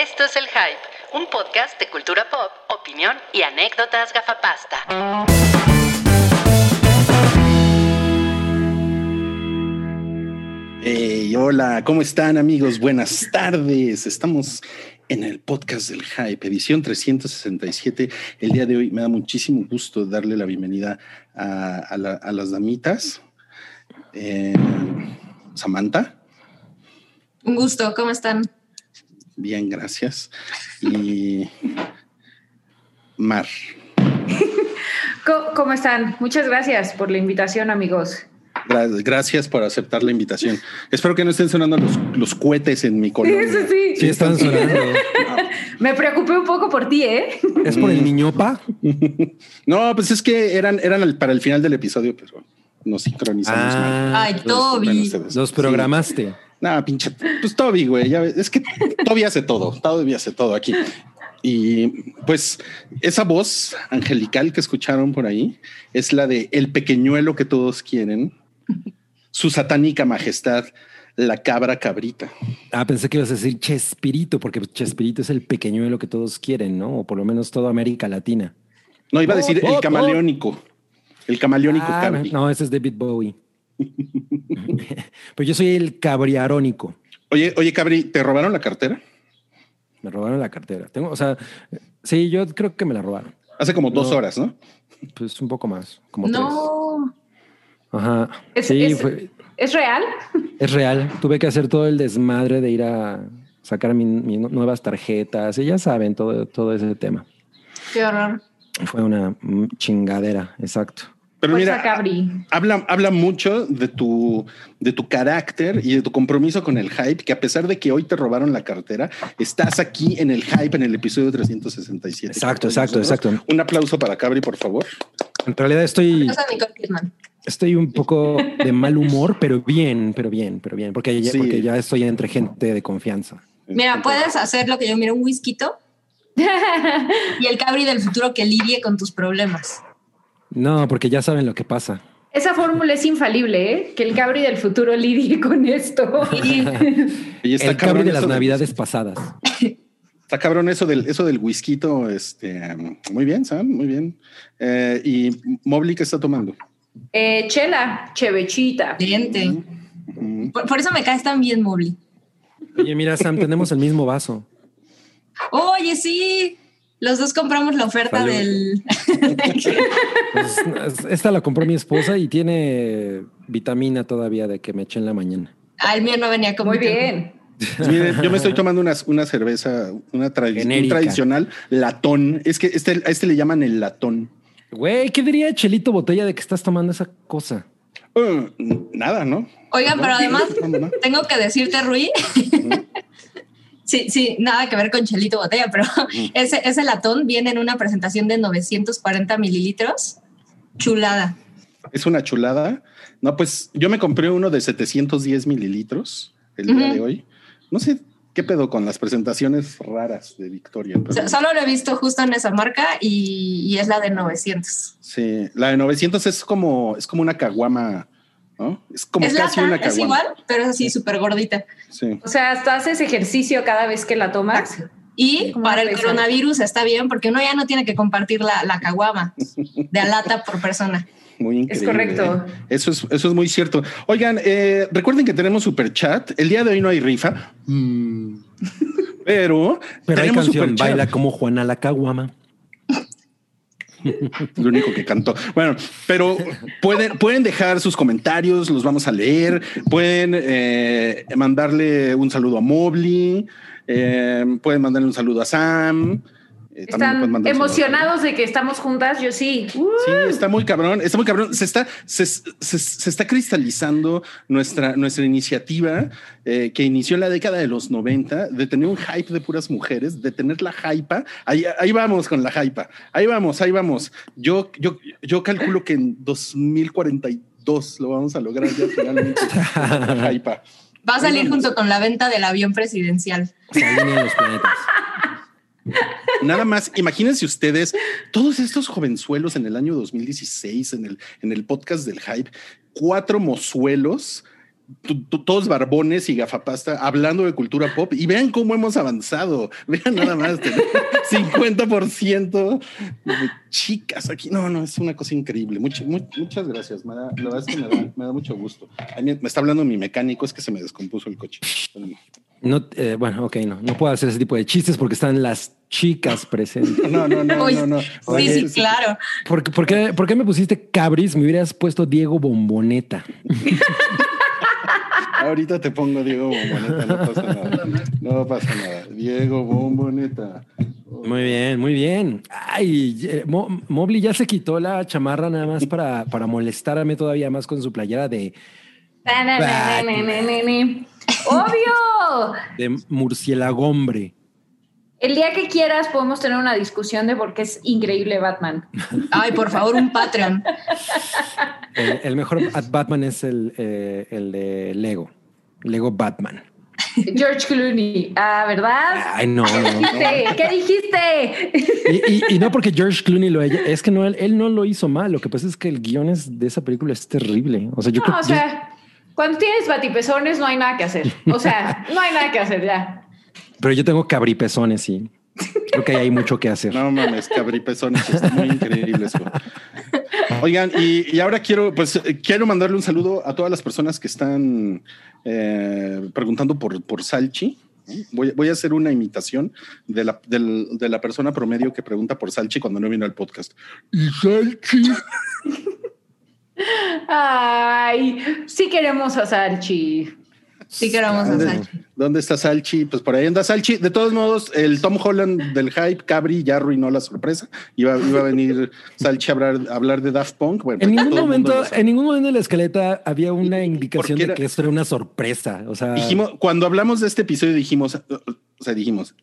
Esto es El Hype, un podcast de cultura pop, opinión y anécdotas gafapasta. Hey, hola, ¿cómo están amigos? Buenas tardes. Estamos en el podcast del Hype, edición 367. El día de hoy me da muchísimo gusto darle la bienvenida a, a la- a las damitas. Eh, Samantha, Un gusto, ¿cómo están? Bien, gracias. Y Mar. ¿Cómo están? Muchas gracias por la invitación, amigos. Gra- Gracias por aceptar la invitación. Espero que no estén sonando los, los cohetes en mi colonia. Eso sí. Sí, están sonando. Me preocupé un poco por ti, ¿eh? ¿Es por el niñopa? No, pues es que eran, eran para el final del episodio, pero nos sincronizamos Ah. mal. Ay, bueno, Toby. Los programaste. Sí. Nah, pinche. Pues Toby, güey. Ya ves, es que Toby hace todo. Toby hace todo aquí. Y pues esa voz angelical que escucharon por ahí es la de el pequeñuelo que todos quieren, su satánica majestad, la cabra cabrita. Ah, pensé que ibas a decir Chespirito, porque Chespirito es el pequeñuelo que todos quieren, ¿no? O por lo menos toda América Latina. No iba a decir Oh, el oh, camaleónico. El camaleónico Ah, cabri. no, ese es David Bowie. Pero yo soy el cabriarónico. Oye, oye, cabri, ¿te robaron la cartera? Me robaron la cartera. Tengo, o sea, sí, yo creo que me la robaron. Hace como dos No. horas, ¿no? Pues un poco más, como No, tres. Ajá. Es, sí, es- fue- ¿es real? Es real. Tuve que hacer todo el desmadre de ir a sacar mi- mis nuevas tarjetas y ya saben todo, todo ese tema. qué horror. Fue una chingadera, exacto. Pero Fuerza mira, Cabri. habla, habla mucho de tu, de tu carácter y de tu compromiso con el hype, que a pesar de que hoy te robaron la cartera, estás aquí en el hype en el episodio 367. Exacto, exacto, nosotros. exacto. Un aplauso para Cabri, por favor. En realidad estoy, estoy un poco de mal humor, pero bien, pero bien, pero bien, porque ya, Sí. porque ya estoy entre gente de confianza. Mira, puedes hacer lo que yo miro, un whisky y el cabri del futuro que lidie con tus problemas. No, porque ya saben lo que pasa. Esa fórmula es infalible, ¿eh? Que el Cabri del futuro lidie con esto. Y está El cabri cabrón de las navidades pasadas. Está cabrón eso del, eso del whisky. Este, muy bien, Sam, muy bien. Eh, y Mobley, ¿qué está tomando? Eh, chela, chevechita. Excelente. Mm, Por, por eso me caes tan bien, Mobley. Oye, mira, Sam, tenemos el mismo vaso. Oye, sí. Los dos compramos la oferta del. Pues, esta la compró mi esposa y tiene vitamina todavía de que me eché en la mañana. Ah, el mío no venía con Muy bien. Miren, yo me estoy tomando una, una cerveza, una tradi- un tradicional latón. Es que este, a este le llaman el latón. Güey, ¿qué diría Chelito Botella de que estás tomando esa cosa? Uh, nada, ¿no? Oigan, pero además tengo que decirte, Rui. Sí, sí, nada que ver con Chelito Botella, pero ese, ese latón viene en una presentación de 940 mililitros. Chulada. Es una chulada. No, pues yo me compré uno de 710 mililitros el día de hoy. No sé qué pedo con las presentaciones raras de Victoria. pero- Solo lo he visto justo en esa marca y, y es la de 900. sí, la de 900 es como, es como una caguama, ¿no? Es como es casi una lata, caguama. es igual, pero es así súper gordita. Sí. O sea, hasta haces ejercicio cada vez que la tomas. Y para el coronavirus está bien porque uno ya no tiene que compartir la, la caguama de a lata por persona. Muy increíble. correcto. ¿eh? Eso es, eso es muy cierto. Oigan, eh, recuerden que tenemos super chat. El día de hoy no hay rifa. Mm. Pero, Pero hay tenemos canción, superchat. baila como Juana la Caguama. Lo único que cantó. Bueno, pero pueden, pueden dejar sus comentarios, los vamos a leer. Pueden eh, mandarle un saludo a Mobley. eh, pueden mandarle un saludo a Sam. Eh, Están emocionados de que estamos juntas, yo sí. Uh, Sí, está muy cabrón, está muy cabrón. Se está, se, se- se está cristalizando nuestra, nuestra iniciativa eh, que inició en la década de los 90 de tener un hype de puras mujeres, de tener la hypa. Ahí, ahí vamos con la hypa. Ahí vamos, ahí vamos. Yo, yo, yo calculo que en 2042 lo vamos a lograr ya finalmente. la hypa. Va a salir junto con la venta del avión presidencial. Se alinean los planetas. Nada más, imagínense ustedes, todos estos jovenzuelos en el año 2016, en el, en el podcast del hype, cuatro mozuelos todos barbones y gafapasta hablando de cultura pop y vean cómo hemos avanzado. Vean nada más, tener 50% de chicas aquí. No, no, es una cosa increíble. Much- mu- muchas gracias. Me da, la verdad es que me da, me da mucho gusto. A mí me está hablando mi mecánico, es que se me descompuso el coche. No, eh, bueno, ok, no, no puedo hacer ese tipo de chistes porque están las chicas presentes. No, no, no, no, no. Sí, Oye, sí, claro. ¿Por, qué- por qué, por qué me pusiste Cabris? Me hubieras puesto Diego Bomboneta. Ahorita te pongo Diego Bomboneta, no pasa nada. No pasa nada. Diego Bomboneta. Muy bien, muy bien. Ay, Mo- Mobley ya se quitó la chamarra nada más para, para molestarme todavía más con su playera de. Obvio. de murciélagombre. El día que quieras podemos tener una discusión de por qué es increíble Batman. Ay, por favor, un Patreon. El, el mejor Bat- Batman es el, eh, el de Lego. Lego Batman. George Clooney. Ah, ¿verdad? Ay, no, no, no. ¿Dijiste? ¿Qué dijiste? Y, y- y no porque George Clooney lo haya, es que no, él, él no lo hizo mal. Lo que pasa es que el guion es- de esa película es terrible. O sea, yo creo No, o yo- sea, cuando tienes batipezones no hay nada que hacer. O sea, no hay nada que hacer ya. Pero yo tengo cabripezones y creo que hay mucho que hacer. No mames, cabripezones, está muy increíble eso. Oigan, y, y ahora quiero, pues, eh, quiero mandarle un saludo a todas las personas que están eh, preguntando por, por Salchi. Voy, voy a hacer una imitación de la, del- de la persona promedio que pregunta por Salchi cuando no vino al podcast. Y Salchi. Ay, sí queremos a Salchi. Sí queremos a ¿Dónde, Salchi. dónde está Salchi? Pues por ahí anda Salchi. De todos modos, el Tom Holland del hype, Cabri, ya arruinó la sorpresa. Iba, iba a venir Salchi a hablar, a hablar de Daft Punk. Bueno, En pues, ningún momento, en ningún momento de la escaleta había una indicación de que esto era una sorpresa. O sea, Dijimos, cuando hablamos de este episodio, dijimos, o sea, dijimos,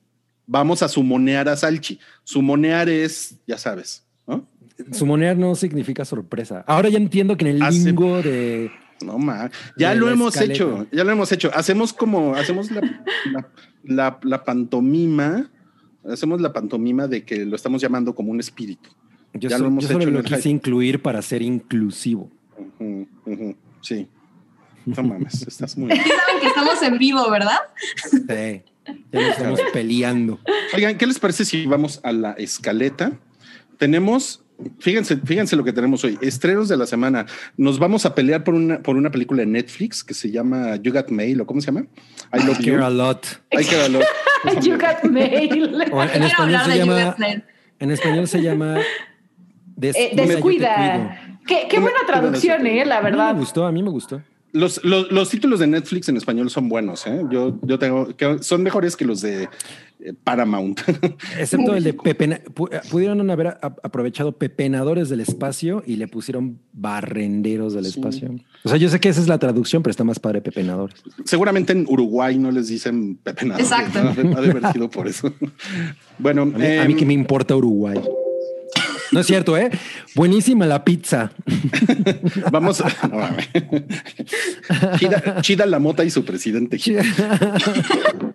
vamos a sumonear a Salchi. Sumonear es, ya sabes, ¿no? sumonear no significa sorpresa. Ahora ya entiendo que en el Hace- lingo de No ma, ya De lo hemos escaleta. hecho, ya lo hemos hecho. Hacemos como, hacemos la, la, la- la pantomima, hacemos la pantomima de que lo estamos llamando como un espíritu. yo, Ya so- lo hemos yo solo hecho en lo quise incluir para ser inclusivo. Sí. No mames, estás muy. Saben que estamos en vivo, ¿verdad? Sí, ya nos estamos peleando. Oigan, ¿qué les parece si vamos a la escaleta? Tenemos, fíjense, fíjense lo que tenemos hoy. Estrenos de la semana. Nos vamos a pelear por una, por una película de Netflix que se llama You Got Mail, o cómo se llama? I Love You. Care a lot. I Care a Lot. You got mail. O en español hablar se de llama. You Got Mail. En español se llama. Des- Eh, descuida. Qué, buena traducción, eh, la cuido. A mí verdad. me gustó, a mí me gustó. Los, los, los títulos de Netflix en español son buenos, ¿eh? Yo, yo tengo, que son mejores que los de Paramount. Excepto el de Pepena. pu- eh, Pudieron haber aprovechado pepenadores del espacio y le pusieron barrenderos del Sí. espacio. O sea, yo sé que esa es la traducción, pero está más padre pepenadores. Seguramente en Uruguay no les dicen pepenadores. Exacto. ¿no? Ha de- haber sido por eso. Bueno, A mí, a mí em, que me importa Uruguay. No es cierto, ¿eh? Buenísima la pizza. Vamos a. no, chida, chida la mota y su presidente.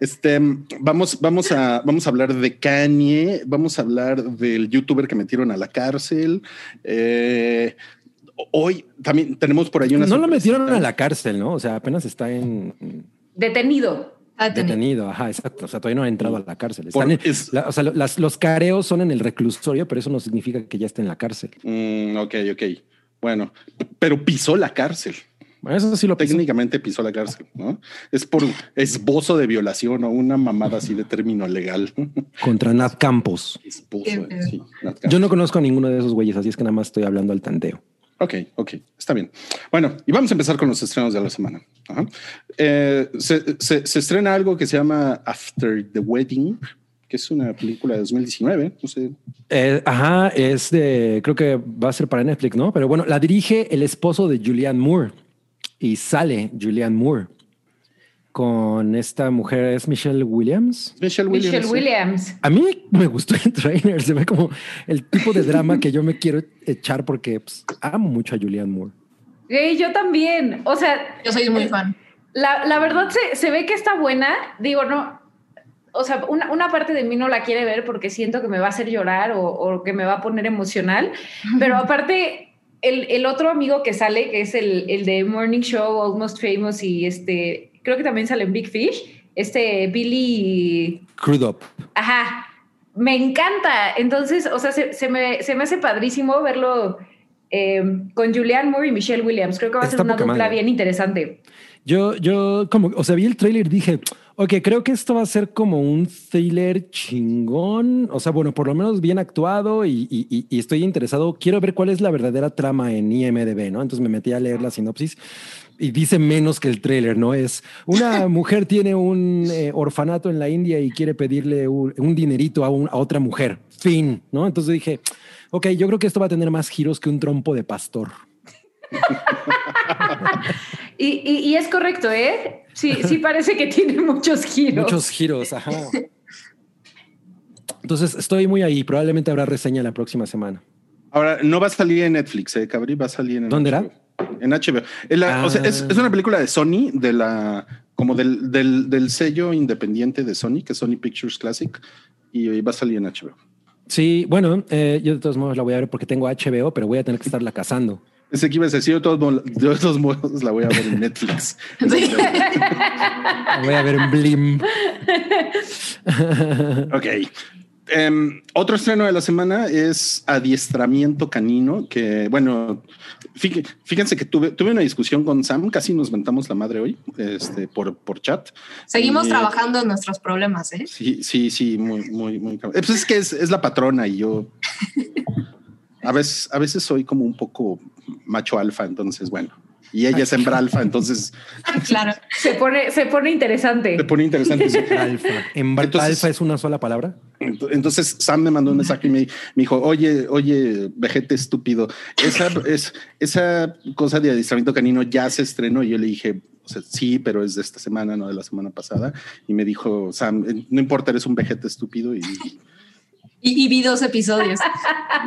Este, vamos, vamos a, vamos a hablar de Kanye, vamos a hablar del youtuber que metieron a la cárcel. Eh, hoy también tenemos por ahí una. No lo sorpresita. metieron a la cárcel, ¿no? O sea, apenas está en Detenido. Ah, ten- detenido. Ajá, exacto. O sea, todavía no ha entrado a la cárcel. Por- Están en- es- la- o sea, las- los careos son en el reclusorio, pero eso no significa que ya esté en la cárcel. Mm, ok, ok. Bueno, pero pisó la cárcel. Bueno, eso sí lo pisó. Técnicamente pisó la cárcel, ¿no? Es por esbozo de violación o una mamada así de término legal. contra Nat Campos. Esbozo, Qué feo. sí, Nat Campos. Yo no conozco a ninguno de esos güeyes, así es que nada más estoy hablando al tanteo. Ok, ok, está bien. Bueno, y vamos a empezar con los estrenos de la semana. Eh, se estrena algo que se llama After the Wedding, que es una película de 2019. No sé. Eh, ajá, es de, creo que va a ser para Netflix, ¿no? Pero bueno, la dirige el esposo de Julianne Moore y sale Julianne Moore con esta mujer, es Michelle Williams. Michelle Williams. Michelle. Williams. A mí me gustó el trailer, se ve como el tipo de drama que yo me quiero echar porque pues, amo mucho a Julianne Moore. Güey, yo también. O sea, Yo soy muy fan. la, la verdad se, se ve que está buena. Digo, no. O sea, una, una parte de mí no la quiere ver porque siento que me va a hacer llorar o, o que me va a poner emocional. Pero aparte, el, el otro amigo que sale, que es el, el de Morning Show, Almost Famous, y este, creo que también sale en Big Fish, este Billy... Crudup. Ajá, me encanta. Entonces, o sea, se, se me, se me hace padrísimo verlo eh, con Julianne Moore y Michelle Williams. Creo que va a Está ser una dupla madre. bien interesante. Yo, yo, como, o sea, vi el tráiler y dije, ok, creo que esto va a ser como un thriller chingón. O sea, bueno, por lo menos bien actuado y- y- y estoy interesado. Quiero ver cuál es la verdadera trama en IMDB, ¿no? Entonces me metí a leer la sinopsis y dice menos que el tráiler, ¿no? Es una mujer tiene un eh, orfanato en la India y quiere pedirle un, un dinerito a, un- a otra mujer. Fin, ¿no? Entonces dije, ok, yo creo que esto va a tener más giros que un trompo de pastor. Y, y- y es correcto, ¿eh? Sí, sí parece que tiene muchos giros. Muchos giros, ajá. Entonces estoy muy ahí. Probablemente habrá reseña la próxima semana. Ahora, no va a salir en Netflix, ¿eh, Cabri? Va a salir en ¿Dónde HBO. En HBO. Es, la- o sea, es, Ah. es una película de Sony, de la, como del, del, del sello independiente de Sony, que es Sony Pictures Classic, y va a salir en HBO. Sí, bueno, eh, yo de todos modos la voy a ver porque tengo HBO, pero voy a tener que estarla cazando. Ese que iba a decir, yo de todos, modos- de todos modos la voy a ver en Netflix. Sí. La voy a ver en Blim. Ok. Em, otro estreno de la semana es Adiestramiento Canino, que bueno, fí- fíjense que tuve, tuve una discusión con Sam, casi nos mentamos la madre hoy este, por, por chat. Seguimos trabajando en nuestros problemas, ¿eh? Sí, sí, sí, muy, muy, muy. Eh, Pues es que es, es la patrona y yo a veces, a veces soy como un poco macho alfa, entonces bueno. Y ella es hembra alfa, entonces Claro. Se pone, se pone interesante. se pone interesante. eso. Alfa. ¿En Entonces- alfa es una sola palabra? Ent- Entonces Sam me mandó un mensaje y me, me dijo, oye, oye, vejete estúpido, esa, es, esa cosa de adiestramiento canino ya se estrenó. Y yo le dije, o sea, sí, pero es de esta semana, no de la semana pasada. Y me dijo, Sam, eh, no importa, eres un vejete estúpido. Y, Y, y vi dos episodios.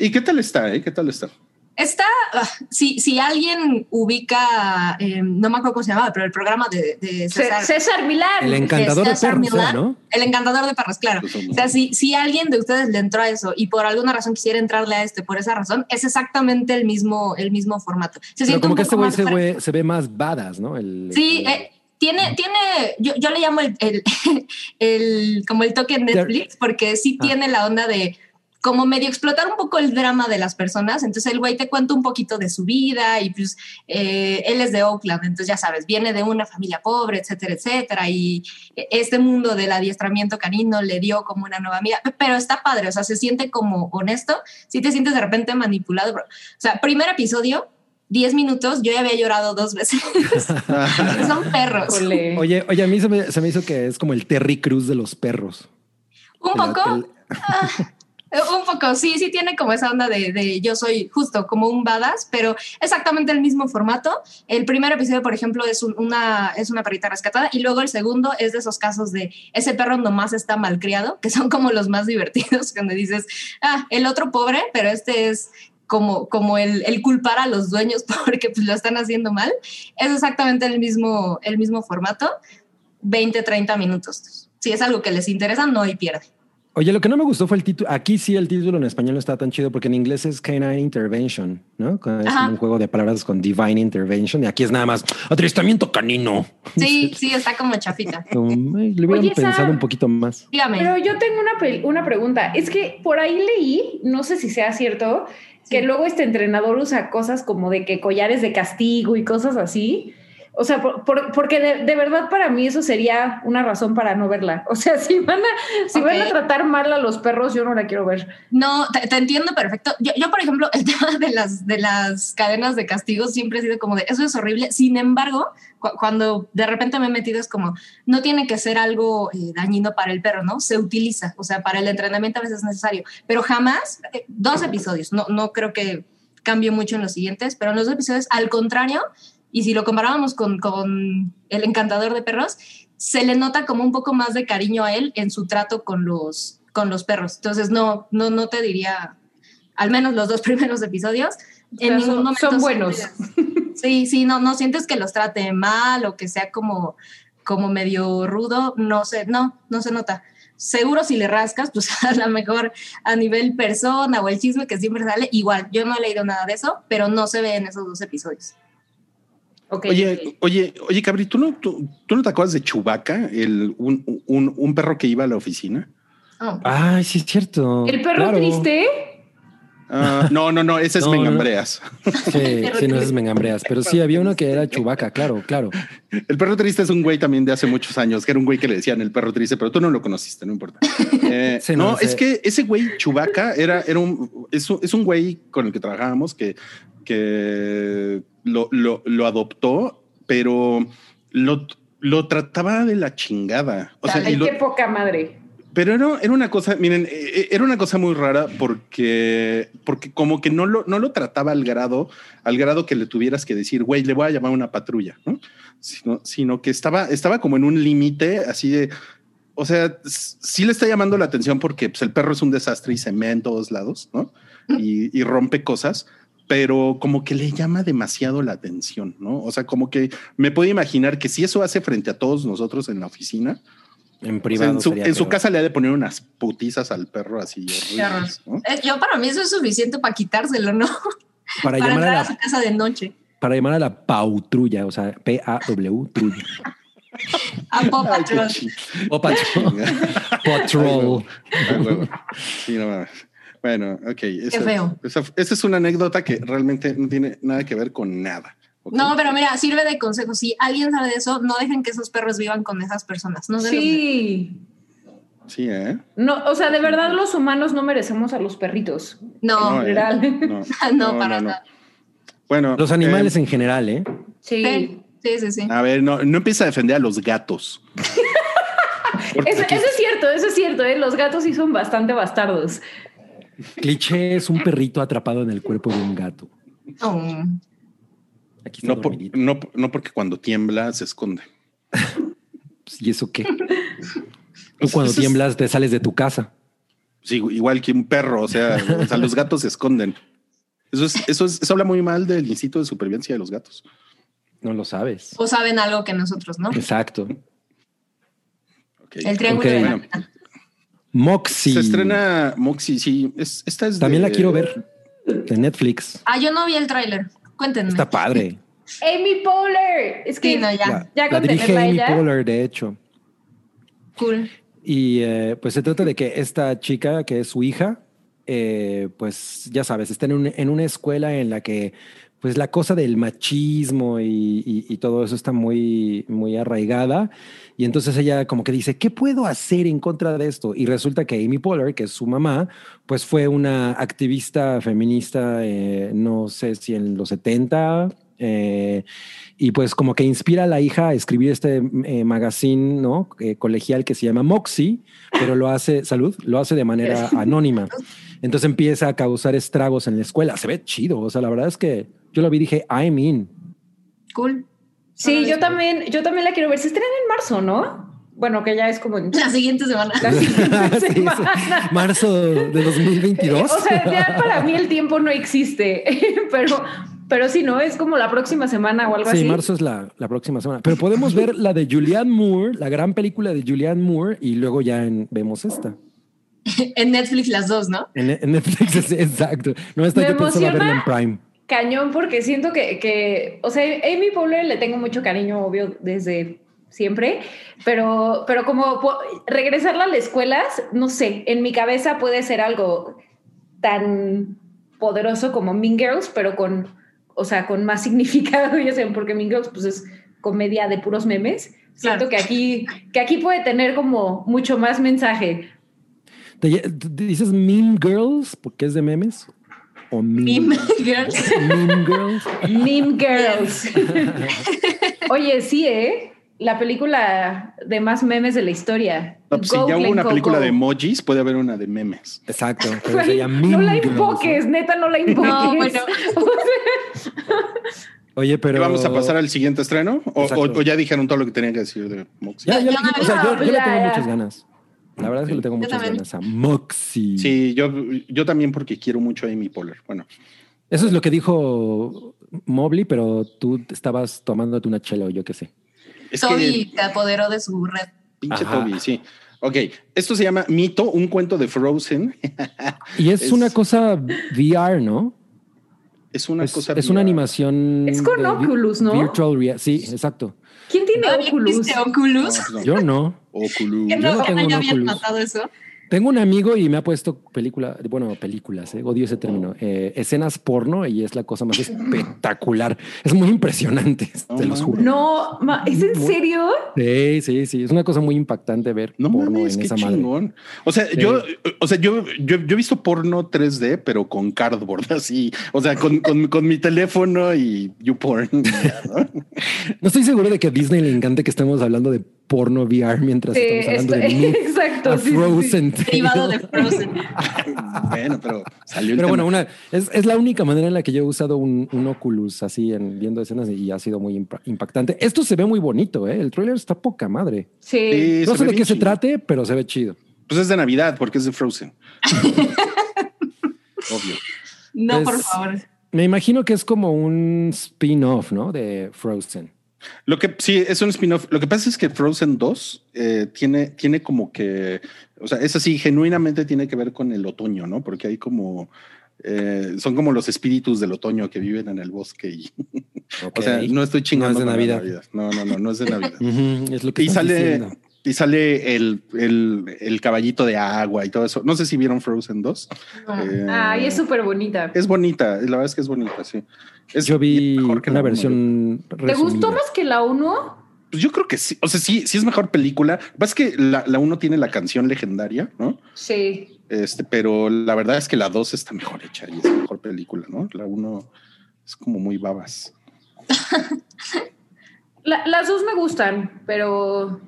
y, ¿y qué tal está? eh? ¿Qué tal está? Está, ah, si, si alguien ubica, eh, no me acuerdo cómo se llamaba, pero el programa de, César, César Milán. El encantador de César perros, Milán. ¿no? el encantador de perros, claro. Pues, O sea, si, si alguien de ustedes le entró a eso y por alguna razón quisiera entrarle a este por esa razón, es exactamente el mismo, el mismo formato. Se Pero siente como que este güey se, ve- se ve más badass, ¿no? El, Sí, el- eh, tiene, tiene, yo, yo le llamo el, el, el- como el toque en Netflix, porque sí Ah. tiene la onda de como medio explotar un poco el drama de las personas. Entonces el güey te cuenta un poquito de su vida y pues eh, él es de Oakland, entonces ya sabes, viene de una familia pobre, etcétera, etcétera. Y este mundo del adiestramiento canino le dio como una nueva amiga, pero está padre, o sea, se siente como honesto, si te sientes de repente manipulado. bro. O sea, primer episodio, 10 minutos, yo ya había llorado dos veces. Son perros. Oye, oye, a mí se me, se me hizo que es como el Terry Cruz de los perros. Un El- poco, el- Eh, Un poco, sí, sí tiene como esa onda de, yo soy justo como un badass, pero exactamente el mismo formato. El primer episodio, por ejemplo, es un- una, es una perrita rescatada y luego el segundo es de esos casos de ese perro nomás está malcriado, que son como los más divertidos, donde dices, ah, el otro pobre, pero este es como, como el, el culpar a los dueños porque pues, lo están haciendo mal. Es exactamente el mismo, el mismo formato, 20, 30 minutos. Si es algo que les interesa, no hay pierde. Oye, lo que no me gustó fue el título. Aquí sí el título en español no está tan chido porque en inglés es Canine Intervention, ¿no? Es Ajá. un juego de palabras con Divine Intervention y aquí es nada más adiestramiento canino. Sí, sí, está como chafita. Como, eh, le hubieran Oye, pensado Sam. un poquito más. Dígame. Pero yo tengo una, una pregunta. Es que por ahí leí, no sé si sea cierto, que luego este entrenador usa cosas como de que collares de castigo y cosas así. O sea, por- por- porque de, de verdad para mí eso sería una razón para no verla. O sea, si van a, si van a Ok. tratar mal a los perros, yo no la quiero ver. No, te, te entiendo perfecto. Yo, yo, por ejemplo, el tema de las, de las cadenas de castigo siempre he sido como de, eso es horrible. Sin embargo, cu- cuando de repente me he metido es como, no tiene que ser algo eh, dañino para el perro, ¿no? Se utiliza, o sea, para el entrenamiento a veces es necesario, pero jamás, eh, dos episodios, no, no creo que cambie mucho en los siguientes, pero en los dos episodios, al contrario, y si lo comparábamos con, con el encantador de perros, se le nota como un poco más de cariño a él en su trato con los, con los perros. Entonces, no, no, no te diría, al menos los dos primeros episodios, O sea, en ningún son- momento son buenos. sientes- Sí, sí, no, no sientes que los trate mal o que sea como, como medio rudo, no sé, no, no se nota. seguro si le rascas, pues a lo mejor a nivel persona o el chisme que siempre sale, igual, yo no he leído nada de eso, pero no se ve en esos dos episodios. Oye, oye, oye, Cabri, ¿tú no, tú, tú no te acuerdas de Chubaca, el, un, un, un perro que iba a la oficina? Oh. Ay, sí es cierto. El perro Claro. triste. Ah, no, no, no, ese es No. Mengambreas. Sí, sí, no es Mengambreas, pero sí había uno que era Chubaca, claro, claro. El perro triste es un güey también de hace muchos años, que era un güey que le decían el perro triste, pero tú no lo conociste, no importa. Eh, Sí, no, no, sé. es que ese güey Chubaca era, era un, es, es un güey con el que trabajábamos que, que lo, lo, lo adoptó, pero lo, lo trataba de la chingada. O sea, y qué poca madre. pero era, era una cosa, miren, eh, era una cosa muy rara porque, porque como que no lo, no lo trataba al grado, al grado que le tuvieras que decir, güey, le voy a llamar a una patrulla, ¿no? Sino, sino que estaba, estaba como en un límite así de, o sea, sí le está llamando la atención porque pues, el perro es un desastre y se mea en todos lados, ¿no? Y, y rompe cosas, pero como que le llama demasiado la atención, ¿no? O sea, como que me puedo imaginar que si eso hace frente a todos nosotros en la oficina, En o sea, privado. en su, sería en su peor. casa le ha de poner unas putizas al perro así. horribles, ¿no? Eh, yo para mí eso es suficiente para quitárselo, ¿no? Para, Para llamar entrar a a su la, casa de noche. para llamar a la pautrulla, o sea, P-A-W, trulla. A Paw Patrol. patrol. Sí, no mames. Bueno, ok. Esa, feo. Esa, esa es una anécdota que realmente no tiene nada que ver con nada. No, pero mira, sirve de consejo. Si alguien sabe de eso, no dejen que esos perros vivan con esas personas. No. Sí. Sí, ¿eh? No, o sea, de verdad los humanos no merecemos a los perritos. No, No, ¿eh? No, para nada. Bueno. Los animales eh, en general, ¿eh? Sí. Sí, sí, sí. a ver, no, no empieza a defender a los gatos. Eso, eso es cierto, eso es cierto, ¿eh? Los gatos sí son bastante bastardos. Cliché es un perrito atrapado en el cuerpo de un gato. Oh. Aquí está no, por- dormidito. no, no porque cuando tiembla se esconde. Pues, ¿Y eso qué? Tú cuando eso es- tiemblas te sales de tu casa. Sí, igual que un perro, o sea, o sea, los gatos se esconden. Eso es, eso es, eso habla muy mal del instinto de supervivencia de los gatos. No lo sabes. O saben algo que nosotros, ¿no? Exacto. El triángulo de la Bueno, Moxie. Se estrena Moxie, sí. Es, esta es También de- la quiero ver. De Netflix. Ah, yo no vi el tráiler. Cuéntenme. Está padre. Amy Poehler. Es que Sí, no, ya. La, Ya la dirige Amy ella. Poehler, de hecho. Cool. Y eh, pues se trata de que esta chica, que es su hija, eh, pues ya sabes, está en, un- en una escuela en la que pues la cosa del machismo y, y- y todo eso está muy, muy arraigada. Y entonces ella como que dice, ¿qué puedo hacer en contra de esto? Y resulta que Amy Poehler, que es su mamá, pues fue una activista feminista, eh, no sé si en los 70, eh, y pues como que inspira a la hija a escribir este eh, magazine ¿no? Eh, colegial que se llama Moxie, pero lo hace, salud, lo hace de manera anónima. Entonces empieza a causar estragos en la escuela. Se ve chido. O sea, la verdad es que yo lo vi y dije, I'm in. Cool. Sí, yo también, yo también la quiero ver. Se estrena en marzo, ¿no? Bueno, que ya es como en La siguiente semana. la siguiente Sí, marzo de 2022. O sea, ya para mí el tiempo no existe, pero, pero sí, ¿no? Es como la próxima semana o algo Sí, así. marzo es la, la próxima semana. Pero podemos ver la de Julianne Moore, la gran película de Julianne Moore, y luego ya en- vemos esta. en Netflix las dos, ¿no? En, en Netflix, es- exacto. No está Me yo pensando emociona. verla en Prime. Cañón, porque siento que, que, o sea, Amy Poehler le tengo mucho cariño, obvio, desde siempre, pero, pero como regresarla a la escuela, no sé, en mi cabeza puede ser algo tan poderoso como Mean Girls, pero con, o sea, con más significado, ya sé, porque Mean Girls pues es comedia de puros memes. Siento Claro. que aquí, que aquí puede tener como mucho más mensaje. ¿Te, te dices Mean Girls porque es de memes? ¿O Mean, Meme Girls. Mean Girls? Mean Girls. Oye, sí, ¿eh? La película de más memes de la historia. No, pues, si ya hubo una go, película go. de emojis, puede haber una de memes. Exacto. Pero no la invoques, neta, no la invoques. No, bueno. Oye, pero. ¿Y ¿Vamos a pasar al siguiente estreno? O, Exacto. o- o ya dijeron todo lo que tenían que decir de Moxie? Ya, ya, o sea, yo, yo le Ya, tengo ya. muchas ganas. La verdad es que le tengo Yo muchas también. ganas a Moxie. Sí, yo, yo también porque quiero mucho a Amy Poehler. Bueno, Eso es lo que dijo Mobley, pero tú estabas tomándote una chela o yo qué sé. Es Toby que se apoderó de su red. pinche Ajá. Toby, sí. Ok, esto se llama Mito, un cuento de Frozen. Y es, Es- una cosa VR, ¿no? es una es, cosa. es una animación. Es con Oculus, ¿no? Virtual reality. Sí, exacto. ¿Quién tiene ¿Todavía Oculus? existe Oculus? No, no. Yo no. Oculus. ¿Qué yo no, tengo habían Oculus. matado eso? Tengo un amigo y me ha puesto película, bueno, películas, eh, odio ese término, eh, escenas porno y es la cosa más espectacular. Es muy impresionante, No te los juro. No, ma- ¿es en serio? Sí, sí, sí. Es una cosa muy impactante ver No porno mames, en qué esa madre. chingón. O sea, Sí. yo, o sea, yo, yo, yo he visto porno 3D, pero con cardboard, así. O sea, con, con, con mi teléfono y YouPorn. ¿no? No estoy seguro de que a Disney le encante que estemos hablando de porno VR mientras Sí, estamos hablando esto- de Move exacto. a sí, sí, sí. Frozen. Derivado de Frozen. bueno, pero salió el Pero bueno, una, es, es la única manera en la que yo he usado un, un Oculus así en viendo escenas y ha sido muy impa- impactante. Esto se ve muy bonito, ¿eh? El trailer está poca madre. Sí. Sí, No sé de qué se trate, pero se ve chido. Pues es de Navidad, porque es de Frozen. Obvio. No, por favor. Me imagino que es como un spin-off, ¿no? De Frozen. Lo que sí es un spin-off. Lo que pasa es que Frozen 2 eh, tiene, tiene como que, o sea, es así, genuinamente tiene que ver con el otoño, ¿no? Porque hay como, eh, son como los espíritus del otoño que viven en el bosque y, o sea, no estoy chingando. No es de Navidad. No, no, no, no es de Navidad. Es lo que y sale, diciendo. Y sale el, el, el caballito de agua y todo eso. No sé si vieron Frozen 2. Eh, Ay, es súper bonita. es bonita, la verdad es que es bonita, sí. Es Yo vi mejor que la una versión ¿Te gustó más que la 1? Pues yo creo que sí. O sea, sí, sí es mejor película. Lo que pasa es que la, la uno tiene la canción legendaria, ¿no? Sí. Este, pero la verdad es que la dos está mejor hecha y es mejor película, ¿no? La uno es como muy babas. La- las dos me gustan, pero.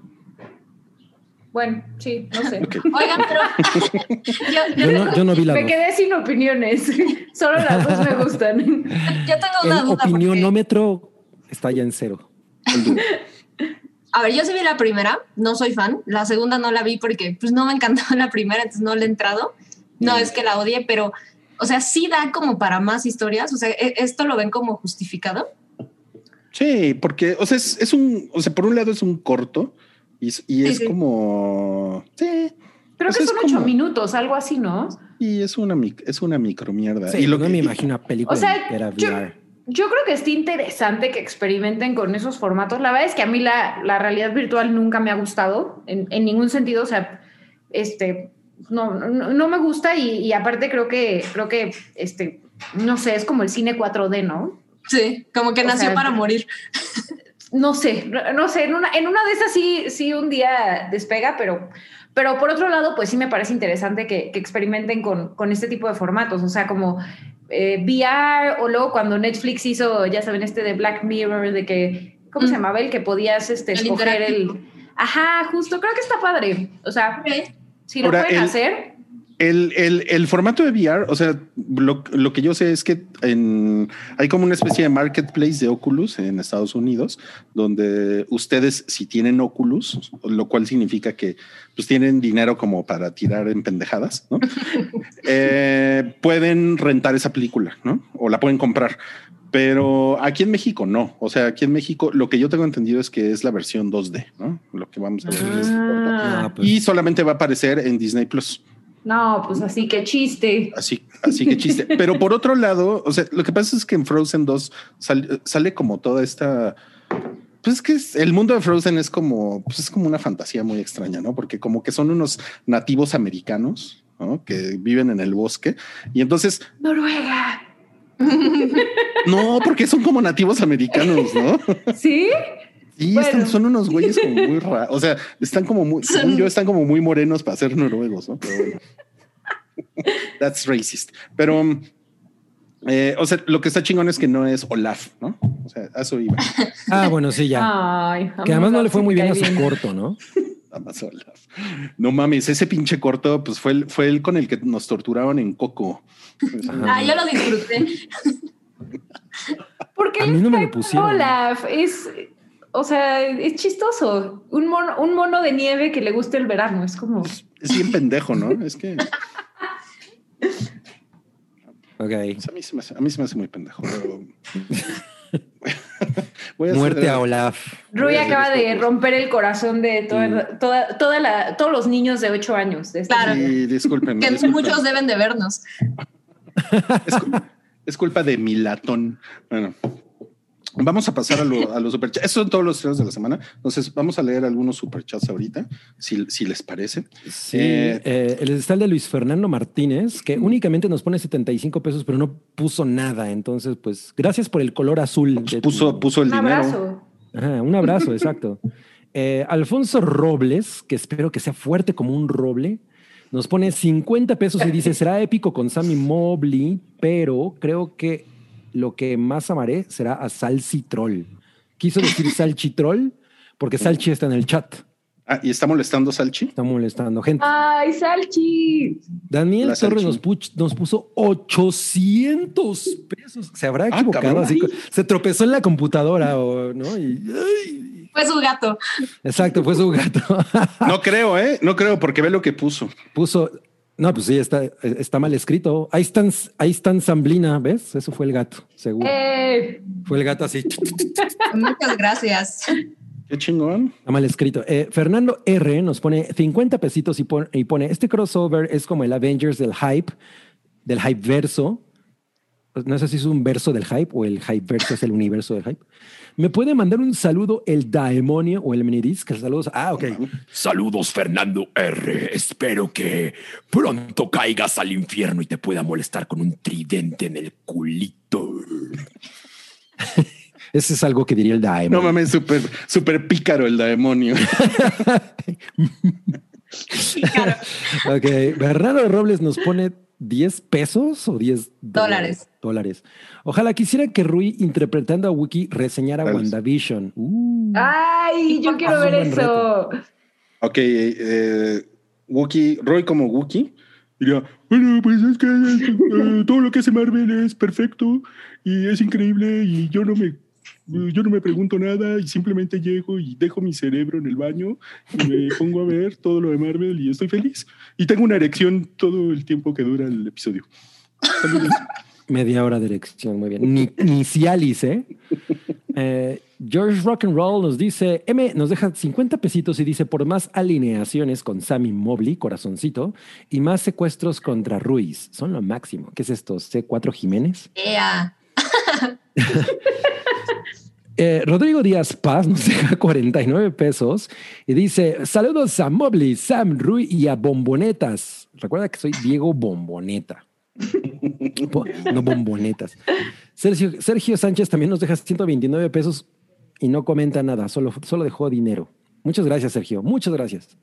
Bueno, sí, no sé. Oigan, pero yo, Yo no, yo no vi la Me dos. quedé sin opiniones. Solo las dos me gustan. yo tengo una El duda. porque- opinionómetro está ya en cero. A ver, yo sí vi la primera, no soy fan. La segunda no la vi porque pues no me encantó la primera, entonces no le he entrado. No Mm. es que la odie, pero, o sea, sí da como para más historias. O sea, ¿e- ¿esto lo ven como justificado? Sí, porque, o sea, es, es un, o sea, por un lado es un corto y, es- y Sí, es sí. como, sí, Creo que son ocho como- minutos, algo así, ¿no? y es una, mic- es una micro mierda. Sí, y lo no que- me imagino una película O sea, yo- VR. Yo creo que está interesante que experimenten con esos formatos. La verdad es que a mí la, la realidad virtual nunca me ha gustado en, en ningún sentido. O sea, este, no, no, no me gusta y, y aparte creo que, creo que, este, no sé, es como el cine 4D, ¿no? Sí, como que O nació sea, para morir. No sé, no, sé, en una, en una de esas sí, sí un día despega, pero, pero por otro lado, pues sí me parece interesante que, que experimenten con, con este tipo de formatos, o sea, como eh, VR o luego cuando Netflix hizo, ya saben, este de Black Mirror, de que, ¿cómo Mm. se llamaba? El que podías este, El escoger el... Ajá, justo, creo que está padre, o sea, si lo Ahora, pueden el- hacer, El, el, el formato de VR, o sea, lo, lo que yo sé es que en, hay como una especie de marketplace de Oculus en Estados Unidos, donde ustedes, si tienen Oculus, lo cual significa que pues tienen dinero como para tirar en pendejadas, ¿no? Eh, pueden rentar esa película, ¿no? O la pueden comprar. Pero aquí en México no. O sea, aquí en México lo que yo tengo entendido es que es la versión 2D, ¿no? Lo que vamos a ver. en este. Ah, Ah, pues, Y solamente va a aparecer en Disney Plus. No, pues así que chiste. Así, así que chiste. Pero por otro lado, o sea, lo que pasa es que en Frozen 2 sal- sale como toda esta. Pues es que es- el mundo de Frozen es como, pues es como una fantasía muy extraña, ¿no? Porque como que son unos nativos americanos, ¿no? Que viven en el bosque. Y entonces, Noruega. no, porque son como nativos americanos, ¿no? ¿Sí? Y Bueno. están, son unos güeyes como muy raros. O sea, están como muy, según yo, están como muy morenos para ser noruegos, ¿no? Pero bueno. That's racist. Pero, um, eh, o sea, lo que está chingón es que no es Olaf, ¿no? O sea, a eso iba. ah, bueno, sí, ya. Ay, que además no le fue muy bien a su corto, ¿no? Nada más Olaf. No mames, ese pinche corto, pues fue el, fue el con el que nos torturaron en Coco. Ah, yo lo disfruté. ¿Por qué A mí no me lo pusieron. Olaf? Es, o sea, es chistoso. Un mono, un mono de nieve que le guste el verano. Es como. Es bien pendejo, ¿no? Es que Ok. pues, a, mí se me hace, a mí se me hace muy pendejo. Pero, Voy a Muerte hacer- a Olaf. Rui acaba de romper el corazón de toda, toda, toda la, todos los niños de 8 años. de este Claro. Sí, discúlpenme. Que muchos deben de vernos. Es, cul- es culpa de mi latón. Bueno, vamos a pasar a, lo- a los superchats. Estos son todos los estrenos de la semana. Entonces, vamos a leer algunos superchats ahorita, si, si les parece. Sí, Eh, eh, el está el de Luis Fernando Martínez, que únicamente nos pone 75 pesos, pero no puso nada. Entonces, pues, gracias por el color azul. de tu- Puso, puso el Un dinero. abrazo. Ajá, un abrazo, exacto. Eh, Alfonso Robles, que espero que sea fuerte como un roble, nos pone 50 pesos y dice, será épico con Sammy Mobley, pero creo que lo que más amaré será a Salsi Troll. Quiso decir Salchi Troll porque Salchi está en el chat. Ah, y está molestando Salchi. Está molestando gente. ¡Ay, Salchi! Daniel Torres nos, puch- nos puso 800 pesos. Se habrá Ah, equivocado. así, se tropezó en la computadora o no. Y- ay. Fue su gato. exacto, fue su gato. No creo, ¿eh? No creo, porque ve lo que puso. Puso. No, pues sí, está, está mal escrito. Ahí están, ahí están Zamblina, ¿ves? Eso fue el gato, seguro. Eh, Fue el gato así. Muchas gracias. Qué chingón. Está mal escrito. Eh, Fernando R nos pone 50 pesitos y pone, y pone, este crossover es como el Avengers del hype, del hype verso. No sé si es un verso del hype o el hype verso es el universo del hype. ¿Me puede mandar un saludo el Daemonio o el Menidis? Que saludos. Ah, ok. Saludos, Fernando R. Espero que pronto caigas al infierno y te pueda molestar con un tridente en el culito. Ese es algo que diría el No Daemonio. mames, súper, súper pícaro el demonio. Ok, Bernardo Robles nos pone 10 pesos o 10 Dólares. dólares. Ojalá quisiera que Rui, interpretando a Wiki, reseñara. WandaVision. Uh, ¡Ay, yo quiero ver eso! Ok, eh, Wookie, Roy como Wookie. Diría, bueno, pues es que eh, todo lo que hace Marvel es perfecto y es increíble y yo no me yo no me pregunto nada y simplemente llego y dejo mi cerebro en el baño y me pongo a ver todo lo de Marvel y estoy feliz. Y tengo una erección todo el tiempo que dura el episodio. Saludos. media hora de elección, muy bien. Ni, ¿eh? Eh, George Rock'n'Roll nos dice, M nos deja 50 pesitos y dice, por más alineaciones con Sammy Mobley, corazoncito, y más secuestros contra Ruiz. Son lo máximo. ¿Qué es esto? ¿C4 Jiménez? Ea. Eh, Rodrigo Díaz Paz nos deja 49 pesos y dice: Saludos a Mobley, Sam, Rui y a Bombonetas. Recuerda que soy Diego Bomboneta. Bo- no bombonetas. Sergio, Sergio Sánchez también nos deja 129 pesos y no comenta nada, solo, solo dejó dinero. Muchas gracias, Sergio. Muchas gracias.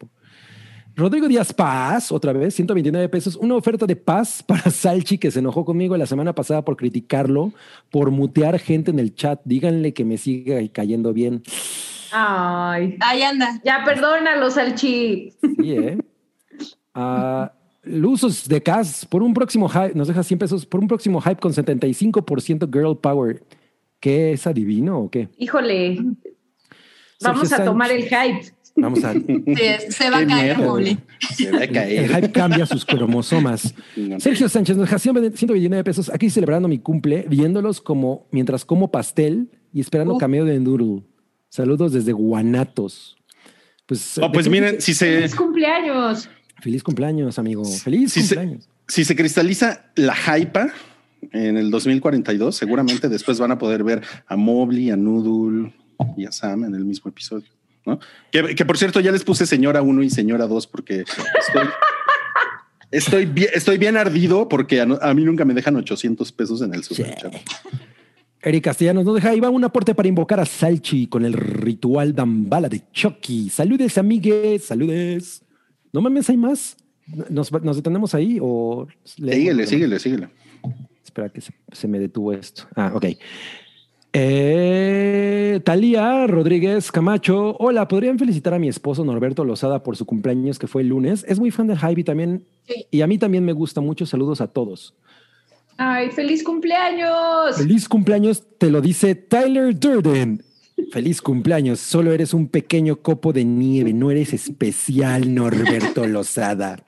Rodrigo Díaz Paz, otra vez, 129 pesos. Una oferta de paz para Salchi que se enojó conmigo la semana pasada por criticarlo, por mutear gente en el chat. Díganle que me siga cayendo bien. ¡Ay! Ahí anda. Ya, perdónalo, Salchi. Sí, ¿eh? Ah, Luzos de Cas, por un próximo hype, nos deja 100 pesos, por un próximo hype con 75% girl power. ¿Qué es adivino o qué? Híjole. Vamos Sergio a tomar el hype. Vamos a... Se, se va a caer. Mobley. Se va a El caer. hype cambia sus cromosomas. Sergio Sánchez nos deja 129 pesos aquí celebrando mi cumple, viéndolos como mientras como pastel y esperando Uf. cameo de Noodle. Saludos desde Guanatos. Pues, No, pues ¿de qué- miren, si se, ¡Feliz cumpleaños! Feliz cumpleaños, amigo. Feliz cumpleaños. si se cristaliza la hypa en el 2042, seguramente después van a poder ver a Mobley, a Noodle y a Sam en el mismo episodio. ¿No? Que, que, por cierto, ya les puse señora 1 y señora 2 porque estoy, estoy, bien, estoy bien ardido porque a, mí nunca me dejan 800 pesos en el super. Eric Castellanos nos deja ahí va un aporte para invocar a Salchi con el ritual Dambala de Chucky. Saludes, amigues, saludes. No mames, hay más. ¿Nos, nos detenemos ahí o Síguele, síguele, síguele. Espera que se, se me detuvo esto. Ah, ok. Eh, Talía Rodríguez Camacho. Hola, ¿podrían felicitar a mi esposo Norberto Lozada por su cumpleaños que fue el lunes? Es muy fan del y también, Sí. y a mí también me gusta mucho. Saludos a todos. ¡Ay, feliz cumpleaños! Feliz cumpleaños, te lo dice Tyler Durden. Feliz cumpleaños, solo eres un pequeño copo de nieve, no eres especial, Norberto Lozada.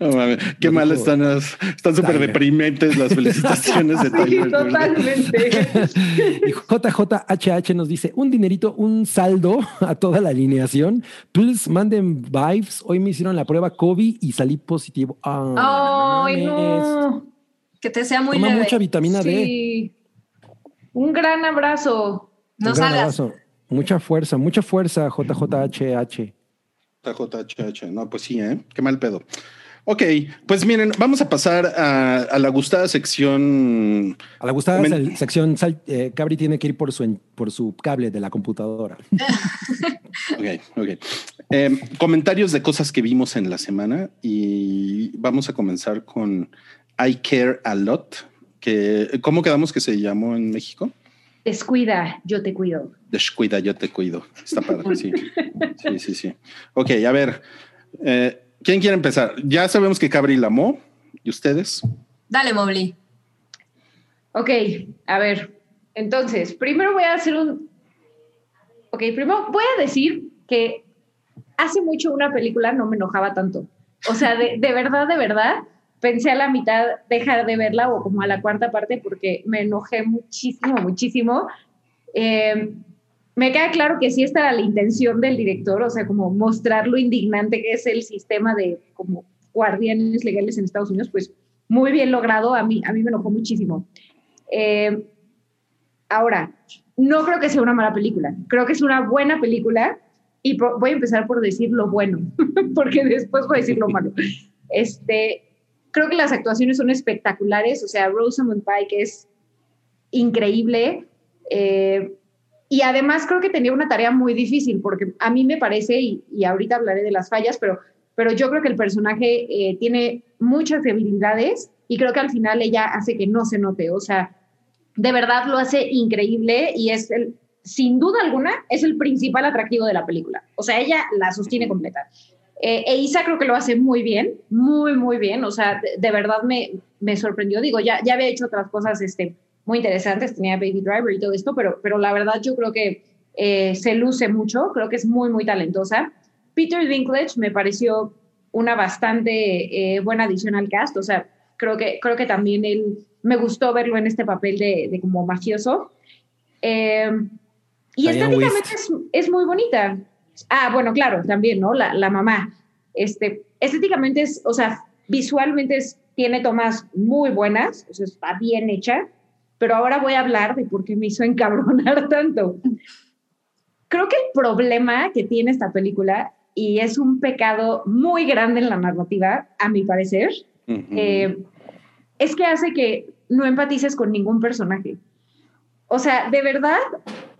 No mames, qué mal están las, están súper deprimentes las felicitaciones de Sí, Tyler. Durden. totalmente. Y JJHH nos dice un dinerito, un saldo a toda la alineación. Please manden vibes. Hoy me hicieron la prueba COVID y salí positivo. Ah, Ay, no. Que te sea muy Toma leve. mucha vitamina D. Sí. Un gran abrazo. No Un gran salgas. abrazo. Mucha fuerza, mucha fuerza, JJHH. JJH. No, pues sí, ¿eh? Qué mal pedo. Ok, pues miren, vamos a pasar a, a la gustada sección. A la gustada Men- sección, sal- eh, Cabri tiene que ir por su, por su cable de la computadora. Ok, ok. Eh, comentarios de cosas que vimos en la semana y vamos a comenzar con I Care a Lot. Que, ¿Cómo quedamos que se llamó en México? Descuida, yo te cuido. Descuida, yo te cuido. Está padre, sí. Sí, sí, sí. Ok, a ver. eh, ¿Quién quiere empezar? Ya sabemos que Cabri la amó. ¿Y ustedes? Dale, Mobley. Ok, a ver. Entonces, primero voy a hacer un. Ok, primero voy a decir que hace mucho una película no me enojaba tanto. O sea, de, de verdad, de verdad, pensé a la mitad dejar de verla o como a la cuarta parte porque me enojé muchísimo, muchísimo. Eh, me queda claro que sí esta era la intención del director, o sea, como mostrar lo indignante que es el sistema de como guardianes legales en Estados Unidos, pues muy bien logrado, a mí, a mí me enojó muchísimo. Eh, ahora, no creo que sea una mala película, creo que es una buena película y voy a empezar por decir lo bueno, porque después voy a decir lo malo. Este, creo que las actuaciones son espectaculares, o sea, Rosamund Pike es increíble. eh, y además creo que tenía una tarea muy difícil, porque a mí me parece, y, y ahorita hablaré de las fallas, pero, pero yo creo que el personaje eh, tiene muchas debilidades y creo que al final ella hace que no se note. O sea, de verdad lo hace increíble y es el, sin duda alguna, es el principal atractivo de la película. O sea, ella la sostiene completa. Eh, e Isa creo que lo hace muy bien, muy, muy bien. O sea, de, de verdad me, me sorprendió. Digo, ya, ya había hecho otras cosas este, muy interesantes, tenía Baby Driver y todo esto, pero, pero la verdad yo creo que eh, se luce mucho, creo que es muy, muy talentosa. Peter Dinklage me pareció una bastante eh, buena adición al cast, o sea, creo que, creo que también él, me gustó verlo en este papel de, de como mafioso. Eh, y Diane estéticamente es, es muy bonita. Ah, bueno, claro, también, ¿no? La, la mamá. Este, estéticamente es, o sea, visualmente es, tiene tomas muy buenas, o sea, está bien hecha, pero ahora voy a hablar de por qué me hizo encabronar tanto. Creo que el problema que tiene esta película, y es un pecado muy grande en la narrativa, a mi parecer, eh, es que hace que no empatices con ningún personaje. O sea, de verdad,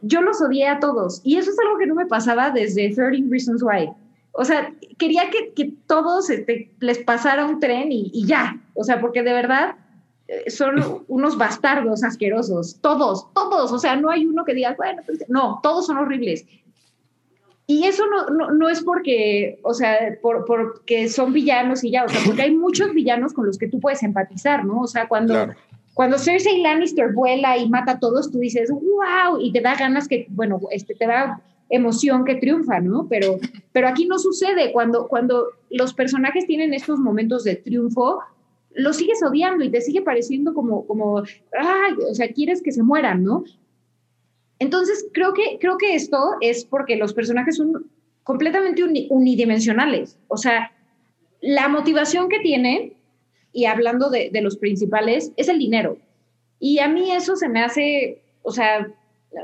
yo los odié a todos. Y eso es algo que no me pasaba desde 13 Reasons Why. O sea, quería que, que todos este, les pasara un tren y, y ya. O sea, porque de verdad son unos bastardos asquerosos. Todos, todos. O sea, no hay uno que diga, bueno, pues, no, todos son horribles. Y eso no, no, no es porque, o sea, por, porque son villanos y ya, o sea, porque hay muchos villanos con los que tú puedes empatizar, ¿no? O sea, cuando, Claro. cuando Cersei Lannister vuela y mata a todos, tú dices, wow, y te da ganas que, bueno, este, te da emoción que triunfa, ¿no? Pero, pero aquí no sucede. Cuando, cuando los personajes tienen estos momentos de triunfo, los sigues odiando y te sigue pareciendo como, como, ay, o sea, quieres que se mueran, ¿no? Entonces, creo que, creo que esto es porque los personajes son completamente uni- unidimensionales. O sea, la motivación que tienen, y hablando de, de los principales, es el dinero. Y a mí eso se me hace, o sea,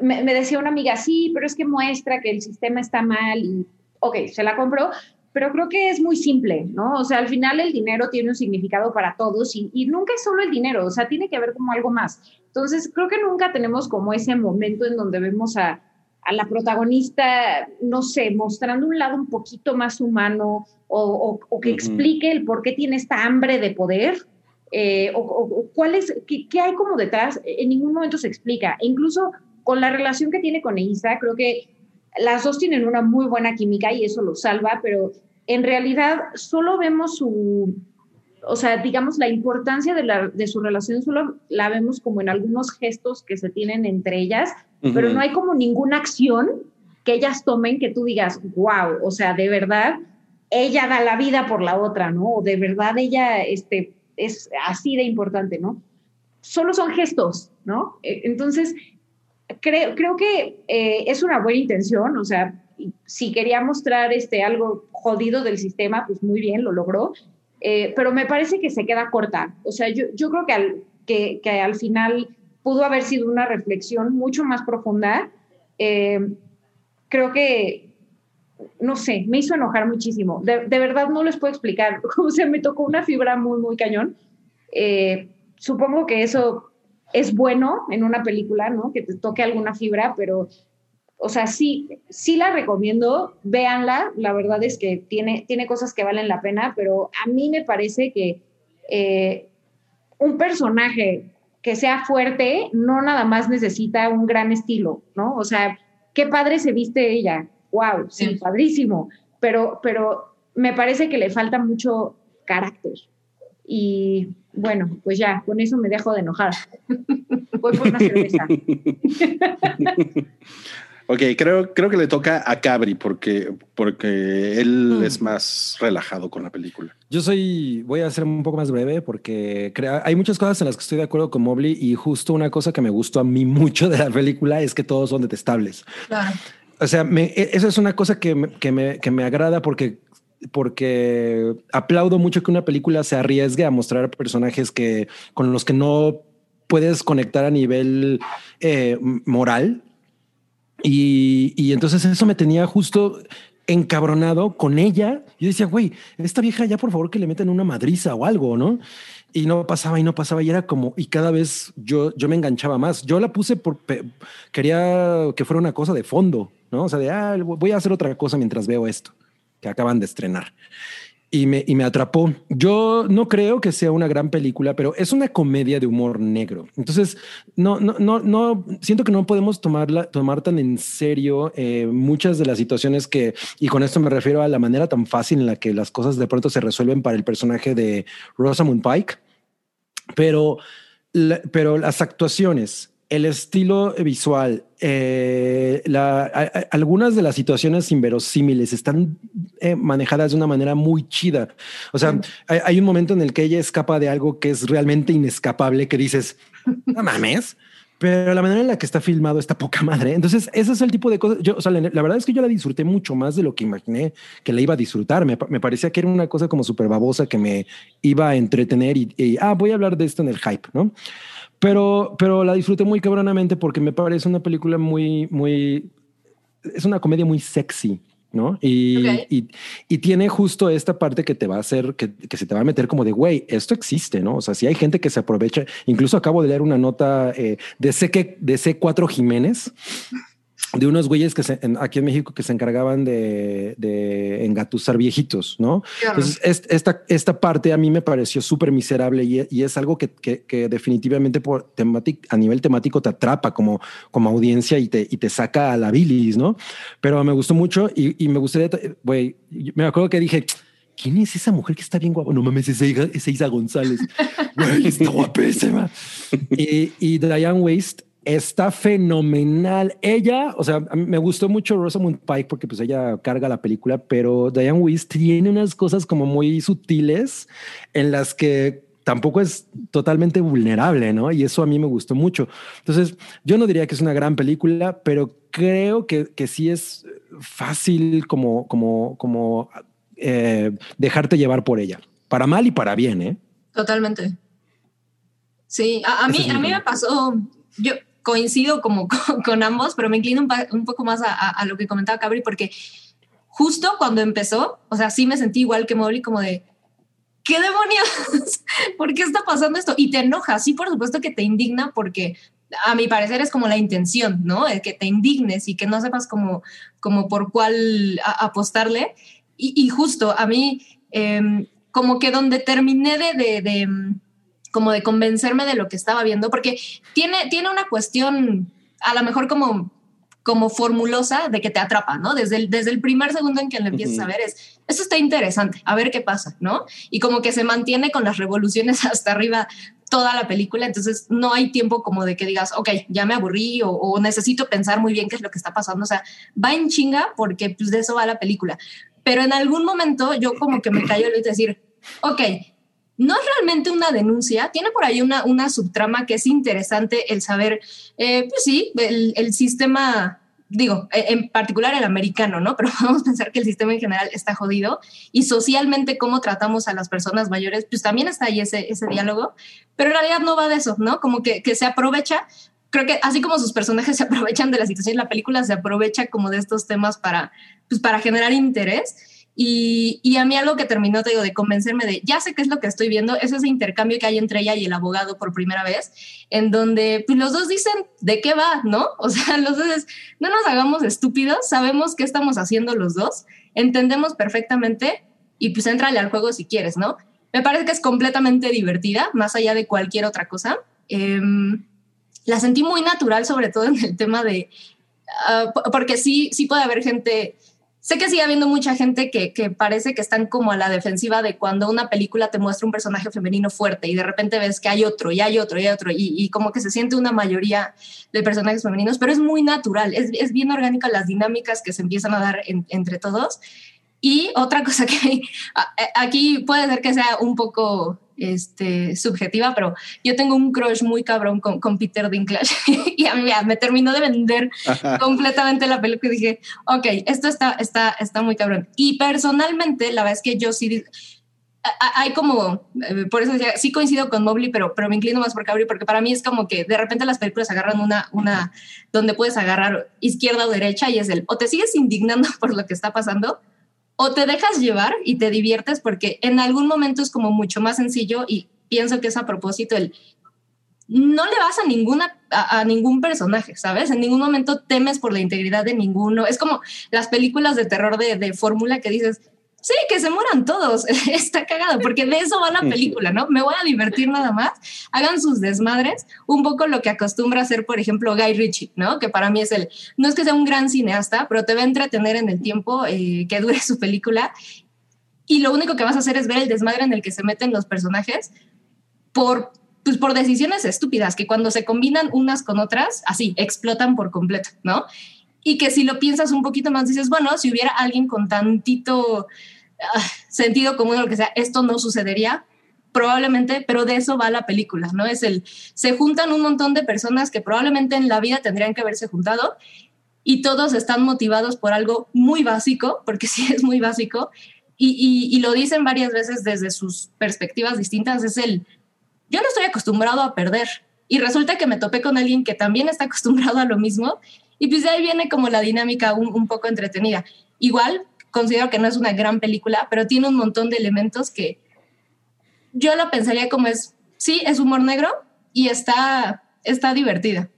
me, me decía una amiga, sí, pero es que muestra que el sistema está mal y, ok, se la compró, pero creo que es muy simple, ¿no? O sea, al final el dinero tiene un significado para todos y, y nunca es solo el dinero, o sea, tiene que haber como algo más. Entonces, creo que nunca tenemos como ese momento en donde vemos a, a la protagonista, no sé, mostrando un lado un poquito más humano o, o- o que explique el por qué tiene esta hambre de poder. eh, o, o- o cuál es, qué, qué hay como detrás, en ningún momento se explica. E incluso con la relación que tiene con Isa, creo que las dos tienen una muy buena química y eso lo salva, pero en realidad solo vemos su, o sea, digamos, la importancia de, la, de su relación solo la vemos como en algunos gestos que se tienen entre ellas, pero no hay como ninguna acción que ellas tomen que tú digas, wow, o sea, de verdad, ella da la vida por la otra, ¿no? O de verdad ella este, es así de importante, ¿no? Solo son gestos, ¿no? Eh, entonces, creo, creo que eh, es una buena intención, o sea, si quería mostrar este, algo jodido del sistema, pues muy bien, lo logró, eh, pero me parece que se queda corta. O sea, yo, creo que al, que, al final pudo haber sido una reflexión mucho más profunda. creo que no sé, me hizo enojar muchísimo. De, verdad no les puedo explicar. O sea, me tocó una fibra muy, muy cañón. Eh, supongo que eso es bueno en una película, ¿no? Que te toque alguna fibra, pero, o sea, sí, sí la recomiendo, véanla. La verdad es que tiene, tiene cosas que valen la pena, pero a mí me parece que eh, un personaje que sea fuerte no nada más necesita un gran estilo, ¿no? O sea, qué padre se viste ella, wow, sí, padrísimo, pero, pero me parece que le falta mucho carácter. Y bueno, pues ya, con eso me dejo de enojar. Voy por una cerveza. ok, creo, creo que le toca a Cabri porque, porque él mm. es más relajado con la película. Yo soy, voy a ser un poco más breve porque hay muchas cosas en las que estoy de acuerdo con Mobley y justo una cosa que me gustó a mí mucho de la película es que todos son detestables. Claro. O sea, me, e, eso es una cosa que me, que me, que me agrada porque porque aplaudo mucho que una película se arriesgue a mostrar personajes que con los que no puedes conectar a nivel eh, moral. Y, y, entonces eso me tenía justo encabronado con ella. Yo decía, güey, esta vieja ya por favor que le metan una madriza o algo, ¿no? y no pasaba y no pasaba y era como y cada vez yo yo me enganchaba más. Yo la puse por quería que fuera una cosa de fondo, ¿no? O sea, de ah, voy a hacer otra cosa mientras veo esto que acaban de estrenar. Y me, y me atrapó. Yo no creo que sea una gran película, pero es una comedia de humor negro. Entonces, no, no, no, no siento que no podemos tomarla, tomar tan en serio eh, muchas de las situaciones que, y con esto me refiero a la manera tan fácil en la que las cosas de pronto se resuelven para el personaje de Rosamund Pike pero, pero las actuaciones, el estilo visual, eh, algunas de las situaciones inverosímiles están eh, manejadas de una manera muy chida. O sea, hay, un momento en el que ella escapa de algo que es realmente inescapable, que dices, no mames. Pero la manera en la que está filmado está poca madre. Entonces, ese es el tipo de cosas. Yo, o la, verdad es que yo la disfruté mucho más de lo que imaginé que la iba a disfrutar. Me, me parecía que era una cosa como súper babosa que me iba a entretener y, ah, voy a hablar de esto en el hype, ¿no? Pero, pero la disfruté muy cabronamente porque me parece una película muy, muy. Es una comedia muy sexy. ¿No? Y, y, tiene justo esta parte que te va a hacer, que, que, se te va a meter como de, güey, esto existe, ¿no? O sea, si hay gente que se aprovecha, incluso acabo de leer una nota eh, de, C, de C4 Jiménez, de unos güeyes que se, aquí en México que se encargaban de, de engatusar viejitos, ¿no? Entonces, esta, esta parte a mí me pareció súper miserable y, y, es algo que, que, definitivamente por a nivel temático te atrapa como, como audiencia y te, y te saca a la bilis, ¿no? Pero me gustó mucho y, y me gustaría, güey, me acuerdo que dije, ¿quién es esa mujer que está bien guapa? No mames, es Isa, es Isa González. Güey, está guapísima. y, y Diane Waste está fenomenal. Ella, o sea, me gustó mucho Rosamund Pike porque pues ella carga la película, pero Diane Weiss tiene unas cosas como muy sutiles en las que tampoco es totalmente vulnerable, ¿no? Y eso a mí me gustó mucho. Entonces, yo no diría que es una gran película, pero creo que, que sí es fácil como, como, como eh, dejarte llevar por ella, para mal y para bien, ¿eh? Totalmente. Sí, a, mí, a mí me pasó, yo, coincido como con, ambos, pero me inclino un, poco más a, lo que comentaba Cabri, porque justo cuando empezó, o sea, sí me sentí igual que Molly, como de, ¿qué demonios? ¿Por qué está pasando esto? Y te enoja, sí, por supuesto que te indigna, porque a mi parecer es como la intención, ¿no? El que te indignes y que no sepas como, como por cuál apostarle. Y, justo a mí, em, como que donde terminé de, de como de convencerme de lo que estaba viendo, porque tiene, tiene una cuestión a lo mejor como, como formulosa de que te atrapa, ¿no? Desde el, desde el primer segundo en que lo empiezas a ver es, esto está interesante, a ver qué pasa, ¿no? Y como que se mantiene con las revoluciones hasta arriba toda la película, entonces no hay tiempo como de que digas, ok, ya me aburrí o, o necesito pensar muy bien qué es lo que está pasando, o sea, va en chinga porque pues de eso va la película pero en algún momento yo como que me cayó el de decir, ok, no es realmente una denuncia, tiene por ahí una, una subtrama que es interesante el saber, eh, pues sí, el, el sistema digo, e, en particular el americano, ¿no? Pero vamos a pensar que el sistema en general está jodido y socialmente cómo tratamos a las personas mayores, pues también está ahí ese, ese diálogo, pero en realidad no va de eso, ¿no? Como que, que se aprovecha, creo que así como sus personajes se aprovechan de la situación, la película se aprovecha como de estos temas para, pues para generar interés y, y, a mí algo que terminó, te digo, de convencerme de, ya sé qué es lo que estoy viendo, es ese intercambio que hay entre ella y el abogado por primera vez, en donde pues, los dos dicen de qué va, ¿no? O sea, los dos es, no nos hagamos estúpidos, sabemos qué estamos haciendo los dos, entendemos perfectamente y pues entrale al juego si quieres, ¿no? Me parece que es completamente divertida, más allá de cualquier otra cosa. Eh, la sentí muy natural, sobre todo en el tema de, uh, porque sí, sí puede haber gente Sé que sigue habiendo mucha gente que, que, parece que están como a la defensiva de cuando una película te muestra un personaje femenino fuerte y de repente ves que hay otro y hay otro y hay otro y, como que se siente una mayoría de personajes femeninos, pero es muy natural, es, es bien orgánica las dinámicas que se empiezan a dar en, entre todos. Y otra cosa que aquí puede ser que sea un poco este, subjetiva, pero yo tengo un crush muy cabrón con, con Peter Dinklage y a mí ya, me terminó de vender completamente la película y dije, ok, esto está, está, está muy cabrón. Y personalmente, la verdad es que yo sí, hay como, eh, por eso decía, sí coincido con Mobley, pero, pero me inclino más por Cabri, porque para mí es como que de repente las películas agarran una, una donde puedes agarrar izquierda o derecha y es el, o te sigues indignando por lo que está pasando, o te dejas llevar y te diviertes porque en algún momento es como mucho más sencillo y pienso que es a propósito el no le vas a ninguna a, a, ningún personaje, ¿sabes? En ningún momento temes por la integridad de ninguno. Es como las películas de terror de, de fórmula que dices, sí, que se mueran todos, está cagado, porque de eso va la película, ¿no? Me voy a divertir nada más, hagan sus desmadres, un poco lo que acostumbra hacer, por ejemplo, Guy Ritchie, ¿no? Que para mí es el, no es que sea un gran cineasta, pero te va a entretener en el tiempo eh, que dure su película y lo único que vas a hacer es ver el desmadre en el que se meten los personajes por pues por decisiones estúpidas que cuando se combinan unas con otras, así, explotan por completo, ¿no? Y que si lo piensas un poquito más, dices, bueno, si hubiera alguien con tantito sentido común o lo que sea, esto no sucedería, probablemente, pero de eso va la película, ¿no? Es el, se juntan un montón de personas que probablemente en la vida tendrían que haberse juntado y todos están motivados por algo muy básico, porque sí es muy básico, y, y, y lo dicen varias veces desde sus perspectivas distintas, es el, yo no estoy acostumbrado a perder. Y resulta que me topé con alguien que también está acostumbrado a lo mismo. Y pues de ahí viene como la dinámica un, un, poco entretenida. Igual, considero que no es una gran película, pero tiene un montón de elementos que yo lo pensaría como es, sí, es humor negro y está, está divertida.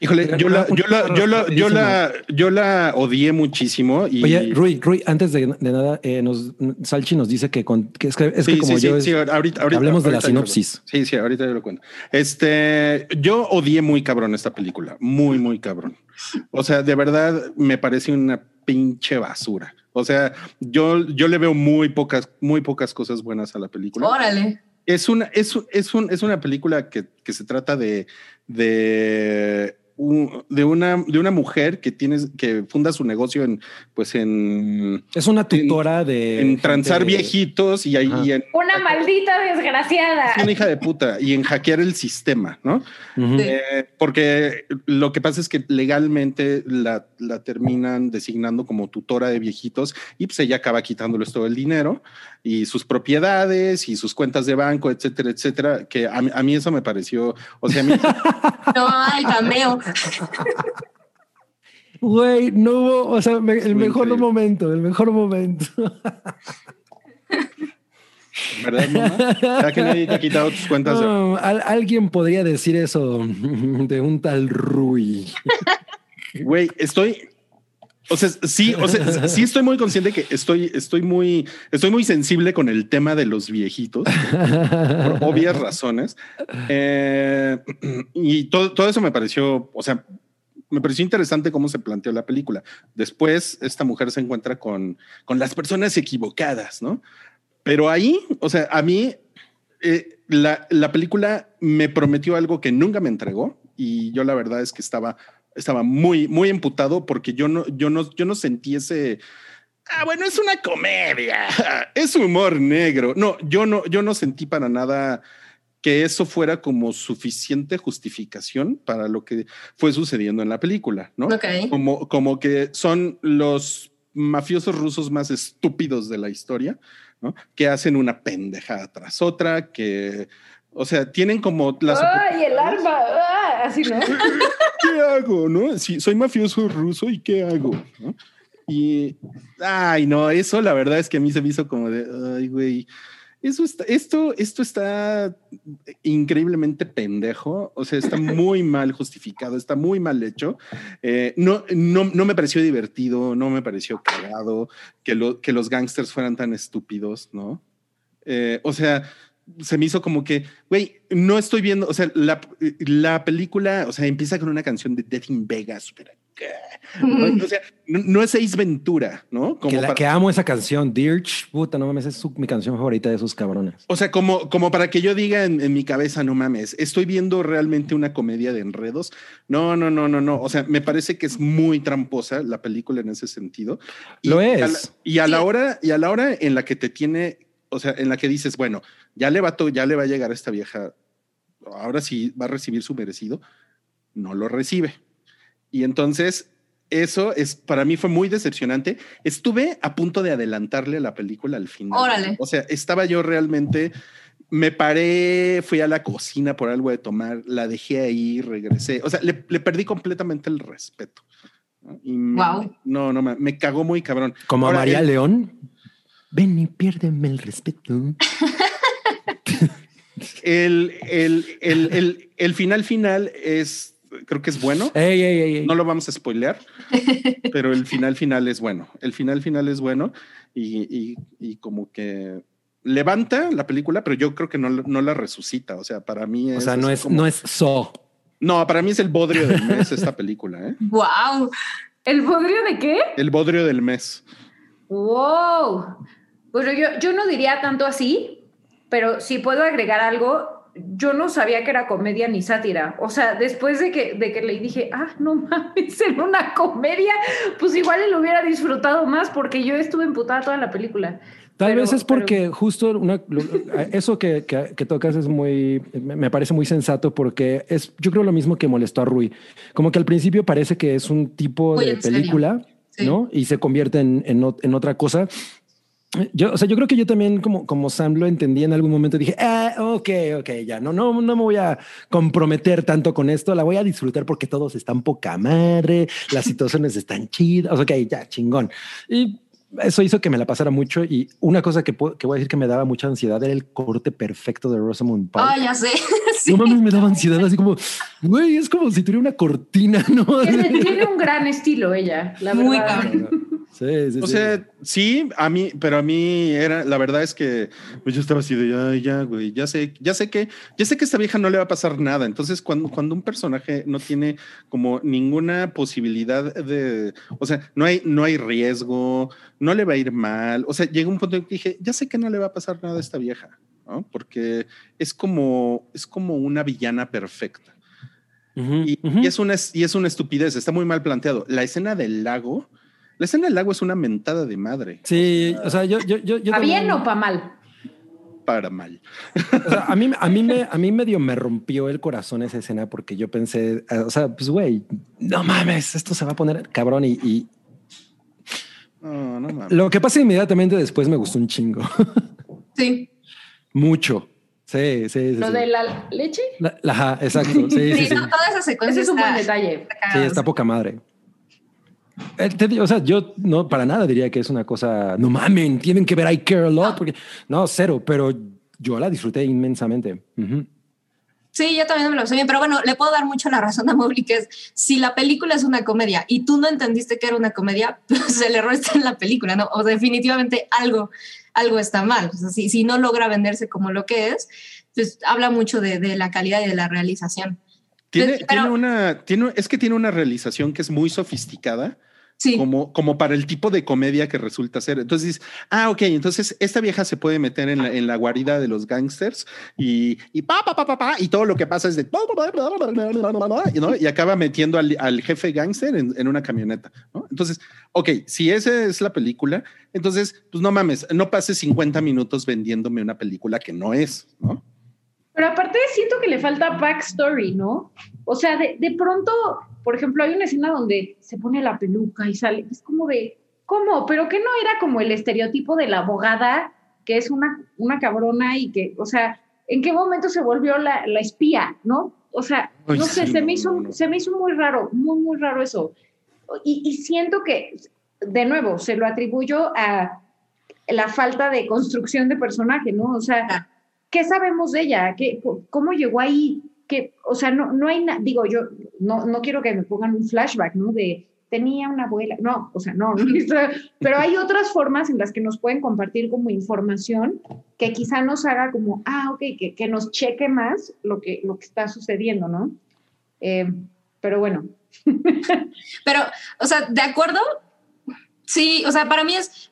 Híjole, yo la, yo la, yo la, yo la, yo la odié muchísimo. Y... Oye, Rui, Rui, antes de, de nada, eh, nos, Salchi nos dice que, con, que es que, es sí, que como sí, yo. Sí, es, ahorita, ahorita, hablemos ahorita de la sinopsis. Sí, sí, ahorita yo lo cuento. Este, yo odié muy cabrón esta película, muy, muy cabrón. O sea, de verdad me parece una pinche basura. O sea, yo, yo le veo muy pocas, muy pocas cosas buenas a la película. Órale. Es una, es, es, un, es una película que, que se trata de, de de una, de una mujer que tiene, que funda su negocio en, pues en. Es una tutora en, de. En transar gente... viejitos y ahí. Y en, una maldita desgraciada. Es una hija de puta y en hackear el sistema, ¿no? Uh -huh. eh, porque lo que pasa es que legalmente la, la, terminan designando como tutora de viejitos y pues ella acaba quitándoles todo el dinero y sus propiedades y sus cuentas de banco, etcétera, etcétera. Que a, a mí eso me pareció, o sea, a mí. no, el cameo. Güey, no hubo, o sea, me, el Muy mejor increíble. momento, el mejor momento. ¿Verdad, mamá? ¿Ya que nadie te ha quitado tus cuentas? No, al, alguien podría decir eso de un tal Rui. Güey, estoy. O sea, sí, o sea, sí estoy muy consciente que estoy, estoy muy, estoy muy sensible con el tema de los viejitos, por obvias razones. Eh, y todo, todo eso me pareció, o sea, me pareció interesante cómo se planteó la película. Después, esta mujer se encuentra con, con las personas equivocadas, ¿no? Pero ahí, o sea, a mí eh, la, la, película me prometió algo que nunca me entregó y yo la verdad es que estaba, estaba muy, muy emputado porque yo no, yo no, yo no sentí ese, Ah, bueno, es una comedia. Es humor negro. No, yo no, yo no sentí para nada que eso fuera como suficiente justificación para lo que fue sucediendo en la película, ¿no? Ok. Como, como que son los mafiosos rusos más estúpidos de la historia, ¿no? Que hacen una pendejada tras otra, que, o sea, tienen como las... ¡Ay, el arma! ¡Ah! Así, ¿no? ¿Qué hago, no? Si soy mafioso ruso, ¿y qué hago? ¿no? Y, ay, no, eso la verdad es que a mí se me hizo como de, ay, güey, eso está, esto, esto está increíblemente pendejo, o sea, está muy mal justificado, está muy mal hecho. Eh, no, no, no me pareció divertido, no me pareció cagado que, lo, que los gangsters fueran tan estúpidos, ¿no? Eh, o sea, se me hizo como que, güey, no estoy viendo, o sea, la, la película, o sea, empieza con una canción de Death in Vegas, pero, ¿no? o sea, no, no es Ace Ventura, ¿no? Como Que, la- para- que amo esa canción, Dirge, puta, no mames, es su- mi canción favorita de esos cabrones. O sea, como, como para que yo diga en, en mi cabeza, no mames, estoy viendo realmente una comedia de enredos. No, no, no, no, no. O sea, me parece que es muy tramposa la película en ese sentido. Y Lo a es. la- y a la hora, y a la hora en la que te tiene, o sea, en la que dices, bueno, ya le va, ya le va a llegar a esta vieja, ahora sí va a recibir su merecido, no lo recibe. Y entonces, eso es, para mí fue muy decepcionante. Estuve a punto de adelantarle la película al final. Órale. O sea, estaba yo realmente, me paré, fui a la cocina por algo de tomar, la dejé ahí, regresé. O sea, le, le perdí completamente el respeto. ¿no? Y me- Guau. No, no, me, me cagó muy cabrón. Como Ahora, a María León. Ven y piérdeme el respeto. El, el, el, el, el final final es, creo que es bueno. Ey, ey, ey, ey. No lo vamos a spoilear, pero el final final es bueno. El final final es bueno y, y, y como que levanta la película, pero yo creo que no, no la resucita. O sea, para mí es. O sea, no es, como- no es so. No, para mí es el bodrio del mes esta película, ¿eh? Wow. ¿El podrio de qué? El bodrio del mes. ¡Wow! Bueno, yo, yo no diría tanto así, pero si puedo agregar algo, yo no sabía que era comedia ni sátira. O sea, después de que, de que le dije, ah, no mames, en una comedia, pues igual lo hubiera disfrutado más porque yo estuve emputada toda la película. Tal Pero- vez es pero- porque justo una- lo- eso que, que- que tocas es muy, me parece muy sensato porque es, yo creo lo mismo que molestó a Rui. Como que al principio parece que es un tipo Muy de película, Sí. ¿no? Y se convierte en, en otra cosa. Yo, o sea, yo creo que yo también como, como Sam lo entendí en algún momento, dije, ah, ok, ok, ya, no, no, no me voy a comprometer tanto con esto, la voy a disfrutar porque todos están poca madre, las situaciones están chidas, ok, ya, chingón. Y eso hizo que me la pasara mucho y una cosa que, puedo- que voy a decir que me daba mucha ansiedad era el corte perfecto de Rosamund Pike. Ah, ya sé. Sí. No mames, me daba ansiedad, así como, güey, es como si tuviera una cortina, ¿no? Tiene, tiene un gran estilo ella, la Muy verdad. cabrón. Sí, sí, O sí. sea, sí, a mí, pero a mí era, la verdad es que pues yo estaba así de, ya, ya, güey, ya sé, ya sé que, ya sé que a esta vieja no le va a pasar nada. Entonces, cuando, cuando un personaje no tiene como ninguna posibilidad de, o sea, no hay, no hay riesgo, no le va a ir mal. O sea, llega un punto en que dije, ya sé que no le va a pasar nada a esta vieja, ¿no? Porque es como, es como una villana perfecta. Ujú, Y, ujú. y es una, y es una estupidez, está muy mal planteado. La escena del lago, la escena del lago es una mentada de madre. Sí, o sea, yo, yo, yo, yo ¿Pa bien o pa mal? Para mal. O sea, a mí, a mí me, a mí medio me rompió el corazón esa escena porque yo pensé, eh, o sea, pues güey, no mames, esto se va a poner cabrón y, y No, no mames. lo que pasa inmediatamente después me gustó un chingo, Sí. mucho. Sí, sí, sí. ¿Lo sí. de la leche? La- la- ajá, exacto. Sí, sí, Sí, sí. no, toda esa secuencia Ese es un está- buen detalle. Sí, está poca madre. Eh, o sea, yo no para nada diría que es una cosa, no mamen, tienen que ver I Care a Lot, porque no, cero, pero yo la disfruté inmensamente. Ujú. Sí, yo también me lo pasé bien, pero bueno, le puedo dar mucho la razón a Mowgli, que es, si la película es una comedia y tú no entendiste que era una comedia, pues el error está en la película, ¿no? O definitivamente algo, algo está mal. O sea, si, si no logra venderse como lo que es, pues habla mucho de, de la calidad y de la realización. Tiene, Pero- tiene una, tiene, es que tiene una realización que es muy sofisticada, Sí. como, como para el tipo de comedia que resulta ser. Entonces dices, ah, ok, entonces esta vieja se puede meter en la, en la guarida de los gangsters y, y pa, pa, pa, pa, pa, y todo lo que pasa es de ¿no? y acaba metiendo al, al jefe gangster en, en una camioneta. ¿no? Entonces, ok, si esa es la película, entonces, pues no mames, no pases 50 minutos vendiéndome una película que no es, ¿no? Pero aparte siento que le falta backstory, ¿no? O sea, de, de pronto, por ejemplo, hay una escena donde se pone la peluca y sale, es como de, ¿cómo? Pero que no era como el estereotipo de la abogada, que es una, una cabrona y que, o sea, ¿en qué momento se volvió la, la espía, no? O sea, Ay, no sé, sí, se, me hizo, no. se me hizo muy raro, muy, muy raro eso. Y, y siento que, de nuevo, se lo atribuyo a la falta de construcción de personaje, ¿no? O sea, ¿qué sabemos de ella? ¿Qué, ¿Cómo llegó ahí? ¿Qué, o sea, no, no hay nada, digo, yo no, no quiero que me pongan un flashback, ¿no? De tenía una abuela, no, o sea, no, no, pero hay otras formas en las que nos pueden compartir como información que quizá nos haga como, ah, ok, que, que nos cheque más lo que, lo que está sucediendo, ¿no? Eh, pero bueno, Pero, o sea, ¿de acuerdo? Sí, o sea, para mí es.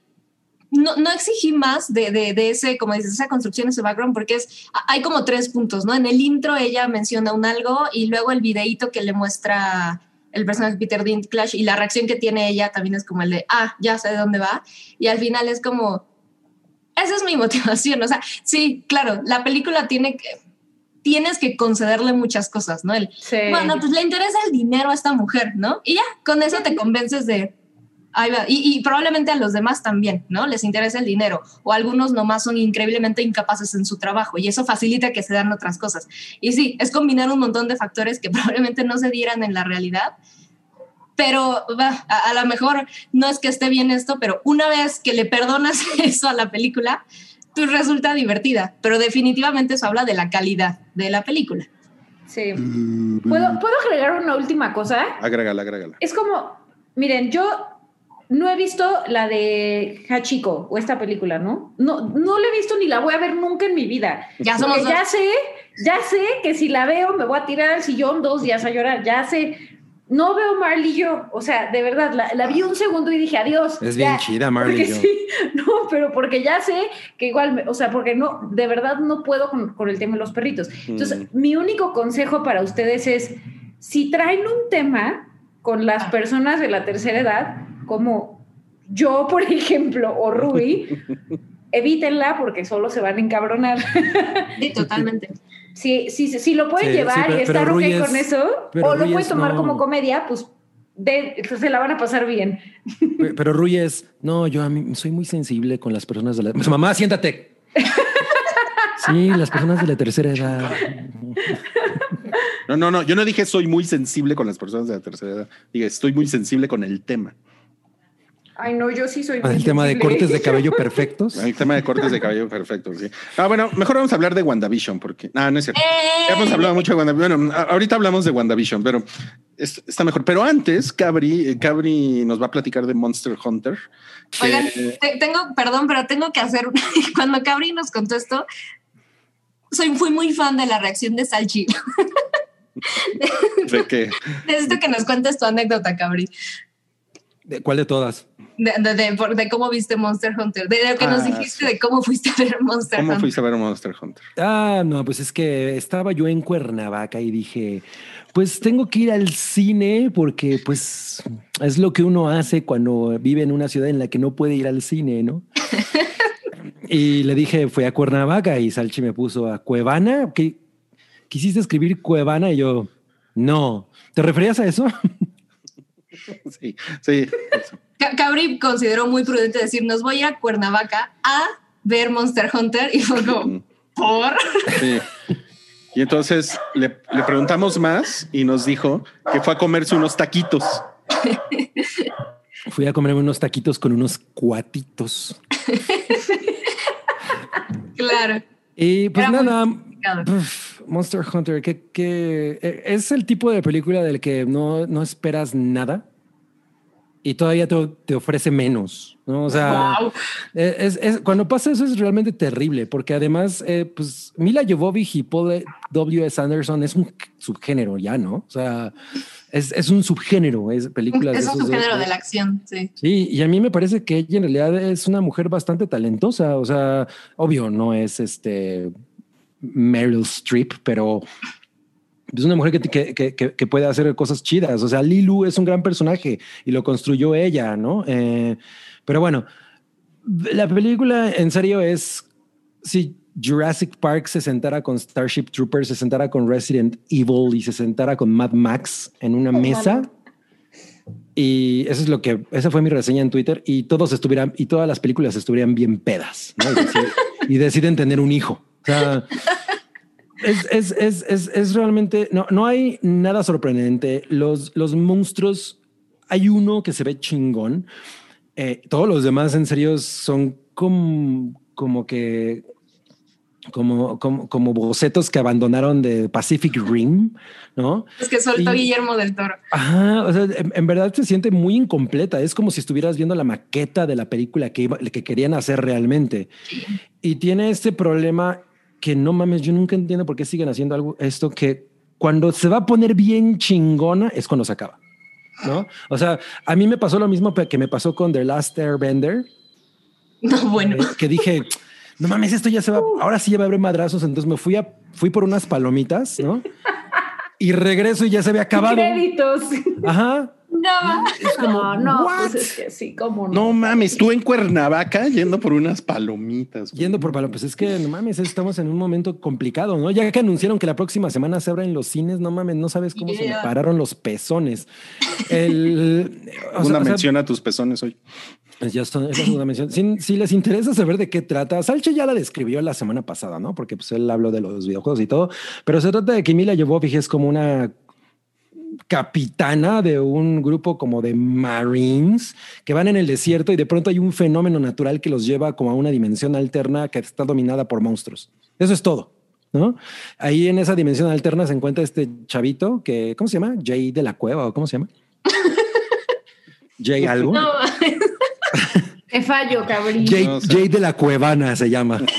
No, no exigí más de, de, de ese, como dices, esa construcción, ese background, porque es, hay como tres puntos, ¿no? En el intro ella menciona un algo y luego el videíto que le muestra el personaje Peter Dinklage y la reacción que tiene ella también es como el de, ah, ya sé de dónde va. Y al final es como, esa es mi motivación. O sea, sí, claro, la película tiene que, tienes que concederle muchas cosas, ¿no? El, sí. bueno, pues le interesa el dinero a esta mujer, ¿no? Y ya, con eso te convences de, ahí va. Y, y, probablemente a los demás también, ¿no? Les interesa el dinero. O algunos nomás son increíblemente incapaces en su trabajo y eso facilita que se dan otras cosas. Y sí, es combinar un montón de factores que probablemente no se dieran en la realidad. Pero va, a, a lo mejor no es que esté bien esto, pero una vez que le perdonas eso a la película, pues resulta divertida. Pero definitivamente eso habla de la calidad de la película. Sí. ¿Puedo, ¿Puedo agregar una última cosa? Agrégala, agrégala. Es como, miren, yo no he visto la de Hachiko o esta película, ¿no? No, no la he visto ni la voy a ver nunca en mi vida. Ya somos Porque ya sé, ya sé que si la veo me voy a tirar al sillón dos días a llorar. Ya sé. No veo Marley yo, o sea, de verdad, la, la, vi un segundo y dije adiós. Es bien ya, chida Marley yo. Sí, no, pero porque ya sé que igual, me, o sea, porque no, de verdad no puedo con, con el tema de los perritos. Entonces, mm. mi único consejo para ustedes es, si traen un tema con las personas de la tercera edad, como yo, por ejemplo, o Rui, evítenla porque solo se van a encabronar. Sí, totalmente. Si, si, si lo pueden sí, llevar sí, pero, y estar ok es, con eso, o lo pueden tomar no. como comedia, pues de, se la van a pasar bien. Pero, pero Rui es, no, yo a mí soy muy sensible con las personas de la... Mamá, siéntate. Sí, las personas de la tercera edad. No, no, no, yo no dije soy muy sensible con las personas de la tercera edad. Dije, estoy muy sensible con el tema. Ay, no, yo sí soy. El tema de cortes de cabello perfectos. El tema de cortes de cabello perfectos, sí. Ah, bueno, mejor vamos a hablar de WandaVision, porque. Ah, no es cierto. ¡Eh! Ya hemos hablado mucho de WandaVision. Bueno, ahorita hablamos de WandaVision, pero es, está mejor. Pero antes, Cabri, Cabri nos va a platicar de Monster Hunter. Que... Oigan, te, tengo, perdón, pero tengo que hacer. Cuando Cabri nos contó esto, soy, fui muy fan de la reacción de Salchi. ¿De qué? Necesito que nos cuentes tu anécdota, Cabri. ¿De cuál de todas? De, de, de, de, cómo viste Monster Hunter, de, lo que ah, nos dijiste sí. de cómo fuiste a ver Monster ¿Cómo Hunter. fuiste a ver Monster Hunter? Ah, no, pues es que estaba yo en Cuernavaca y dije, pues tengo que ir al cine porque pues es lo que uno hace cuando vive en una ciudad en la que no puede ir al cine, ¿no? y le dije, fui a Cuernavaca y Salchi me puso a Cuevana. ¿Qué? ¿Quisiste escribir Cuevana? Y yo, no. ¿Te referías a eso? sí, sí. Cabri consideró muy prudente decir, nos voy a Cuernavaca a ver Monster Hunter y fue como, ¿por? Sí. Y entonces le, le, preguntamos más y nos dijo que fue a comerse unos taquitos. Fui a comerme unos taquitos con unos cuatitos. claro. Y pues Era nada, Monster Hunter, que, que, es el tipo de película del que no, no esperas nada. Y todavía te, te ofrece menos, ¿no? O sea, Wow. es, es- cuando pasa eso es realmente terrible, porque además, eh, pues Mila Jovovich y Paul W. S. Anderson es un subgénero ya, ¿no? O sea, es, es un subgénero, es películas Es de un esos dos, subgénero ¿no? de la acción, sí. Sí, y a mí me parece que ella en realidad es una mujer bastante talentosa. O sea, obvio, no es este Meryl Streep, pero es una mujer que, que, que- que- puede hacer cosas chidas. O sea, Lilu es un gran personaje y lo construyó ella, ¿no? Eh, pero bueno, la película en serio es si Jurassic Park se sentara con Starship Troopers, se sentara con Resident Evil y se sentara con Mad Max en una mesa. Y eso es lo que, esa fue mi reseña en Twitter y todos estuvieran, y todas las películas estuvieran bien pedas, ¿no? Y, deciden, y deciden tener un hijo. O sea, es, es, es, es, es realmente, no, no hay nada sorprendente. Los, los monstruos, hay uno que se ve chingón. Eh, todos los demás en serio son como, como que como, como, como bocetos que abandonaron de Pacific Rim, ¿no? Es que soltó Y- Guillermo del Toro. Ajá, o sea, en, en verdad se siente muy incompleta. Es como si estuvieras viendo la maqueta de la película que, iba- que querían hacer realmente. Y tiene este problema que no mames, yo nunca entiendo por qué siguen haciendo algo, esto que cuando se va a poner bien chingona es cuando se acaba. ¿No? O sea, a mí me pasó lo mismo que me pasó con The Last Airbender, No, bueno. eh, que dije, no mames, esto ya se va, ahora sí ya va a haber madrazos, entonces me fui a, fui por unas palomitas, ¿no? Y regreso y ya se había acabado. Créditos. Ajá. No, Es como, No, no, pues es que sí, cómo no. No mames, tú en Cuernavaca yendo por unas palomitas. güey. Yendo por palo, pues es que no mames, estamos en un momento complicado, ¿no? Ya que anunciaron que la próxima semana se abren los cines, no mames, no sabes cómo se me pararon los pezones. El, o Una sea- o sea, mención a tus pezones hoy. pues ya son- esa es una mención. Si, si les interesa saber de qué trata, Salche ya la describió la semana pasada, ¿no? Porque pues él habló de los videojuegos y todo, pero se trata de que Mila Jovovich es como una capitana de un grupo como de Marines que van en el desierto y de pronto hay un fenómeno natural que los lleva como a una dimensión alterna que está dominada por monstruos. Eso es todo. ¿No? Ahí en esa dimensión alterna se encuentra este chavito que, ¿cómo se llama? Jay de la Cueva o cómo se llama? Jay algo. no. Te fallo, cabrón. Jay, No sé. Jay de la Cuevana se llama.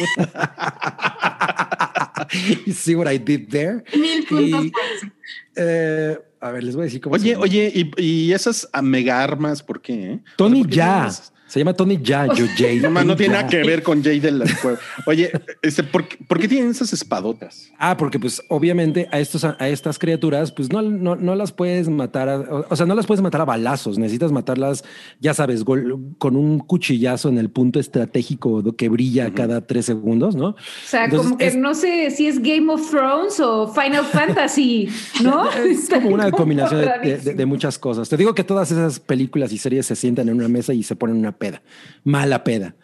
You see what I did there? Mil puntos Y, por eso. eh, a ver, les voy a decir cómo se Oye, llama. oye, y, y esas mega armas, ¿por qué? eh? Tony ¿Por qué Ya. tienen esas? Se llama Tony Ya, yo Jay. No, no tiene nada que ver con Jay de la cueva. Oye, este, ¿por, qué- por qué tienen esas espadotas? Ah, porque pues obviamente a estos a estas criaturas pues no, no, no las puedes matar, a- o, sea, no las puedes matar a balazos, necesitas matarlas, ya sabes, gol- con un cuchillazo en el punto estratégico que brilla cada tres segundos, ¿no? O sea, Entonces, como que es- no sé si es Game of Thrones o Final Fantasy, ¿no? Es como una combinación de- de muchas cosas. Te digo que todas esas películas y series se sientan en una mesa y se ponen una peda, mala peda.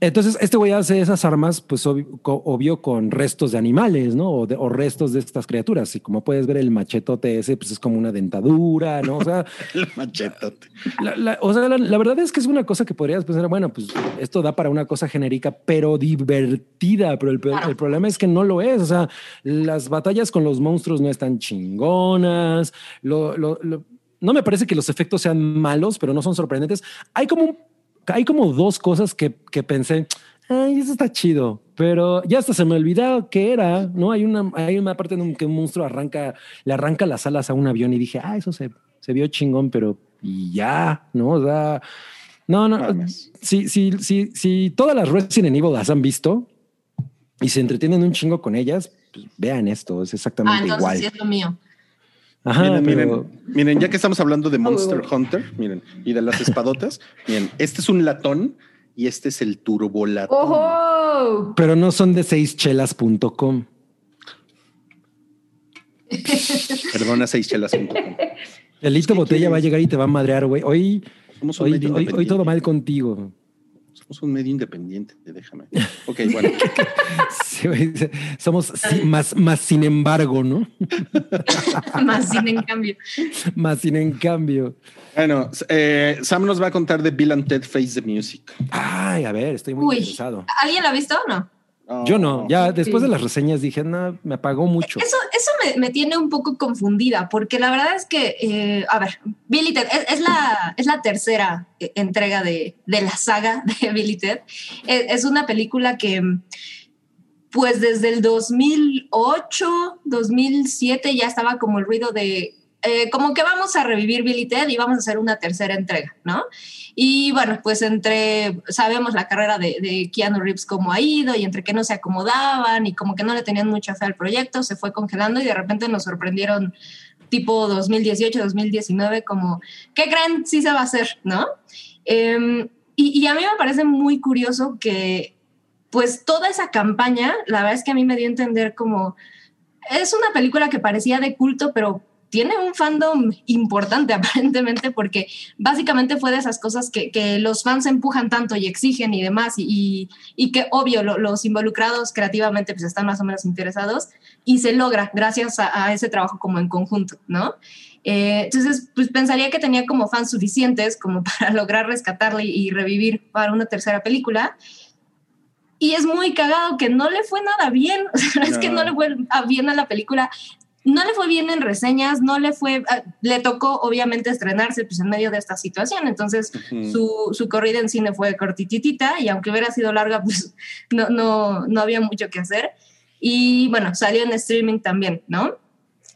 Entonces, este güey hace esas armas, pues obvio, obvio con restos de animales, ¿no? O, de- o restos de estas criaturas. Y como puedes ver, el machetote ese, pues es como una dentadura, ¿no? O sea, El machetote. la, la- o sea, la, la verdad es que es una cosa que podrías pensar, bueno, pues esto da para una cosa genérica, pero divertida. Pero el, Claro. el problema es que no lo es. O sea, las batallas con los monstruos no están chingonas. Lo, lo- lo- no me parece que los efectos sean malos, pero no son sorprendentes. Hay como, un- hay como dos cosas que, que pensé. Ay, eso está chido, pero ya hasta se me olvidó qué era, ¿no? Hay una, hay una parte en que un monstruo arranca, le arranca las alas a un avión y dije, ah, eso se, se vio chingón, pero y ya, ¿no? O sea, no, no, si, si, si, si todas las Resident Evil las han visto y se entretienen un chingo con ellas, pues vean esto, es Ah, exactamente entonces igual. sí es lo mío. Ajá, miren, pero miren, miren, ya que estamos hablando de Monster. Hunter, miren, y de las espadotas, miren, este es un latón y este es el turbolatón. ¡Ojo! pero no son de seischelas.com. Perdona, seischelas.com. Elito ¿qué Botella quieres? va a llegar y te va a madrear, güey. Hoy, hoy, todo mal contigo. Somos un medio independiente, déjame. Ok, bueno. Sí, Somos sí, más, más sin embargo, ¿no? Más sin en cambio. Más sin en cambio. Bueno, eh, Sam nos va a contar de Bill and Ted Face the Music. Ay, a ver, estoy muy Uy. interesado. ¿Alguien la ha visto o no? Yo no, ya después Sí. de las reseñas dije, no, me apagó mucho. Eso, eso me, me tiene un poco confundida, porque la verdad es que, eh, a ver, Billy Ted es, es la, es la tercera eh, entrega de, de la saga de Billy Ted. Es, es una película que, pues desde el 2008, 2007 ya estaba como el ruido de, eh, como que vamos a revivir Billy Ted y vamos a hacer una tercera entrega, ¿no? Y bueno, pues entre, sabemos la carrera de, de Keanu Reeves cómo ha ido y entre que no se acomodaban y como que no le tenían mucha fe al proyecto, se fue congelando y de repente nos sorprendieron tipo 2018, 2019 como, ¿qué creen? Sí se va a hacer, ¿no? Em, y, y a mí me parece muy curioso que pues toda esa campaña, la verdad es que a mí me dio a entender como, es una película que parecía de culto, pero tiene un fandom importante aparentemente porque básicamente fue de esas cosas que, que los fans empujan tanto y exigen y demás y, y, y que obvio lo, los involucrados creativamente pues están más o menos interesados y se logra gracias a, a ese trabajo como en conjunto, ¿no? Eh, entonces, pues pensaría que tenía como fans suficientes como para lograr rescatarle y revivir para una tercera película. Y es muy cagado que no le fue nada bien. O sea, es que no le fue bien a la película. No le fue bien en reseñas, no le fue, ah, le tocó obviamente estrenarse pues en medio de esta situación, entonces su, su corrida en cine fue cortititita y aunque hubiera sido larga pues no, no, no había mucho que hacer. Y bueno, salió en streaming también, ¿no?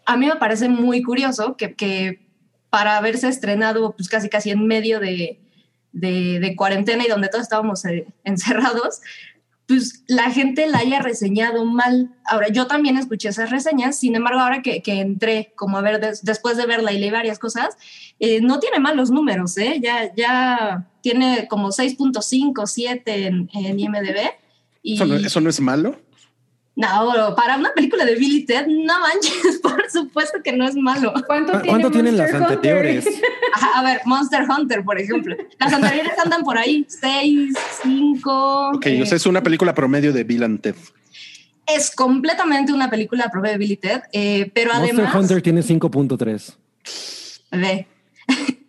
A mí me parece muy curioso que, que para haberse estrenado pues casi casi en medio de, de, de cuarentena y donde todos estábamos eh, encerrados, pues la gente la haya reseñado mal. Ahora, yo también escuché esas reseñas, sin embargo, ahora que, que entré como a ver, des- después de verla y leí varias cosas, eh, no tiene malos números, ¿eh? Ya, ya tiene como 6.5, 7 en, en IMDB. Y, ¿Eso, no, eso no es malo? No, para una película de Billy Ted, no manches, por supuesto que no es malo. ¿Cuánto, ¿Cu- tiene ¿Cuánto tienen las Monster Hunter? anteriores? Ajá, a ver, Monster Hunter, por ejemplo. Las anteriores andan por ahí, 6, 5. Ok, o sea, es una película promedio de Bill and Ted. es completamente una película propia de Billy Ted, eh, pero Monster además... Hunter tiene 5.3. Ve.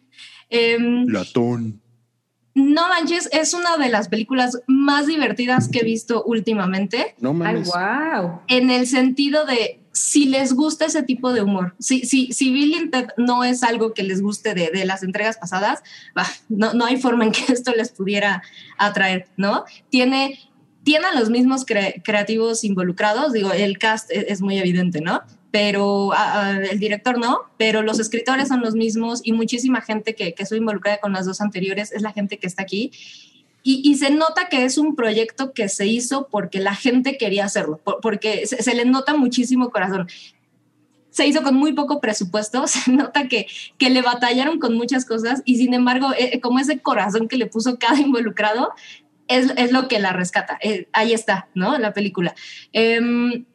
Em, Latón. No manches, es una de las películas más divertidas que he visto últimamente, No Ay, mames. wow. en el sentido de si les gusta ese tipo de humor. Si, si, si Billy and Ted no es algo que les guste de, de las entregas pasadas, bah, no, no hay forma en que esto les pudiera atraer, ¿no? Tiene, tiene a los mismos cre- creativos involucrados, digo, el cast es, es muy evidente, ¿no? Pero ah, el director no, pero los escritores son los mismos y muchísima gente que, que estuvo involucrada con las dos anteriores es la gente que está aquí. Y, y se nota que es un proyecto que se hizo porque la gente quería hacerlo, por- porque se, se le nota muchísimo corazón. Se hizo con muy poco presupuesto, se nota que, que le batallaron con muchas cosas y sin embargo, eh, como ese corazón que le puso cada involucrado, es, es lo que la rescata. Eh, ahí está, ¿no? La película. Em,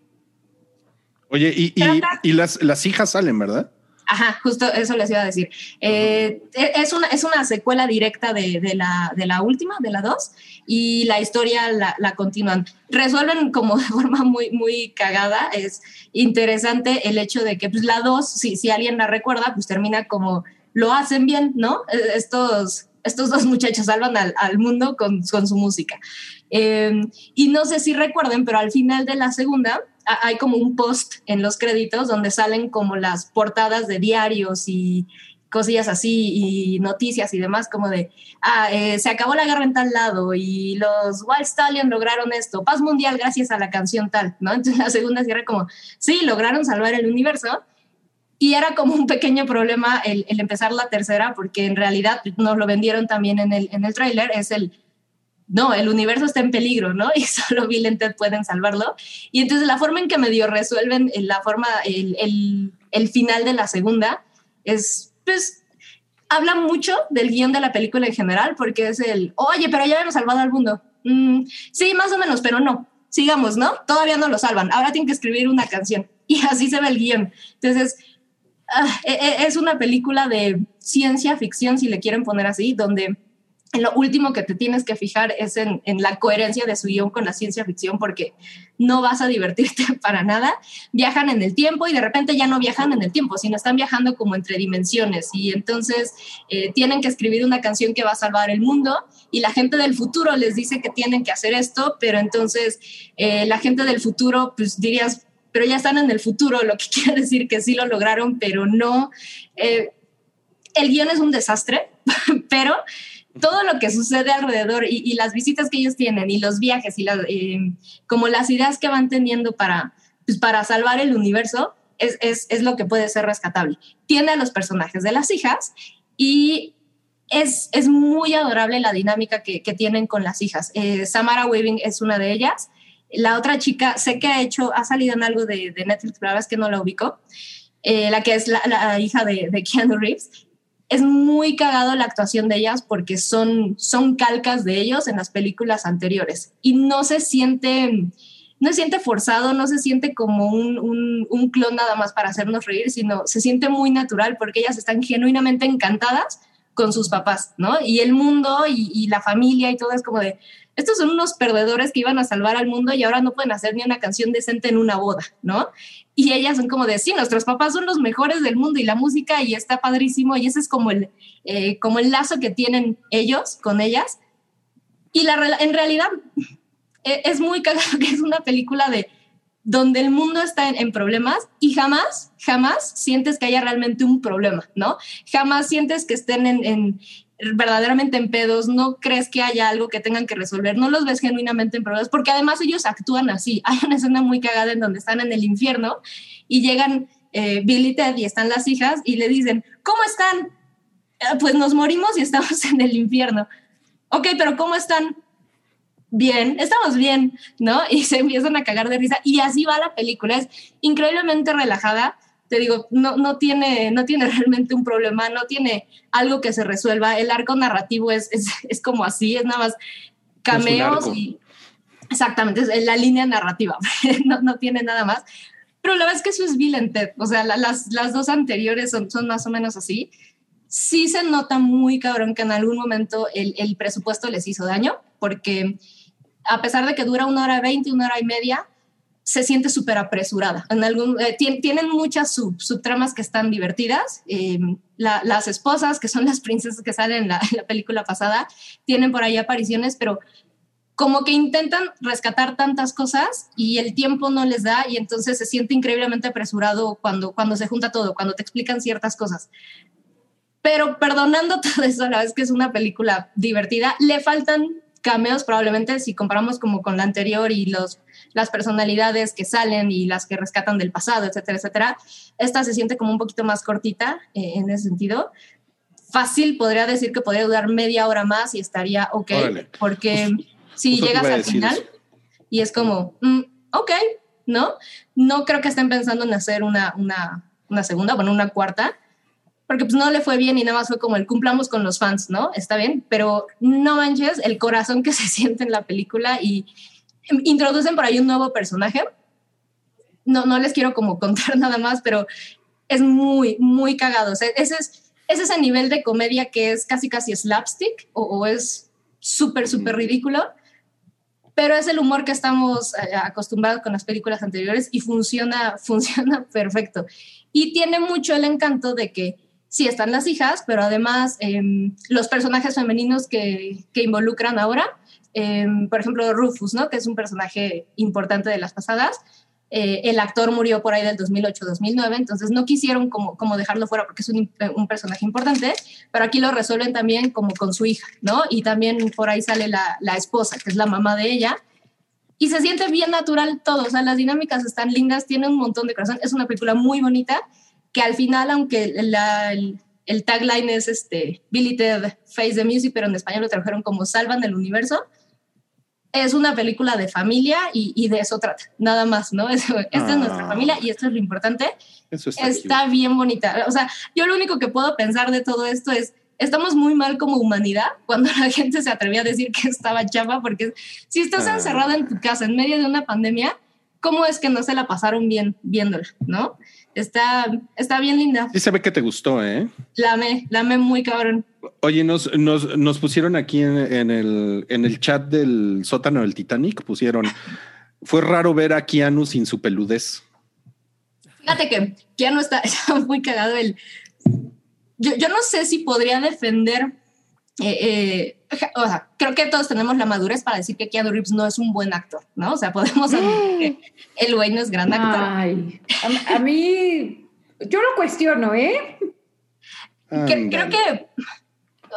Oye, y, y- y las, las hijas salen, ¿verdad? Ajá, justo eso les iba a decir. Eh, es, una, es una secuela directa de, de la, de la última, de la 2, y la historia la, la continúan. Resuelven como de forma muy, muy cagada. Es interesante el hecho de que pues, la 2, si, si alguien la recuerda, pues termina como lo hacen bien, ¿no? Eh, Estos, estos dos muchachos salvan al, al mundo con, con su música. Eh, y no sé si recuerden, pero al final de la segunda hay como un post en los créditos donde salen como las portadas de diarios y cosillas así y noticias y demás como de, ah, eh, se acabó la guerra en tal lado y los Wild Stallion lograron esto, paz mundial gracias a la canción tal, ¿no? Entonces la segunda cierra como, sí, lograron salvar el universo. Y era como un pequeño problema el, el empezar la tercera, porque en realidad nos lo vendieron también en el, en el tráiler, es el, no, el universo está en peligro, ¿no? Y solo Bill y Ted pueden salvarlo. Y entonces la forma en que medio resuelven eh, la forma, el, el, final de la segunda es, pues, habla mucho del guion de la película en general, porque es el, oye, pero ya habíamos salvado al mundo. Mm, sí, más o menos, pero no. Sigamos, ¿no? Todavía no lo salvan. Ahora tienen que escribir una canción. Y así se ve el guion. Entonces, ah, e- e- es una película de ciencia ficción, si le quieren poner así, donde en lo último que te tienes que fijar es en, la coherencia de su guion con la ciencia ficción, porque no vas a divertirte para nada. Viajan en el tiempo y de repente ya no viajan en el tiempo, sino están viajando como entre dimensiones. Y entonces eh, tienen que escribir una canción que va a salvar el mundo y la gente del futuro les dice que tienen que hacer esto, pero entonces eh, la gente del futuro, pues dirías, pero ya están en el futuro, lo que quiere decir que sí lo lograron, pero no. Eh, el guion es un desastre, pero todo lo que sucede alrededor y, las visitas que ellos tienen y los viajes y eh, como las ideas que van teniendo para, pues, para salvar el universo es, es, es, lo que puede ser rescatable. Tiene a los personajes de las hijas y es, es muy adorable la dinámica que, tienen con las hijas. Eh, Samara Weaving es una de ellas. La otra chica, sé que ha hecho, ha salido en algo de, Netflix, pero la verdad es que no la ubico. Eh, la que es la, la hija de, de Keanu Reeves es muy cagado la actuación de ellas porque son, son calcas de ellos en las películas anteriores y no se siente, no se siente forzado, no se siente como un, un, clon nada más para hacernos reír, sino se siente muy natural porque ellas están genuinamente encantadas con sus papás, ¿no? Y el mundo y, y, la familia y todo es como de, estos son unos perdedores que iban a salvar al mundo y ahora no pueden hacer ni una canción decente en una boda, ¿no? Y ellas son como de, sí, nuestros papás son los mejores del mundo y la música y está padrísimo y ese es como el, eh, como el lazo que tienen ellos con ellas. Y la, en realidad e, es muy cagado que es una película de donde el mundo está en, problemas y jamás, jamás sientes que haya realmente un problema, ¿no? Jamás sientes que estén en, verdaderamente en pedos, no crees que haya algo que tengan que resolver, no los ves genuinamente en problemas, porque además ellos actúan así. Hay una escena muy cagada en donde están en el infierno y llegan eh, Bill y Ted y están las hijas y le dicen, ¿cómo están? Eh, pues nos morimos y estamos en el infierno. Ok, pero ¿cómo están? Bien, estamos bien, ¿no? Y se empiezan a cagar de risa y así va la película. Es increíblemente relajada te digo, no, no, tiene, no tiene realmente un problema, no tiene algo que se resuelva. El arco narrativo es, es, es como así, es nada más cameos y... Exactamente, es la línea narrativa, no, no, tiene nada más. Pero la verdad es que eso es Bill and Ted, o sea, la, las, las dos anteriores son, son más o menos así. Sí se nota muy cabrón que en algún momento el, el presupuesto les hizo daño, porque a pesar de que dura una hora veinte, una hora y media, se siente súper apresurada. En algún, eh, tienen muchas sub, subtramas que están divertidas. La, las esposas, que son las princesas que salen en la, película pasada, tienen por ahí apariciones, pero como que intentan rescatar tantas cosas y el tiempo no les da y entonces se siente increíblemente apresurado cuando, cuando se junta todo, cuando te explican ciertas cosas. Pero perdonando todo eso, la vez que es una película divertida, le faltan cameos probablemente si comparamos como con la anterior y los las personalidades que salen y las que rescatan del pasado, etcétera, etcétera. Esta se siente como un poquito más cortita eh, en ese sentido. Fácil, podría decir que podría durar media hora más y estaría ok, Órale. porque si llegas al final eso. y es como, mm, ok, ¿no? No creo que estén pensando en hacer una, una, una segunda, bueno, una cuarta, porque pues no le fue bien y nada más fue como el cumplamos con los fans, ¿no? Está bien, pero no manches el corazón que se siente en la película y, introducen por ahí un nuevo personaje. No, no les quiero como contar nada más, pero es muy, muy cagado. O sea, ese es, es ese nivel de comedia que es casi, casi slapstick o, o es súper, súper ridículo, pero es el humor que estamos eh, acostumbrados con las películas anteriores y funciona, funciona perfecto. Y tiene mucho el encanto de que sí están las hijas, pero además eh, los personajes femeninos que, que involucran ahora eh, por ejemplo, Rufus, ¿no? que es un personaje importante de las pasadas. Eh, el actor murió por ahí del 2008-2009, entonces no quisieron como, como dejarlo fuera porque es un, un, personaje importante, pero aquí lo resuelven también como con su hija, ¿no? Y también por ahí sale la, la esposa, que es la mamá de ella, y se siente bien natural todo, o sea, las dinámicas están lindas, tiene un montón de corazón, es una película muy bonita, que al final, aunque la, el, el, tagline es este, Billy Ted Face the Music, pero en español lo trajeron como Salvan el Universo, es una película de familia y, y, de eso trata, nada más, ¿no? esta ah. es nuestra familia y esto es lo importante. Eso está, está bien bonita. O sea, yo lo único que puedo pensar de todo esto es, estamos muy mal como humanidad cuando la gente se atrevía a decir que estaba chapa, porque si estás ah. encerrada en tu casa en medio de una pandemia, cómo es que no se la pasaron bien viéndola, ¿no? Está, está bien linda. Sí se ve que te gustó, ¿eh? La amé, la amé muy cabrón. Oye, nos, nos, nos pusieron aquí en, en el, en el chat del sótano del Titanic, pusieron, fue raro ver a Keanu sin su peludez. Fíjate que Keanu está, está muy cagado. El, yo, yo no sé si podría defender eh, eh, o sea, creo que todos tenemos la madurez para decir que Keanu Reeves no es un buen actor, ¿no? O sea, podemos admitir que el güey no es gran actor. Ay, a, a mí, yo lo cuestiono, ¿eh? Que- creo que.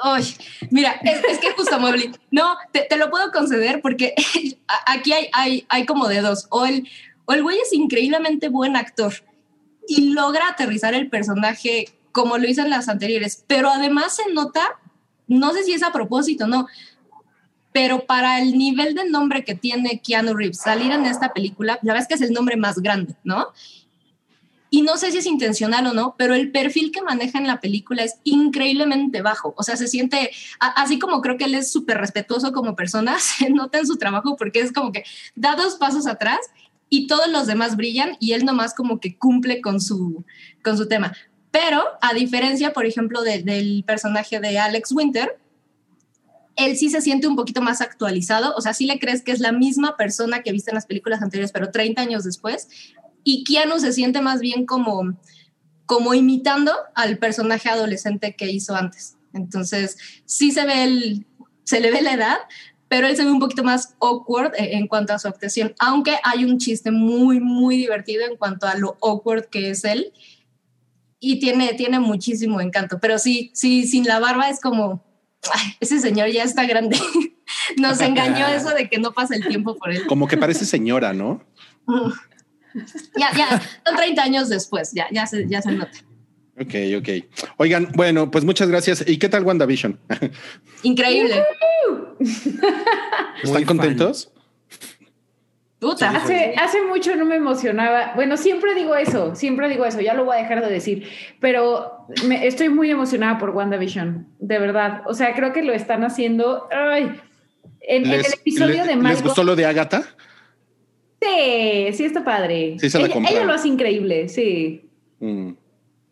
Ay, mira, es, es que justo Mobley, no, te, te lo puedo conceder porque aquí hay, hay, hay como de dos. O el, o el güey es increíblemente buen actor y logra aterrizar el personaje como lo hizo en las anteriores, pero además se nota, no sé si es a propósito, no, pero para el nivel de nombre que tiene Keanu Reeves, salir en esta película, la verdad es que es el nombre más grande, ¿no? Y no sé si es intencional o no, pero el perfil que maneja en la película es increíblemente bajo. O sea, se siente, así como creo que él es súper respetuoso como persona, se nota en su trabajo porque es como que da dos pasos atrás y todos los demás brillan y él nomás como que cumple con su, con su tema. Pero a diferencia, por ejemplo, de- del personaje de Alex Winter, él sí se siente un poquito más actualizado, o sea, sí le crees que es la misma persona que viste en las películas anteriores, pero 30 años después, y Keanu se siente más bien como, como imitando al personaje adolescente que hizo antes. Entonces, sí se ve el, se le ve la edad, pero él se ve un poquito más awkward eh, en cuanto a su actuación, aunque hay un chiste muy, muy divertido en cuanto a lo awkward que es él, y tiene, tiene muchísimo encanto, pero sí, sí, sin la barba es como, "Ay, ese señor ya está grande. Nos engañó eso de que no pasa el tiempo por él. Como que parece señora, ¿no? Mm. Ya, ya, son 30 años después, ya, ya, se, ya se nota. Ok, ok. Oigan, bueno, pues muchas gracias. ¿Y qué tal WandaVision? Increíble. ¿Están Muy fan. Hace, hace mucho no me emocionaba. Bueno, siempre digo eso, siempre digo eso, ya lo voy a dejar de decir, pero me, estoy muy emocionada por WandaVision, de verdad. O sea, creo que lo están haciendo. Ay, en, en el episodio les- de ¿Les Malcolm. gustó lo de Agatha? Sí, sí está padre. Sí se la ella, ella lo hace increíble, sí. Mm.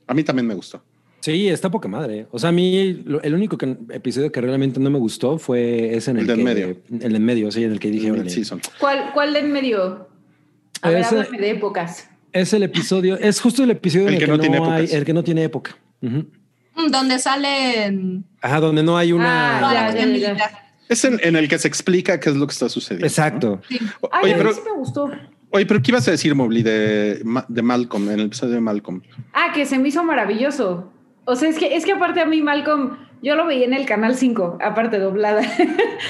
A mí también me gustó. Sí, está poca madre. O sea, a mí lo- el único que- episodio que realmente no me gustó fue ese en El el, de en que, medio. El de en medio, sí, en el que dije. El. ¿Cuál, cuál de en medio? A ver, Ese- háblame de épocas. Es el episodio, es justo el episodio El en el que que, no no, tiene hay, épocas. el que no tiene época. Mm, Donde salen Ajá, donde no hay una. Ah, ya, ya, ya. Es en, en el que se explica qué es lo que está sucediendo. Exacto. Ay, Oye, a mí pero, sí me gustó. oye, pero ¿qué ibas a decir, Mobley, de, de Malcolm, en el episodio de Malcolm? Ah, que se me hizo maravilloso. O sea, es que, es que aparte a mí, Malcolm, yo lo veía en el canal 5, aparte doblada.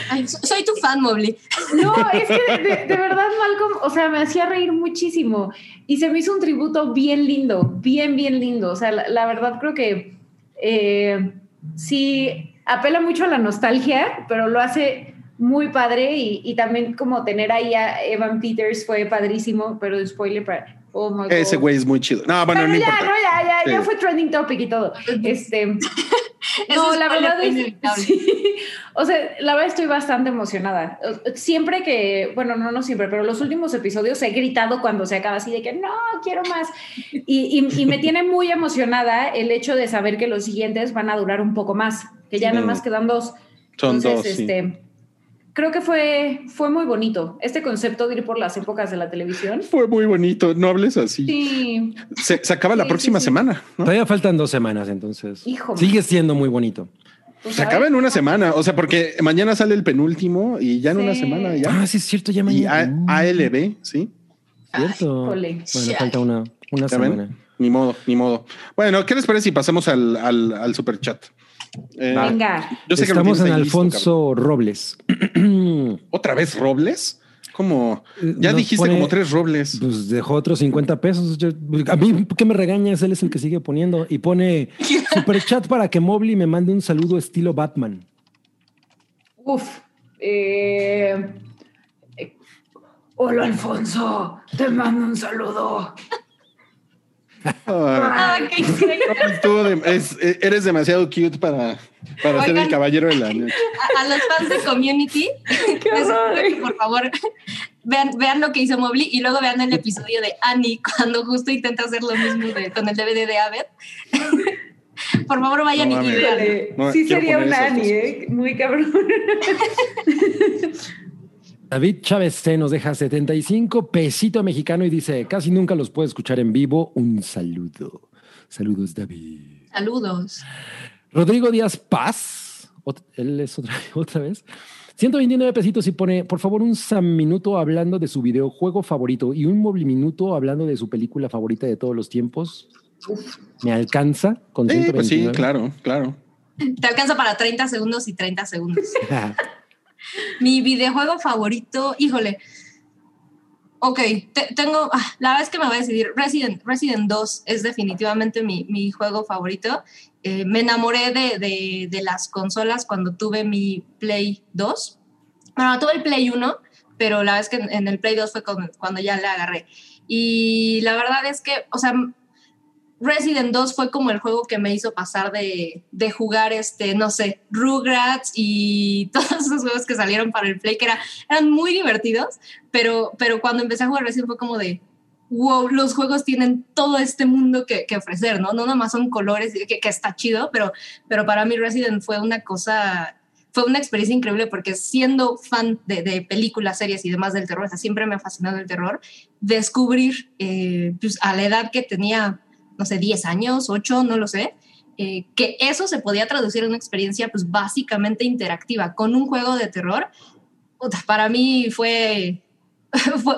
Ay, soy tu fan, Mobley. No, es que de, de- de verdad, Malcolm, o sea, me hacía reír muchísimo. Y se me hizo un tributo bien lindo, bien, bien lindo. O sea, la, la verdad creo que eh, sí apela mucho a la nostalgia, pero lo hace muy padre. Y, y también como tener ahí a Evan Peters fue padrísimo, pero spoiler para... Oh my God. Ese güey es muy chido. No, bueno, Pero no ya, importa. no, ya, ya, ya Sí. fue trending topic y todo. Este, no, la verdad es, sí. o sea, la verdad estoy bastante emocionada. Siempre que, bueno, no, no siempre, pero los últimos episodios he gritado cuando se acaba así de que no, quiero más. Y, y- y me tiene muy emocionada el hecho de saber que los siguientes van a durar un poco más, que ya Sí. nada más quedan dos. Son Entonces, dos, sí. este, creo que fue, fue muy bonito. Este concepto de ir por las épocas de la televisión. Fue muy bonito. No hables así. Sí, Se, se acaba la próxima sí, sí. semana. ¿no? Todavía faltan dos semanas, entonces. Hijo. Sigue siendo muy bonito. pues, Se acaba en una semana. O sea, porque mañana sale el penúltimo y ya en una semana ya. Ah, sí, es cierto, ya Y mañana. A- ALB, sí. Cierto. híjole. Bueno, falta una, una semana. Ni modo, ni modo. Bueno, ¿qué les parece si pasamos al, al, al super chat? Eh, Venga. yo sé Estamos en listo, Alfonso Robles. ¿Otra vez Robles? Como ya Nos dijiste pone- como tres Robles. Pues dejó otros 50 pesos. Yo- a mí, ¿por qué me regañas? Él es el que sigue poniendo. Y pone super chat para que Mobley me mande un saludo estilo Batman. Uf. Eh, eh, hola, Alfonso. Te mando un saludo. Ay, Ah, qué increíble. tú de- es- eh, eres demasiado cute para, para ser el caballero de la noche. A, a los fans de Community, les por favor vean, vean lo que hizo Mobley y luego vean el episodio de Annie cuando justo intenta hacer lo mismo de- con el DVD de Aved. Por favor, vayan No y- vean. No, sí sería una Annie, ¿eh? Muy cabrón. David Chávez C nos deja 75 pesito mexicano y dice, casi nunca los puedo escuchar en vivo. Un saludo. Saludos, David. Saludos. Rodrigo Díaz Paz, él es otra, otra vez. 129 pesitos y pone, por favor, un Sam minuto hablando de su videojuego favorito y un móvil minuto hablando de su película favorita de todos los tiempos. ¿Me alcanza con Sí, pues sí, 129? claro, claro. Te alcanza para 30 segundos y 30 segundos. Mi videojuego favorito, híjole. Ok, te- tengo, ah, la verdad es que me voy a decidir. Resident, Resident 2 es definitivamente mi, mi juego favorito. Eh, me enamoré de, de- de las consolas cuando tuve mi Play 2. Bueno, tuve el Play 1, pero la verdad es que en, en el Play 2 fue con- cuando ya le agarré. Y la verdad es que, o sea, Resident 2 fue como el juego que me hizo pasar de, de jugar, este, no sé, Rugrats y todos esos juegos que salieron para el Play, que era- eran muy divertidos, pero, pero cuando empecé a jugar Resident fue como de, wow, los juegos tienen todo este mundo que, que ofrecer, ¿no? No nada más son colores, que, que está chido, pero, pero para mí Resident fue una cosa, fue una experiencia increíble porque siendo fan de, películas, series y demás del terror, siempre me ha fascinado el terror, descubrir eh, pues, a la edad que tenía, no sé, 10 años, 8, no lo sé, eh, que eso se podía traducir en una experiencia pues básicamente interactiva con un juego de terror. Para mí fue,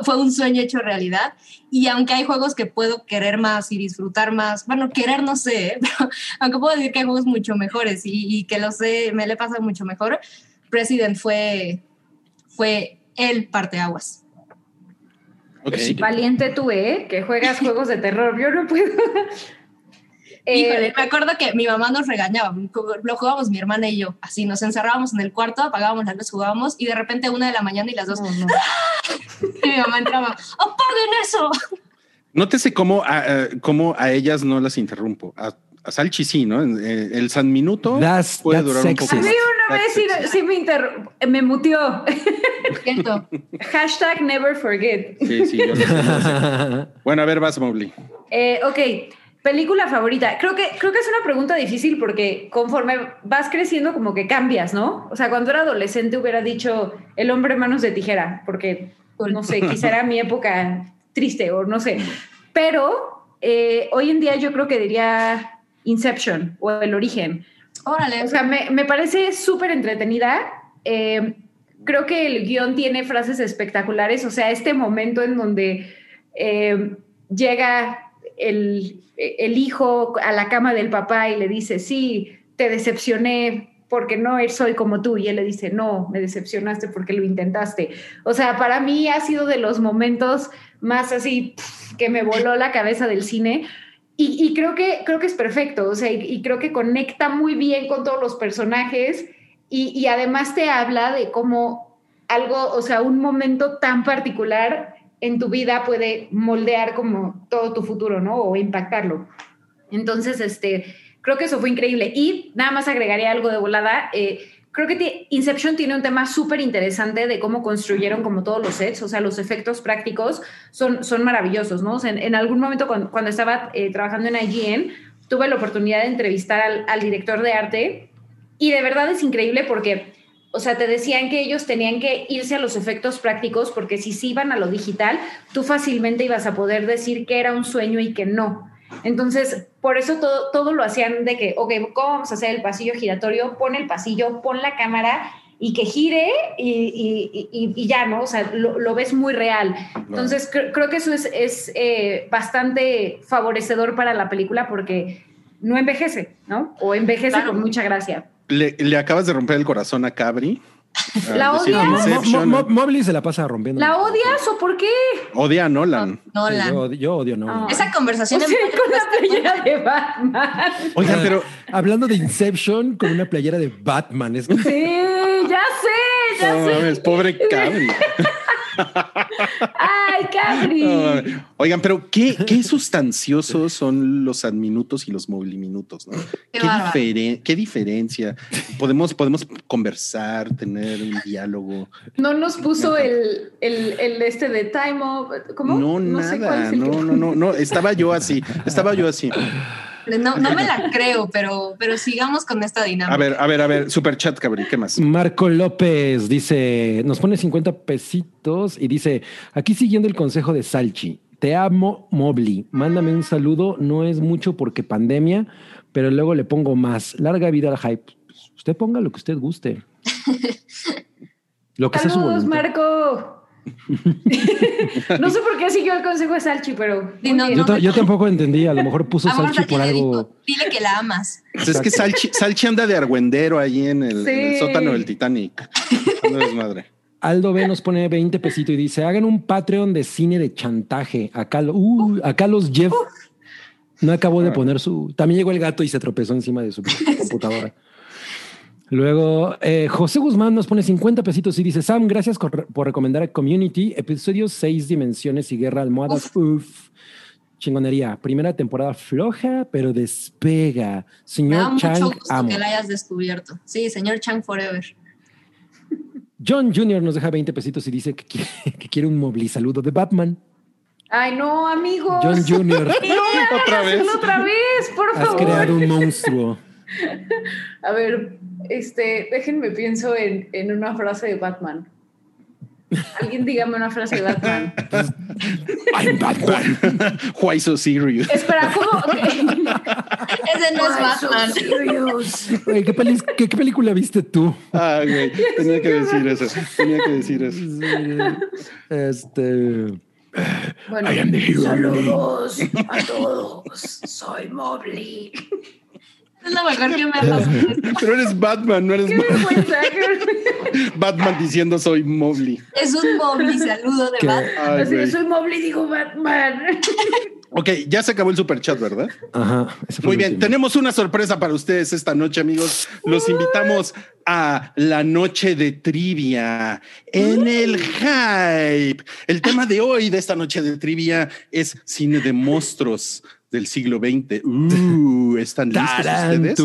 fue, un sueño hecho realidad y aunque hay juegos que puedo querer más y disfrutar más, bueno, querer no sé, pero aunque puedo decir que hay juegos mucho mejores y, y que lo sé, me le pasa mucho mejor, President fue, fue el parteaguas. Valiente tú, ¿eh? Que juegas juegos de terror. Yo no puedo. Eh, Híjole, me acuerdo que mi mamá nos regañaba, lo jugábamos mi hermana y yo, así nos encerrábamos en el cuarto, apagábamos las luces, jugábamos y de repente una de la mañana y las dos, no, no. y mi mamá entraba, apaguen eso. Nótese cómo a, eh, cómo a ellas no las interrumpo. A Salchi sí, ¿no? Eh, El San Minuto That's- puede that's durar un poco A mí una That's vez sí, me, inter- me mutió. Hashtag never forget. Sí, sí, yo lo sé, yo lo sé. Bueno, a ver, vas, Mobley. Eh, ok, película favorita. Creo que, creo que es una pregunta difícil porque conforme vas creciendo como que cambias, ¿no? O sea, cuando era adolescente hubiera dicho el hombre manos de tijera, porque, no sé, quizá era mi época triste o no sé. Pero eh, hoy en día yo creo que diría Inception o El Origen. Órale. O sea, me, me parece súper entretenida. Eh, creo que el guion tiene frases espectaculares. O sea, este momento en donde eh, llega el, el hijo a la cama del papá y le dice, sí, te decepcioné porque no soy como tú. Y él le dice, no, me decepcionaste porque lo intentaste. O sea, para mí ha sido de los momentos más así que me voló la cabeza del cine. Y, creo, que, creo que es perfecto, o sea, y, creo que conecta muy bien con todos los personajes y, y además te habla de cómo algo, o sea, un momento tan particular en tu vida puede moldear como todo tu futuro, ¿no? O impactarlo. Entonces, este, creo que eso fue increíble. Y nada más agregaría algo de volada. eh, creo que ti- Inception tiene un tema súper interesante de cómo construyeron como todos los sets, o sea, los efectos prácticos son, son maravillosos, ¿no? En, algún momento cuando, estaba eh, trabajando en IGN, tuve la oportunidad de entrevistar al, al director de arte y de verdad es increíble porque, o sea, te decían que ellos tenían que irse a los efectos prácticos porque si se iban a lo digital, tú fácilmente ibas a poder decir que era un sueño y que no. Entonces, por eso todo, todo lo hacían de que, ok, ¿cómo vamos a hacer el pasillo giratorio? Pon el pasillo, pon la cámara y que gire y, y- y- y ya, ¿no? O sea, lo, lo ves muy real. Entonces, cre- creo que eso es, es eh, bastante favorecedor para la película porque no envejece, ¿no? O envejece Claro. con mucha gracia. Le, le acabas de romper el corazón a Cabri. Al ¿La Inception. Mo- Mobley se la pasa rompiendo. ¿La odias o por qué? Odia a Nolan. No, Sí, la- yo, yo odio, no. Ah. Esa conversación O sea, con la playera de Batman. Oigan, pero Hablando de Inception con una playera de Batman. Es Sí, ya sé, ya no sé. mames, pobre Cabri. ¡Ay, Cabri! Oigan, pero qué, qué sustanciosos son los adminutos y los moviliminutos, ¿no? Qué ¿Qué, bárbaro. difere- qué diferencia. Podemos, podemos conversar, tener un diálogo. No nos puso el, el, el este de time of, ¿cómo? No, sé cuál nada. es el No, que- no, no, no. Estaba yo así. Estaba yo así. No, no me la creo, pero, pero sigamos con esta dinámica. A ver, a ver, a ver. Super chat, Cabri. ¿Qué más? Marco López dice, nos pone 50 pesitos y dice, aquí siguiendo el consejo de Salchi, te amo Mobley, mándame un saludo, no es mucho porque pandemia, pero luego le pongo más, larga vida al hype. Pues, usted ponga lo que usted guste. Lo que sea su Saludos. Marco. no sé por qué siguió el consejo de Salchi, pero. Sí, no. Yo, ta- yo tampoco entendí, a lo mejor puso Amor, Salchi por algo. dile que la amas. Pues es que Salchi, Salchi anda de argüendero ahí en el, en el Sí. sótano del Titanic. No es madre. Aldo B nos pone 20 pesitos y dice, hagan un Patreon de cine de chantaje. Acá, uh, acá los Jeff no acabó de poner su... También llegó el gato y se tropezó encima de su computadora. Luego, eh, José Guzmán nos pone 50 pesitos y dice, Sam, gracias por, recomendar a Community, episodio 6 Dimensiones y Guerra Almohadas. Uf. Chingonería. Primera temporada floja, pero despega. Me da Señor mucho Chang, gusto amo. que la hayas descubierto. Sí, señor Chang Forever. John Jr. nos deja 20 pesitos y dice que quiere, que quiere un móvil saludo de Batman. Ay, no, amigos. John Jr. Otra vez. Otra vez, por Has favor. creado un monstruo. A ver, este, déjenme pienso en, en una frase de Batman. Alguien dígame una frase de Batman. I'm Batman. Why so serious? Espera, ¿cómo? Ese no es Batman. ¿qué, peli- qué- qué película viste tú? Ah, güey. Tenía que decir eso. Tenía que decir eso. Este. Bueno, I am the hero. saludos a todos. Soy Mobley. Es lo mejor que me ha pasado. Pero eres Batman, no eres Qué Ba- vergüenza. qué vergüenza. Batman diciendo soy Mobley. Es un móvil saludo de ¿Qué? Batman. Ay, Así, güey. soy Mobley, digo Batman. Ok, ya se acabó el super chat, ¿verdad? Ajá. Muy bien, último. tenemos una sorpresa para ustedes esta noche, amigos. Los invitamos a la noche de trivia en el hype. El tema de hoy de esta noche de trivia es cine de monstruos del siglo XX. Uh, ¿Están listos ustedes?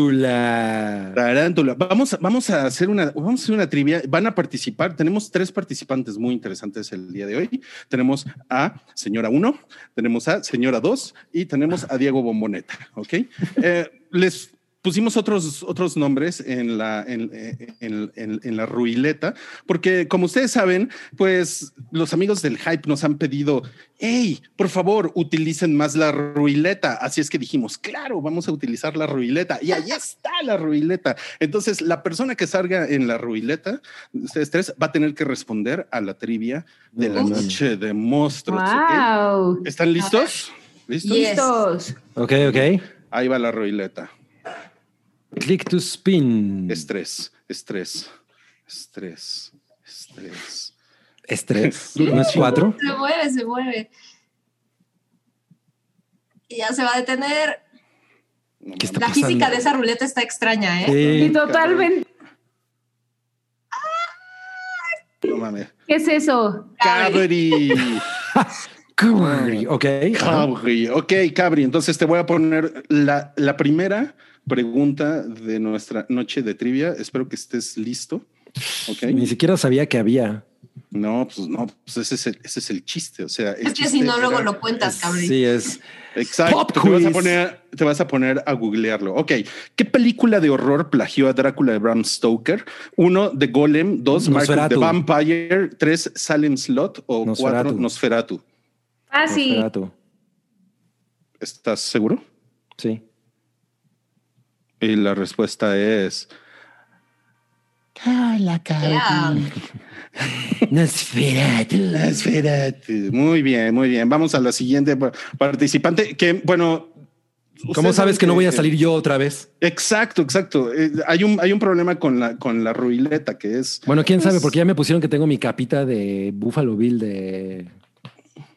Tarántula. Vamos, a- vamos a hacer una, vamos a hacer una trivia. Van a participar. Tenemos tres participantes muy interesantes el día de hoy. Tenemos a señora 1, tenemos a señora 2 y tenemos a Diego Bomboneta. Ok. Eh, les pusimos otros, otros nombres en la, en, en- en- en la ruileta, porque como ustedes saben, pues los amigos del hype nos han pedido, hey, por favor, utilicen más la ruileta. Así es que dijimos, claro, vamos a utilizar la ruileta. Y ahí está la ruileta. Entonces, la persona que salga en la ruileta, ustedes tres, va a tener que responder a la trivia de la noche de monstruos. Wow. ¿Están listos? ¿Listos? Yes. Listos. Ok, ok. Ahí va la ruileta. Click to spin. Estrés, estrés, estrés, estrés. Estrés. ¿No es cuatro? Se mueve, se mueve. Y ya se va a detener. No ¿Qué está La pasando? física de esa ruleta está extraña, ¿eh? Sí. Y totalmente. No mames. ¿Qué es eso? Cabri. Cabri, Ok. Cabri. Ok, Cabri. Entonces te voy a poner la, la primera pregunta de nuestra noche de trivia. Espero que estés listo. Ni siquiera sabía que había. No, pues no, pues ese es el, ese es el chiste. O sea, el Es que si no, luego era- lo cuentas, cabrón. Sí, es. Exacto. Pop te, vas a quiz. poner, te vas a poner a googlearlo. Ok. ¿Qué película de horror plagió a Drácula de Bram Stoker? Uno, The Golem. Dos, Mark of the. Vampire. Tres, Salem Slot. O Nosferatu. cuatro, Nosferatu. Ah, sí. Nosferatu. ¿Estás seguro? Sí. Y la respuesta es. Ya. Nosferatu. Nosferatu. Muy bien, muy bien. Vamos a la siguiente pa- participante. Que bueno. ¿Cómo sabes que no voy a salir yo otra vez? Exacto, exacto. Eh, hay un hay un problema con la con la ruileta que es Bueno, quién sabe, Pues- porque ya me pusieron que tengo mi capita de Buffalo Bill de,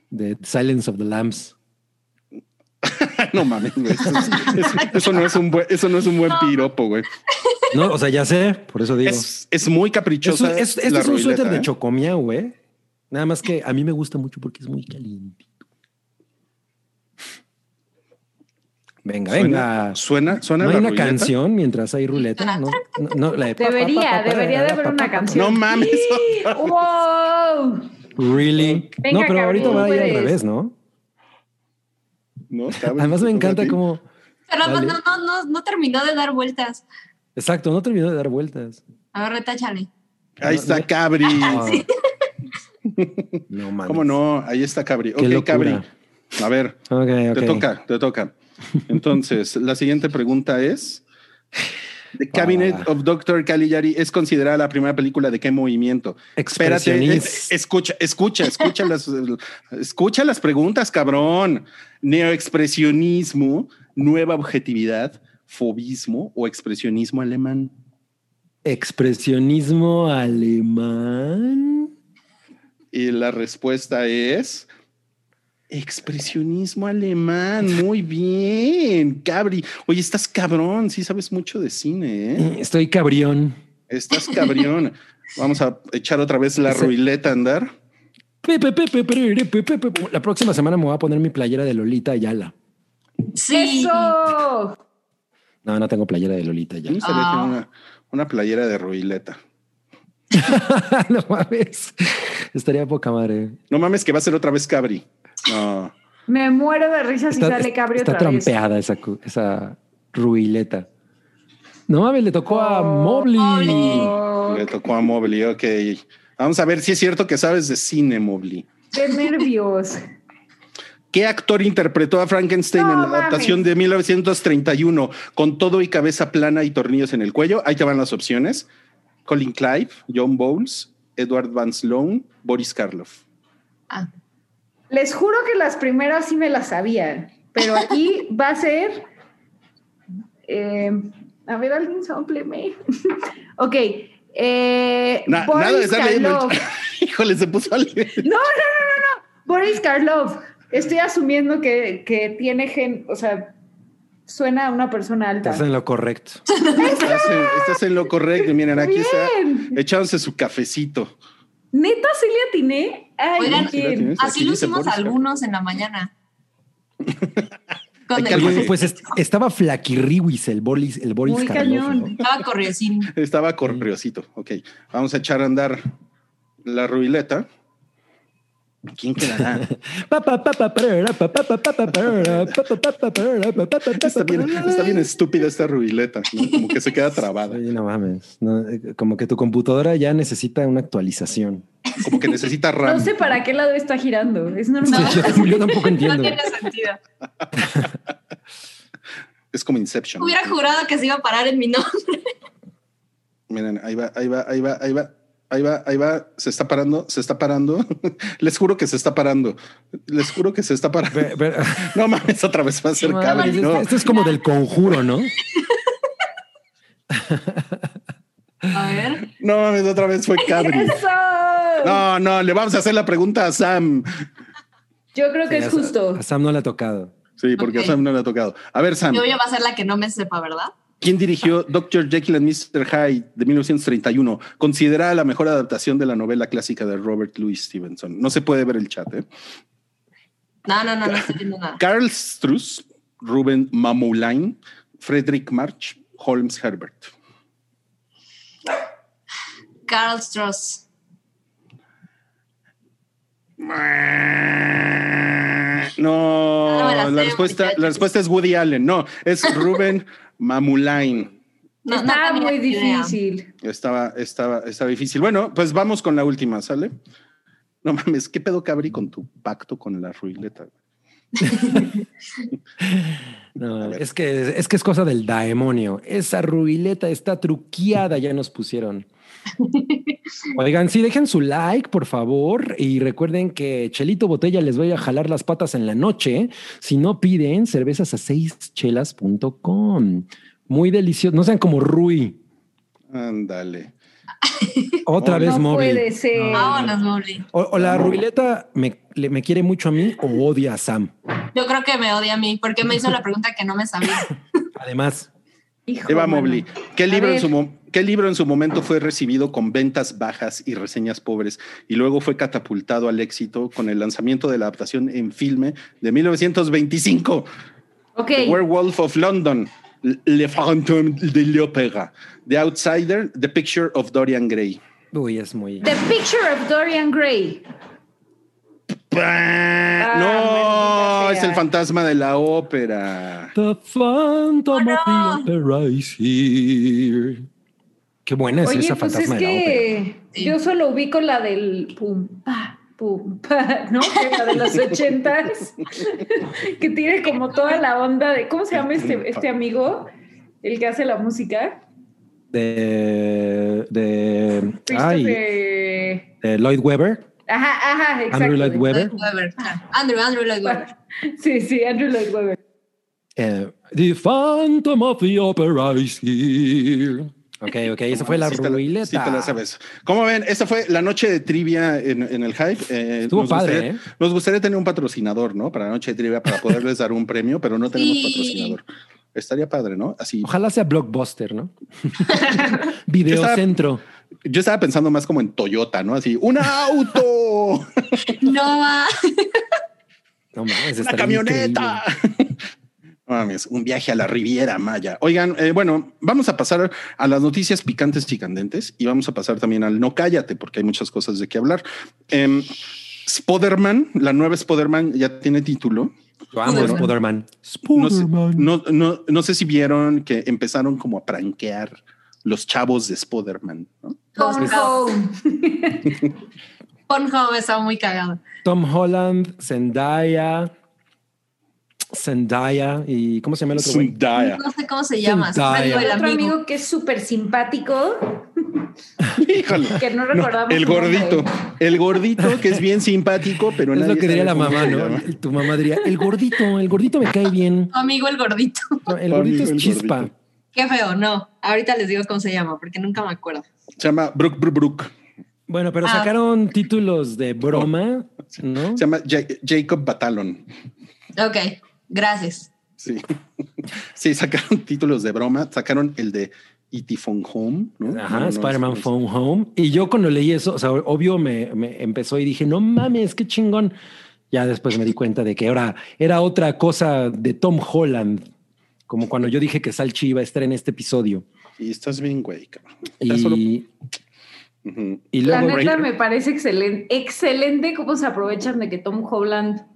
de Silence of the Lambs. no mames, güey. Eso, es- eso- eso no es un buen eso no es un buen piropo, güey. No, o sea, ya sé, por eso digo. Es, es muy un- es- este es un suéter de ¿eh? Chocomiao, güey. Nada más que a mí me gusta mucho porque es muy caliente. Venga, venga. Suena, suena ¿No hay la una ruleta? canción mientras hay ruleta? No, no, no, la de Debería, pa, pa, pa, debería de pa, haber pa, una canción. No mames. ¡Wow! Really? Venga, no, pero ahorita va a ir al revés, ¿no? No, Además me encanta como... Pero no, Dale. no, no, no, terminó de dar vueltas. Exacto, no terminó de dar vueltas. A ver, retáchale. Ahí está Cabri. Ah. No mames. ¿Cómo no? Ahí está Cabri. Qué Ok, locura. Cabri. A ver, Ok, ok. te toca, te toca. Entonces, la siguiente pregunta es: The Cabinet Ah. of Dr. Caligari es considerada la primera película de qué movimiento? Espérate, eh, eh, escucha, escucha, escucha las, escucha las preguntas, cabrón. Neoexpresionismo, nueva objetividad, fobismo o expresionismo alemán. Expresionismo alemán. Y la respuesta es expresionismo alemán. Muy bien, Cabri. Oye, estás cabrón. Sí, sabes mucho de cine, ¿eh? Estoy cabrión. Estás cabrión. Vamos a echar otra vez la ruileta a andar. La próxima semana me voy a poner mi playera de Lolita Ayala. Sí. ¡Eso! No, no tengo playera de Lolita Ayala. Ah. tener una, una playera de ruileta. no mames. Estaría poca madre. No mames que va a ser otra vez Cabri. No. Me muero de risa si sale Cabri está otra vez. trampeada esa, esa ruileta. No mames, le tocó a Oh, Mobley. Oh, Le tocó a Mobley. Ok. Vamos a ver si es cierto que sabes de cine, Mobley. ¡Qué nervios! ¿Qué actor interpretó a Frankenstein No en la mames. adaptación de 1931 con todo y cabeza plana y tornillos en el cuello? Ahí te van las opciones. Colin Clive, John Bowles, Edward Van Sloan, Boris Karloff. Ah, Les juro que las primeras sí me las sabía, pero aquí va a ser. eh, a ver, alguien sópleme. ok. Eh, Na- Boris nada de estar leyendo. Híjole, se puso a leer. No, no, no, no, no. Boris Karloff. Estoy asumiendo que, que tiene gen, o sea, suena a una persona alta. Estás en lo correcto. Estás en, estás en lo correcto. Miren, aquí Bien. está echándose su cafecito. Neta, sí le atiné. Ay, Oigan, Sí, así Aquí lo hicimos algunos en la mañana. Pues est- estaba flaquirriwis el Boris, el Boris Muy Karloff, cañón. ¿no? Estaba corriosín. Estaba corriosito. Ok, vamos a echar a andar la ruileta. ¿Quién quedará? Está bien, está bien estúpida esta ruileta, ¿no? como que se queda trabada, no mames. No, eh, como que tu computadora ya necesita una actualización. como que necesita RAM. No sé para qué lado está girando. Es normal. Sí, yo, yo tampoco No tiene sentido. Es como Inception. Hubiera jurado que se iba a parar en mi nombre. Miren, ahí va, ahí va, ahí va, ahí va. Ahí va, ahí va, se está parando, se está parando. Les juro que se está parando. Les juro que se está parando. Ve- ve- No mames, otra vez va a ser No Esto, esto es como del conjuro, ¿no? A ver. no mames, otra vez fue Cabri. ¡Eso! No, no, le vamos a hacer la pregunta a Sam. Yo creo que Sí, es a- justo. A Sam no le ha tocado. Sí, porque a Sam no le ha tocado. A ver, Sam, Yo voy a ser la que no me sepa, ¿verdad? ¿Quién dirigió Dr. Jekyll and Mr. Hyde de 1931? Considerada la mejor adaptación de la novela clásica de Robert Louis Stevenson. No se puede ver el chat, ¿eh? No, no, no, no estoy viendo nada. Carl Struss, Ruben Mamoulain, Frederick March, Holmes Herbert. Carl Stross. No, la respuesta, muchachos. la respuesta es Woody Allen. No, es Ruben Mamoulain. No, no Está tenía muy difícil. Estaba, estaba, estaba difícil. Bueno, pues vamos con la última, ¿sale? No mames, ¿qué pedo, Cabri, con tu pacto con la ruileta? No, es que es que es cosa del demonio. Esa ruileta está truqueada, ya nos pusieron. Oigan, sí, dejen su like, por favor, y recuerden que Chelito Botella les voy a jalar las patas en la noche. Si no piden cervezas a seischelas.com. Muy delicioso. No sean como Rui. Ándale. Otra No, vez no móvil. puede ser. Vámonos, Mobley. O, o la ruileta me, le- me quiere mucho a mí o odia a Sam. Yo creo que me odia a mí porque me hizo la pregunta que no me sabía. Además, Hijo, Eva. Mobley, ¿qué libro, en su ¿qué libro en su momento fue recibido con ventas bajas y reseñas pobres y luego fue catapultado al éxito con el lanzamiento de la adaptación en filme de 1925? Ok. The Werewolf of London, Le Fantôme de l'Opéra, The Outsider, The Picture of Dorian Gray. Uy, es muy. The Picture of Dorian Gray. No, maldita es el fantasma de la ópera. The Phantom of the Opera is here. Qué buena es Oye, esa pues es fantasma de la ópera. yo solo ubico la del pum, pa, pum, pa, ¿no? Que La de los ochentas, que tiene como toda la onda de, ¿cómo se llama este, este amigo? El que hace la música. De, de, ay, de Lloyd Webber. Ajá, ajá, exacto. Andrew Lloyd Webber. Claro. Andrew, Andrew Lloyd Webber. Sí, sí, Andrew Lloyd Webber. Eh, the Phantom of the Opera is here. Ok, ok, esa fue la Sí te sí te la sabes. Como ven, esta fue la noche de trivia en, en el hype. Eh, Estuvo nos padre, gustaría, ¿eh? Nos gustaría tener un patrocinador, ¿no? Para la noche de trivia, para poderles dar un premio, pero no tenemos Sí. patrocinador. Estaría padre, ¿no? Así. Ojalá sea Blockbuster, ¿no? Videocentro. Yo estaba pensando más como en Toyota, ¿no? Así, un auto, No va. No mames, una camioneta. No mames, un viaje a la Riviera Maya. Oigan, eh, bueno, vamos a pasar a las noticias picantes y candentes y vamos a pasar también al no cállate, porque hay muchas cosas de qué hablar. Spoderman, la nueva Spoderman ya tiene título. Yo amo Spider-Man. Spider-Man. No sé, no, no, no sé si vieron que empezaron como a pranquear los chavos de Spoderman. Pornhub estaba muy cagado. Tom Holland, Zendaya, Zendaya y ¿cómo se llama el otro güey? Zendaya. No sé cómo se llama. Zendaya. El otro amigo. que es súper simpático, Híjole. que no No, recordamos. el nombre. gordito, el gordito que es bien simpático, pero Es lo que diría la mamá, ¿no? llama. Tu mamá diría, el gordito, el gordito me cae bien. Tu amigo el gordito. No, el gordito amigo es el chispa. gordito. Qué feo, no. Ahorita les digo cómo se llama porque nunca me acuerdo. Se llama Brook Brook Brook. Bueno, pero Ah. sacaron títulos de broma, ¿no? Se llama Ja- Jacob Batalon. Ok, gracias. Sí. Sí, sacaron títulos de broma. Sacaron el de E.T. Phone Home. ¿no? Ajá, No, no, Spider-Man no, no. Phone Home. Y yo cuando leí eso, o sea, obvio me, me empezó y dije, no mames, qué chingón. Ya después me di cuenta de que ahora era otra cosa de Tom Holland, como cuando yo dije que Salchi iba a estar en este episodio. Y estás bien, güey. cabrón. Ya solo- Y, La luego neta me parece excelente, excelente cómo se aprovechan de que Tom Holland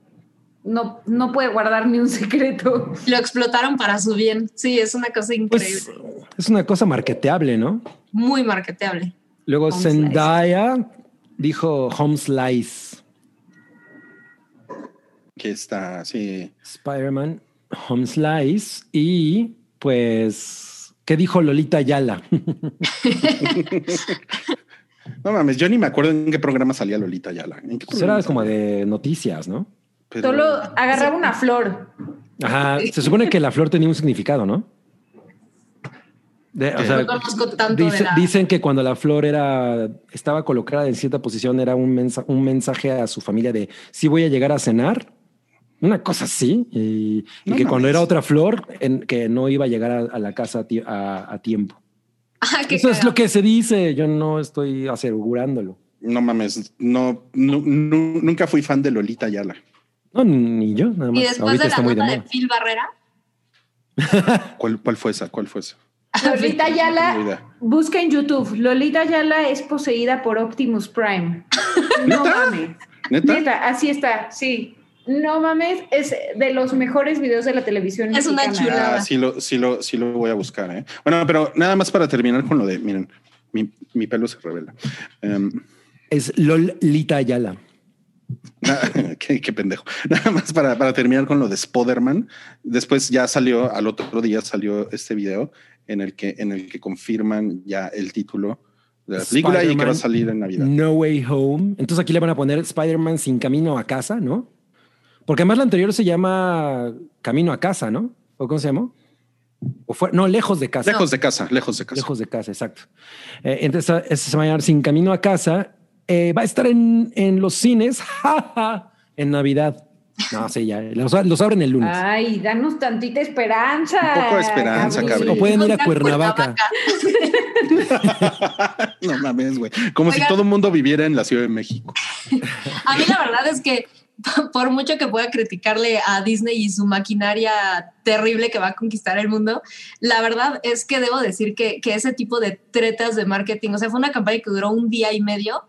no, no puede guardar ni un secreto. Lo explotaron para su bien. Sí, es una cosa increíble. pues, es una cosa marketeable, ¿no? Muy marketeable. Luego Home Slice. Zendaya dijo Home Slice. Que está, sí. Spider-Man, Home Slice y pues, ¿qué dijo Lolita Ayala? No mames, yo ni me acuerdo en qué programa salía Lolita Ayala. ¿En qué Pues era como de noticias, ¿no? Pero- Solo agarraba una flor. Ajá, se supone que la flor tenía un significado, ¿no? De- o ¿Qué? sea, No conozco tanto dice- de la... Dicen que cuando la flor era estaba colocada en cierta posición era un, mensa- un mensaje a su familia de si voy a llegar a cenar, una cosa así, y, que cuando era otra flor en, que no iba a llegar a, a la casa a, ti- a- a tiempo. Ah, qué Eso es lo que se dice, yo no estoy asegurándolo. No mames, no, nu- nu- nunca fui fan de Lolita Ayala. No, ni yo, nada Y más. después Ahorita de la está muy de nota de moda. Phil Barrera, ¿Cuál, cuál fue esa? ¿Cuál fue esa? Lolita Ayala, busca en YouTube. Lolita Ayala es poseída por Optimus Prime. No mames. ¿Neta? Neta, así está, sí. No mames, es de los mejores videos de la televisión. Es una chulada. Ah, sí lo, sí lo, sí lo voy a buscar. ¿eh? Bueno, pero nada más para terminar con lo de, miren, mi, mi pelo se revela. Em, Es Lolita Ayala. qué, qué pendejo. Nada más para, para terminar con lo de Spoderman. Después ya salió, al otro día salió este video en el que, en el que confirman ya el título de la película y que va a salir en Navidad. No Way Home. Entonces aquí le van a poner Spider-Man sin camino a casa, ¿no? Porque además la anterior se llama Camino a casa, ¿no? ¿O cómo se llamó? O fue, no, lejos de casa. Lejos de casa, lejos de casa. Lejos de casa, exacto. Eh, entonces, esta- se va a llamar Sin Camino a Casa. Eh, va a estar en, en los cines ja, ja, en Navidad. No, sí, ya. Los, los abren el lunes. Ay, danos tantita esperanza. Un poco de esperanza, cabrón. cabrón. O pueden ir a Contra Cuernavaca. no mames, güey. Como si Oigan. todo el mundo viviera en la Ciudad de México. A mí la verdad es que por mucho que pueda criticarle a Disney y su maquinaria terrible que va a conquistar el mundo, la verdad es que debo decir que, que ese tipo de tretas de marketing, o sea, fue una campaña que duró un día y medio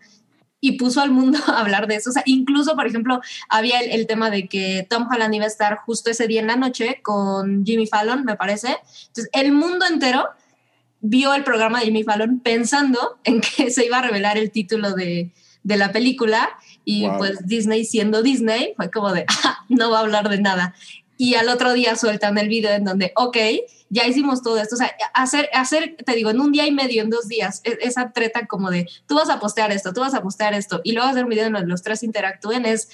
y puso al mundo a hablar de eso. O sea, incluso, por ejemplo, había el, el tema de que Tom Holland iba a estar justo ese día en la noche con Jimmy Fallon, me parece. Entonces, el mundo entero vio el programa de Jimmy Fallon pensando en que se iba a revelar el título de, de la película y Wow. pues Disney siendo Disney fue como de, "Ah, no va a hablar de nada. Y al otro día sueltan el video en donde, ok, ya hicimos todo esto. O sea, hacer, hacer, te digo, en un día y medio, en dos días, e- esa treta como de, tú vas a postear esto, tú vas a postear esto, y luego hacer un video en donde los tres interactúen, es,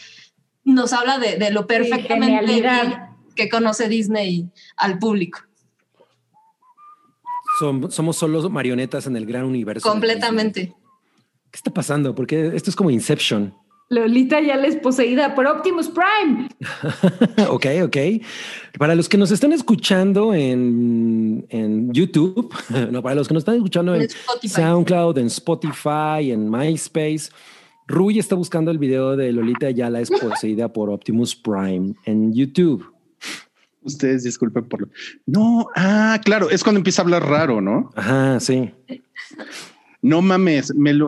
nos habla de, de lo perfectamente bien que conoce Disney al público. Som- somos solo marionetas en el gran universo. Completamente. ¿Qué está pasando? Porque esto es como Inception. Lolita ya les poseída por Optimus Prime. ok, ok. Para los que nos están escuchando en, en YouTube, no, para los que nos están escuchando en. SoundCloud, en Spotify, en MySpace, Rui está buscando el video de Lolita Ayala es poseída por Optimus Prime en YouTube. Ustedes disculpen por lo. No, ah, claro, es cuando empieza a hablar raro, ¿no? Ajá, sí. No mames, me lo,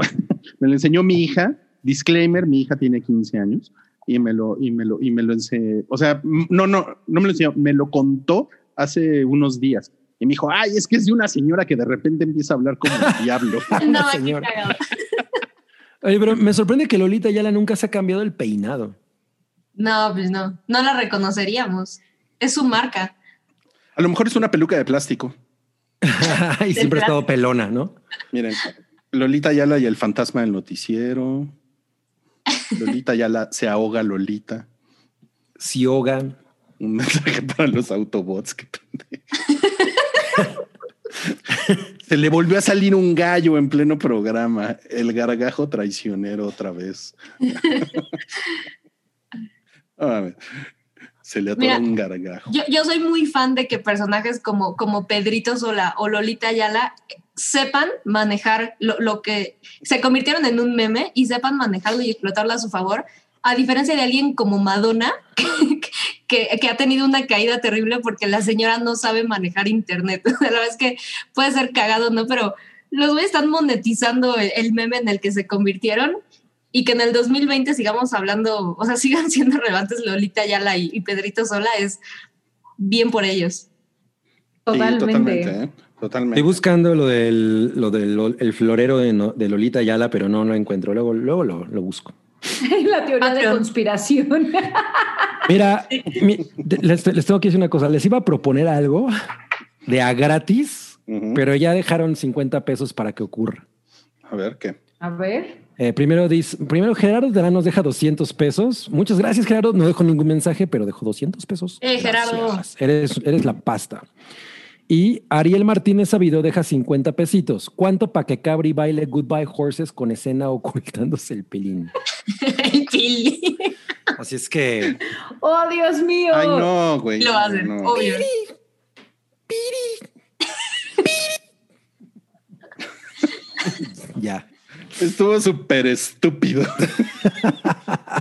me lo enseñó mi hija. Disclaimer, mi hija tiene 15 años y me lo, y me lo, y me lo enseñó. O sea, no, no, no me lo enseñó, me lo contó hace unos días. Y me dijo, ay, es que es de una señora que de repente empieza a hablar como el diablo. No, señora. Oye, pero me sorprende que Lolita Ayala nunca se ha cambiado el peinado. No, pues no, no la reconoceríamos. Es su marca. A lo mejor es una peluca de plástico. y siempre ha estado pelona, ¿no? Miren, Lolita Ayala y el fantasma del noticiero. Lolita Ayala se ahoga Lolita. Sioga. Un mensaje para los Autobots. qué pendejo. Se le volvió a salir un gallo en pleno programa. El gargajo traicionero otra vez. Se le atoró un gargajo. Yo, yo soy muy fan de que personajes como, como Pedrito Sola o Lolita Ayala sepan manejar lo, lo que se convirtieron en un meme y sepan manejarlo y explotarlo a su favor, a diferencia de alguien como Madonna, que, que ha tenido una caída terrible porque la señora no sabe manejar internet. La verdad es que puede ser cagado, ¿no? Pero los güeyes están monetizando el, el meme en el que se convirtieron y que en el 2020 sigamos hablando, o sea, sigan siendo relevantes Lolita Ayala y, y Pedrito Sola, es bien por ellos. Sí, Totalmente. totalmente, ¿eh? Estoy Totalmente. buscando lo del, lo del el florero de, no- de Lolita Ayala, pero no lo encuentro. Luego, luego lo, lo busco. La teoría de conspiración. Mira, mi- les, les tengo que decir una cosa. Les iba a proponer algo de a gratis, pero ya dejaron 50 pesos para que ocurra. A ver qué. A ver. Eh, primero, dice, primero Gerardo Terán nos deja 200 pesos. Muchas gracias, Gerardo. No dejó ningún mensaje, pero dejó 200 pesos. Eh, Gerardo. Eres, eres la pasta. Y Ariel Martínez Sabido deja 50 pesitos. ¿Cuánto para que Cabri baile Goodbye Horses con escena ocultándose el pelín? El Pili. Así es que Oh, Dios mío. Ay, no, güey. Lo hacen, no. obvio. ya. Estuvo súper estúpido.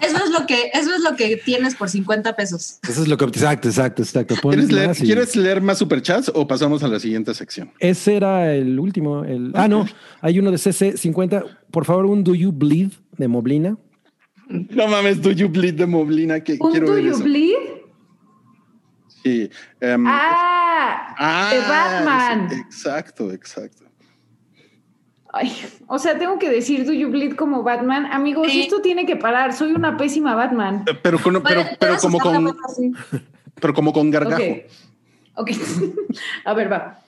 Eso es lo que, eso es lo que tienes por 50 pesos. Eso es lo que. Exacto, exacto, exacto. ¿Quieres leer, más y- ¿Quieres leer más superchats o pasamos a la siguiente sección? Ese era el último. El... Ah, no. Hay uno de CC50. Por favor, un Do You Bleed de Moblina. No mames, Do You Bleed de Moblina, que ¿Un quiero Do ver You eso. Bleed? Sí. em, Ah, ah, de Batman. es- Exacto, exacto. Ay, o sea, tengo que decir Do You Bleed como Batman. Amigos, Sí. esto tiene que parar. Soy una pésima Batman. Eh, Pero, con, pero, pero como con, pero como con gargajo. Ok. Ok. A ver, va.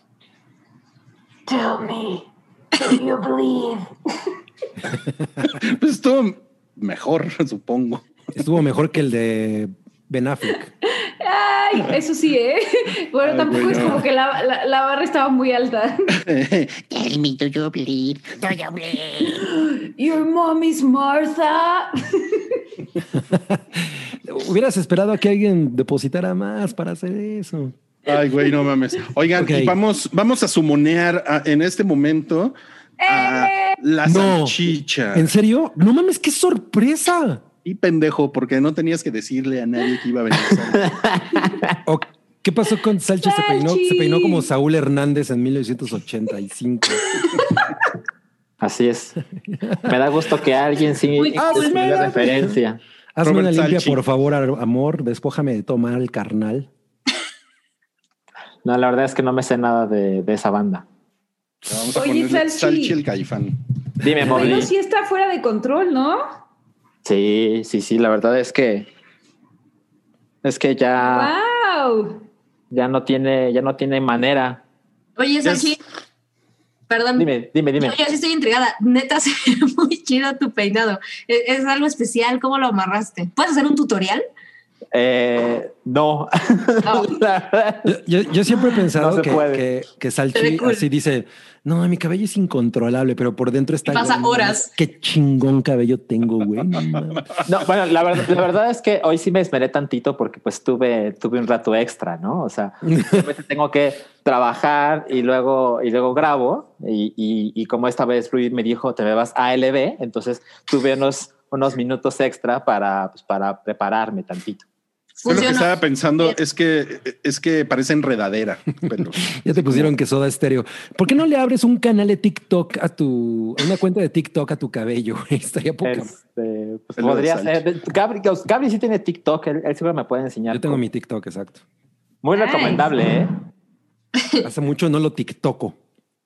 Tell me, do you believe? Pues estuvo mejor, supongo. Estuvo mejor que el de Ben Affleck. Ay, eso sí, ¿eh? Bueno, Ay, tampoco es como que la, la- la barra estaba muy alta. Tell me, do you bleed? Do you bleed? Your mom is Martha. hubieras esperado a que alguien depositara más para hacer eso. Ay, güey, no mames. Oigan, y vamos, vamos a sumonear a- en este momento a la No. salchicha. ¿En serio? No mames, qué sorpresa. Y pendejo, porque no tenías que decirle a nadie que iba a venir. ¿O ¿Qué pasó con Salchi? Se peinó, se peinó como Saúl Hernández en 1985. Así es. Me da gusto que alguien sí dio referencia. Hazme Robert una limpia, Salchi. por favor, amor. Despójame de tomar el carnal. No, la verdad es que no me sé nada de, de esa banda. Vamos a Oye, Salchi. Salchi el caifán. Dime, Bueno, Mobley. sí está fuera de control, ¿no? Sí, sí, sí, la verdad es que es que ya, ¡Wow! ya no tiene, ya no tiene manera. Oye, Salchi, perdón. Dime, dime, dime. Yo, yo sí estoy intrigada. Neta, se ve muy chido tu peinado. ¿Es, es algo especial? ¿Cómo lo amarraste? ¿Puedes hacer un tutorial? Eh, no. No. La verdad, Yo, yo- yo siempre he pensado No que, que, Salchi cool. así dice, no, mi cabello es incontrolable, pero por dentro está... pasa horas. Qué chingón cabello tengo, güey. No bueno, la verdad, la verdad es que hoy sí me esmeré tantito porque pues tuve, tuve un rato extra, ¿no? O sea, tengo que trabajar y luego, y luego grabo y, y, y como esta vez Luis me dijo, te me vas a ALB, entonces tuve unos, unos minutos extra para, pues, para prepararme tantito. Yo lo que estaba pensando es que es que parece enredadera. Pero Ya te pusieron que soda estéreo. ¿Por qué no le abres un canal de TikTok a tu, una cuenta de TikTok a tu cabello? güey? Estaría poca. Este, pues podría ser. Gabri, Gabri sí tiene TikTok, él, él seguro me puede enseñar. Yo tengo cómo. mi TikTok, exacto. Muy Nice. recomendable, ¿eh? Hace mucho no lo TikToco.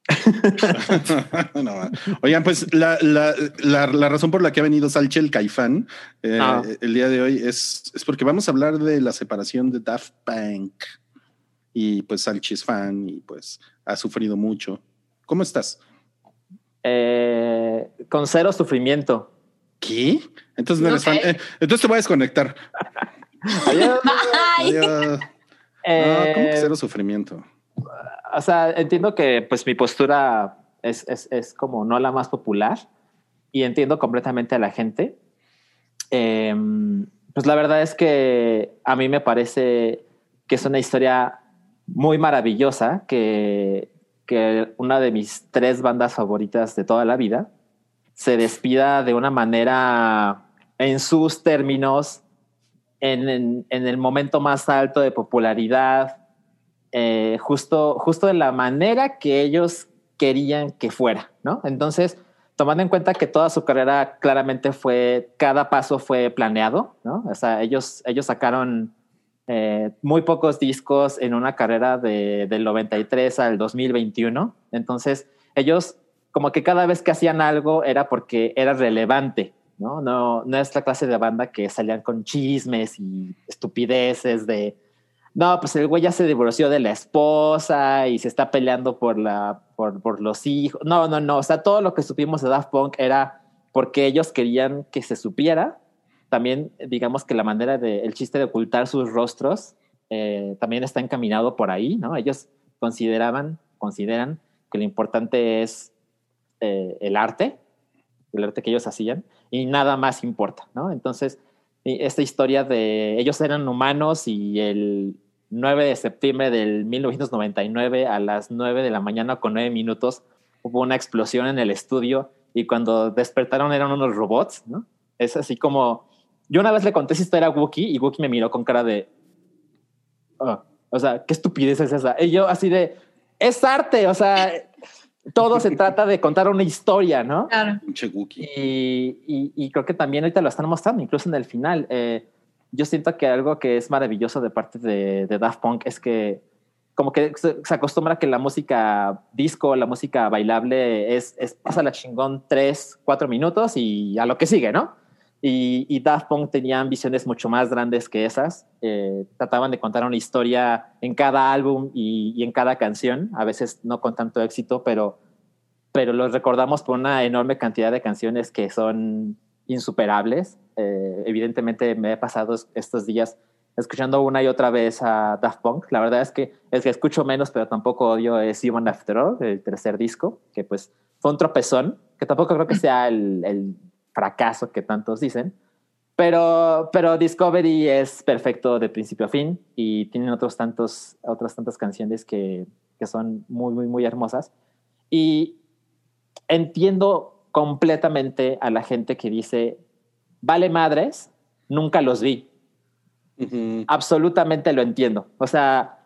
No, Oigan, pues la, la, la, la razón por la que ha venido Salchi el Caifán eh, Ah. el día de hoy es, es porque vamos a hablar de la separación de Daft Punk. Y pues Salchi es fan y pues ha sufrido mucho. ¿Cómo estás? Eh, con cero sufrimiento. ¿Qué? Entonces no eres fan. Eh, entonces te voy a desconectar. Adiós. Ay, Adiós. No, ¿cómo que cero sufrimiento? O sea, entiendo que pues mi postura es, es, es como no la más popular y entiendo completamente a la gente. Eh, pues la verdad es que a mí me parece que es una historia muy maravillosa que, que una de mis tres bandas favoritas de toda la vida se despida de una manera en sus términos, en- en el momento más alto de popularidad, eh, justo, justo de la manera que ellos querían que fuera, ¿no? Entonces, tomando en cuenta que toda su carrera claramente fue, cada paso fue planeado, ¿no? O sea, ellos, ellos sacaron eh, muy pocos discos en una carrera de, del 93 al 2021. Entonces, ellos como que cada vez que hacían algo era porque era relevante, ¿no? No, no es la clase de banda que salían con chismes y estupideces de, no, pues el güey ya se divorció de la esposa y se está peleando por, la, por, por los hijos. No, no, no. O sea, todo lo que supimos de Daft Punk era porque ellos querían que se supiera. También, digamos que la manera de, el chiste de ocultar sus rostros eh, también está encaminado por ahí, ¿no? Ellos consideraban, consideran que lo importante es eh, el arte, el arte que ellos hacían, y nada más importa, ¿no? Entonces, esta historia de ellos eran humanos y el 9 de septiembre del 1999 a las 9 de la mañana con 9 minutos hubo una explosión en el estudio y cuando despertaron eran unos robots, ¿no? Es así como... Yo una vez le conté esa historia a Wookie y Wookie me miró con cara de... "Ah", o sea, ¿qué estupidez es esa? Y yo así de... Es arte, o sea, todo se trata de contar una historia, ¿no? claro. Y, y- y creo que también ahorita lo están mostrando, incluso en el final. Eh, yo siento que algo que es maravilloso de parte de, de Daft Punk es que como que se, acostumbra que la música disco, la música bailable es, es pasa la chingón tres, cuatro minutos y a lo que sigue, ¿no? Y, y Daft Punk tenía ambiciones mucho más grandes que esas. Eh, trataban de contar una historia en cada álbum y, y en cada canción, a veces no con tanto éxito, pero pero los recordamos por una enorme cantidad de canciones que son insuperables. Eh, evidentemente me he pasado es- estos días escuchando una y otra vez a Daft Punk. La verdad es que el que escucho menos, pero tampoco odio, es Human After All, el tercer disco, que pues fue un tropezón, que tampoco creo que sea el, el fracaso que tantos dicen, Pero, pero Discovery es perfecto de principio a fin y tienen otros tantos, otras tantas canciones que, que son muy, muy, muy hermosas. Y entiendo completamente a la gente que dice, vale madres, nunca los vi. Ujú. Absolutamente lo entiendo. O sea,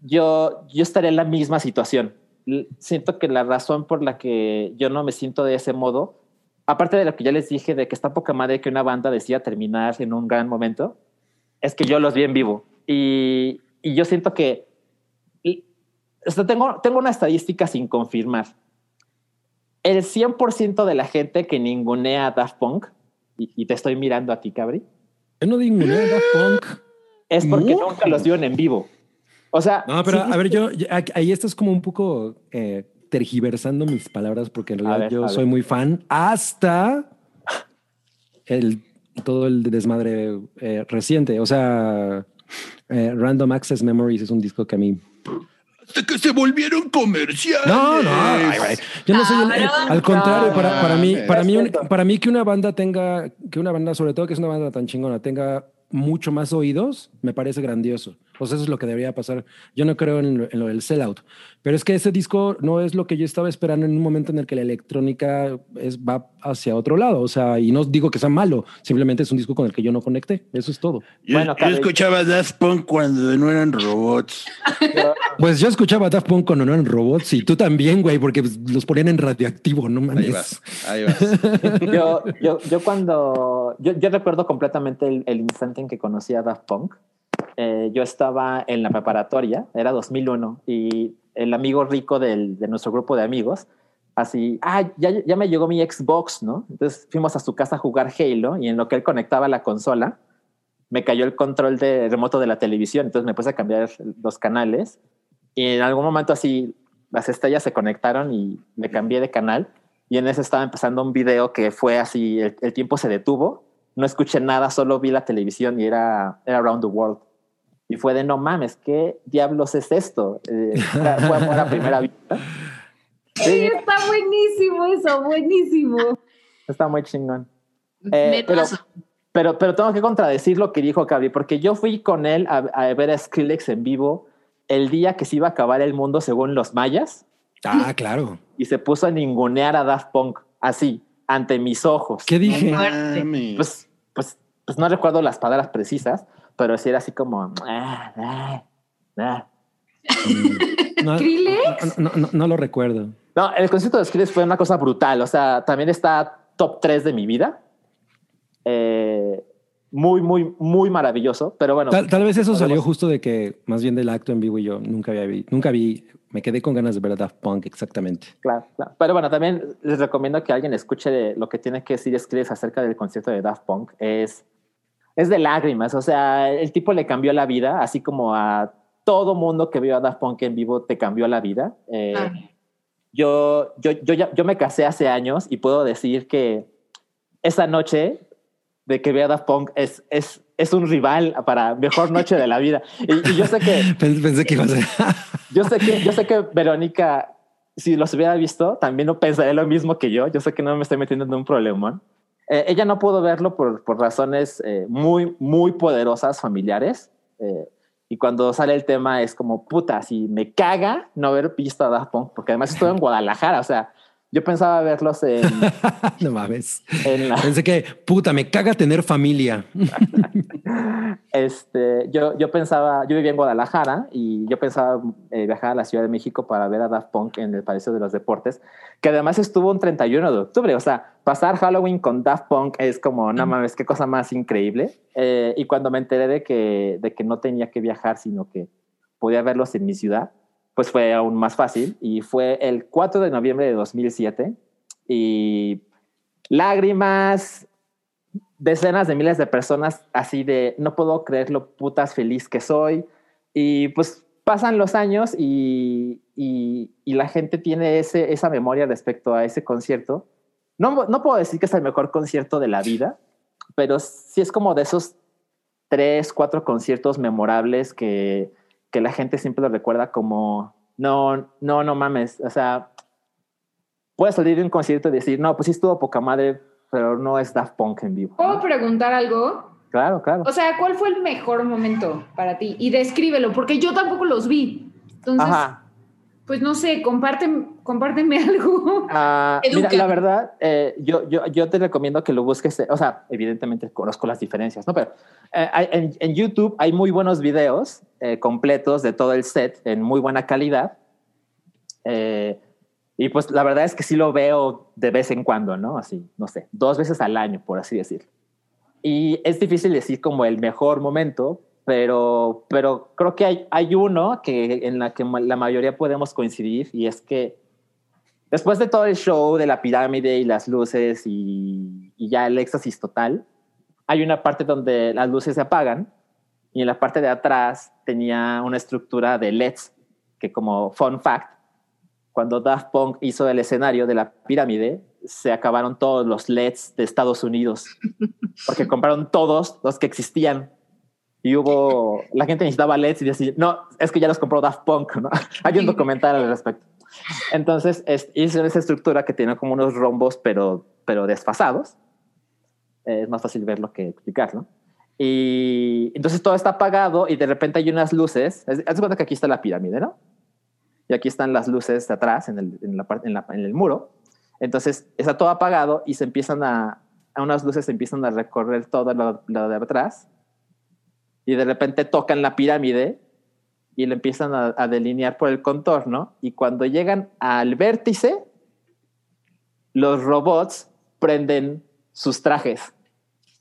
yo, yo estaré en la misma situación. Siento que la razón por la que yo no me siento de ese modo, aparte de lo que ya les dije de que está poca madre que una banda decida terminar en un gran momento, es que yo los vi en vivo. Y, y yo siento que y- o sea, tengo, tengo una estadística sin confirmar. El 100% de la gente que ningunea a Daft Punk, y, y te estoy mirando a ti, Cabri, Yo no digo Daft Punk. es porque nunca los vieron en vivo. O sea, No, pero sí a ver, yo, yo- ahí estás como un poco eh, tergiversando mis palabras porque en realidad ver, yo soy ver. muy fan hasta el todo el desmadre eh, reciente. O sea, eh, Random Access Memories es un disco que a mí. Hasta que se volvieron comerciales. No, no, ay, yo no soy el- el- Cabrón. al contrario, para, para mí, para mí, un- para mí que una banda tenga, que una banda, sobre todo que es una banda tan chingona, tenga mucho más oídos, me parece grandioso. Sea, eso es lo que debería pasar. Yo no creo en, lo- en lo del sellout. Pero es que ese disco no es lo que yo estaba esperando en un momento en el que la electrónica es, va hacia otro lado. O sea, y no digo que sea malo, simplemente es un disco con el que yo no conecté. Eso es todo. Yo, Bueno, yo escuchaba Daft Punk cuando no eran robots. Pues yo escuchaba Daft Punk cuando no eran robots y tú también, güey, porque pues, los ponían en radioactivo, no Ahí mames. vas, ahí vas. yo, yo, yo cuando, yo, yo recuerdo completamente el, el instante en que conocí a Daft Punk. Eh, yo estaba en la preparatoria, era 2001, y el amigo rico del, de nuestro grupo de amigos, así, ah, ya, ya me llegó mi Xbox, ¿no? Entonces fuimos a su casa a jugar Halo y en lo que él conectaba la consola, me cayó el control de remoto de la televisión, entonces me puse a cambiar los canales y en algún momento así las estrellas se conectaron y me cambié de canal y en ese estaba empezando un video que fue así, el, el tiempo se detuvo, no escuché nada, solo vi la televisión y era, era Around the World. Y fue de no mames, ¿qué diablos es esto? Eh, fue amor a primera vista. Sí, está buenísimo eso, buenísimo. Está muy chingón. Eh, Me pero, pero, pero tengo que contradecir lo que dijo Cavi, porque yo fui con él a, a ver a Skrillex en vivo el día que se iba a acabar el mundo según los mayas Ah, claro. y se puso a ningunear a Daft Punk así, ante mis ojos. ¿Qué dije? Pues, pues, pues no recuerdo las palabras precisas, pero sí era así como... "Ah, ah, ah". No, ¿Skrillex? no, no, no lo recuerdo. No, el concierto de Skrillex fue una cosa brutal. O sea, también está top 3 de mi vida. Eh, muy, muy, muy maravilloso. Pero bueno, Tal, tal vez eso salió justo de que más bien del acto en vivo y yo nunca había vi, nunca vi, me quedé con ganas de ver a Daft Punk exactamente. Claro, claro. Pero bueno, también les recomiendo que alguien escuche lo que tiene que decir Skrillex acerca del concierto de Daft Punk. Es, es de lágrimas. O sea, el tipo le cambió la vida, así como a todo mundo que vio a Daft Punk en vivo te cambió la vida. Eh, Ah. yo, yo, yo, ya- yo me casé hace años y puedo decir que esa noche de que vea Daft Punk es, es, es un rival para mejor noche de la vida. Y, y yo sé que, Pensé, pensé que iba a ser. yo sé que, yo sé que Verónica, si los hubiera visto, también no pensaría lo mismo que yo. Yo sé que no me estoy metiendo en un problemón. Eh, ella no pudo verlo por, por razones eh, muy, muy poderosas familiares. Eh, y cuando sale el tema es como, puta, si me caga no haber visto a Daft Punk, porque además estuve en Guadalajara, o sea, yo pensaba verlos en, no mames. en la, Pensé que, puta, me caga tener familia. este, yo, yo pensaba, yo vivía en Guadalajara y yo pensaba eh, viajar a la Ciudad de México para ver a Daft Punk en el Palacio de los Deportes, que además estuvo un 31 de octubre. O sea, pasar Halloween con Daft Punk es como, no mames, qué cosa más increíble. Eh, y cuando me enteré de que, de que no tenía que viajar, sino que podía verlos en mi ciudad, pues fue aún más fácil. Y fue el 4 de noviembre de 2007 y lágrimas, decenas de miles de personas así de no puedo creer lo putas feliz que soy. Y pues pasan los años y, y, y la gente tiene ese, esa memoria respecto a ese concierto. No, no puedo decir que es el mejor concierto de la vida, pero sí es como de esos tres, cuatro conciertos memorables que, que la gente siempre lo recuerda como, no, no, no mames, o sea, puedes salir de un concierto y decir, no, pues sí estuvo poca madre, pero no es Daft Punk en vivo. ¿Puedo preguntar algo? Claro, claro. O sea, ¿cuál fue el mejor momento para ti? Y descríbelo, porque yo tampoco los vi. Entonces, Ajá. pues no sé, compárteme, compárteme algo. Ah, mira, la verdad, eh, yo, yo, yo te recomiendo que lo busques. O sea, evidentemente conozco las diferencias, ¿no? Pero eh, en, en YouTube hay muy buenos videos eh, completos de todo el set en muy buena calidad. Eh, y pues la verdad es que sí lo veo de vez en cuando, ¿no? Así, no sé, dos veces al año, por así decirlo. Y es difícil decir como el mejor momento, pero, pero creo que hay, hay uno que en la que la mayoría podemos coincidir y es que después de todo el show de la pirámide y las luces y, y ya el éxtasis total, hay una parte donde las luces se apagan y en la parte de atrás tenía una estructura de LEDs que como fun fact, cuando Daft Punk hizo el escenario de la pirámide, se acabaron todos los LEDs de Estados Unidos porque compraron todos los que existían. Y hubo, la gente necesitaba LEDs y decía, no, es que ya los compró Daft Punk, ¿no? Hay un documental al respecto. Entonces, es, hizo esa estructura que tiene como unos rombos, pero, pero desfasados. Eh, es más fácil verlo que explicarlo. Y entonces todo está apagado y de repente hay unas luces. Es- Haz cuenta que aquí está la pirámide, ¿no? Y aquí están las luces de atrás en el, en la en la- en el muro. Entonces está todo apagado y se empiezan a, a unas luces se empiezan a recorrer todo lo, lo de atrás. Y de repente tocan la pirámide y le empiezan a, a delinear por el contorno. Y cuando llegan al vértice, los robots prenden sus trajes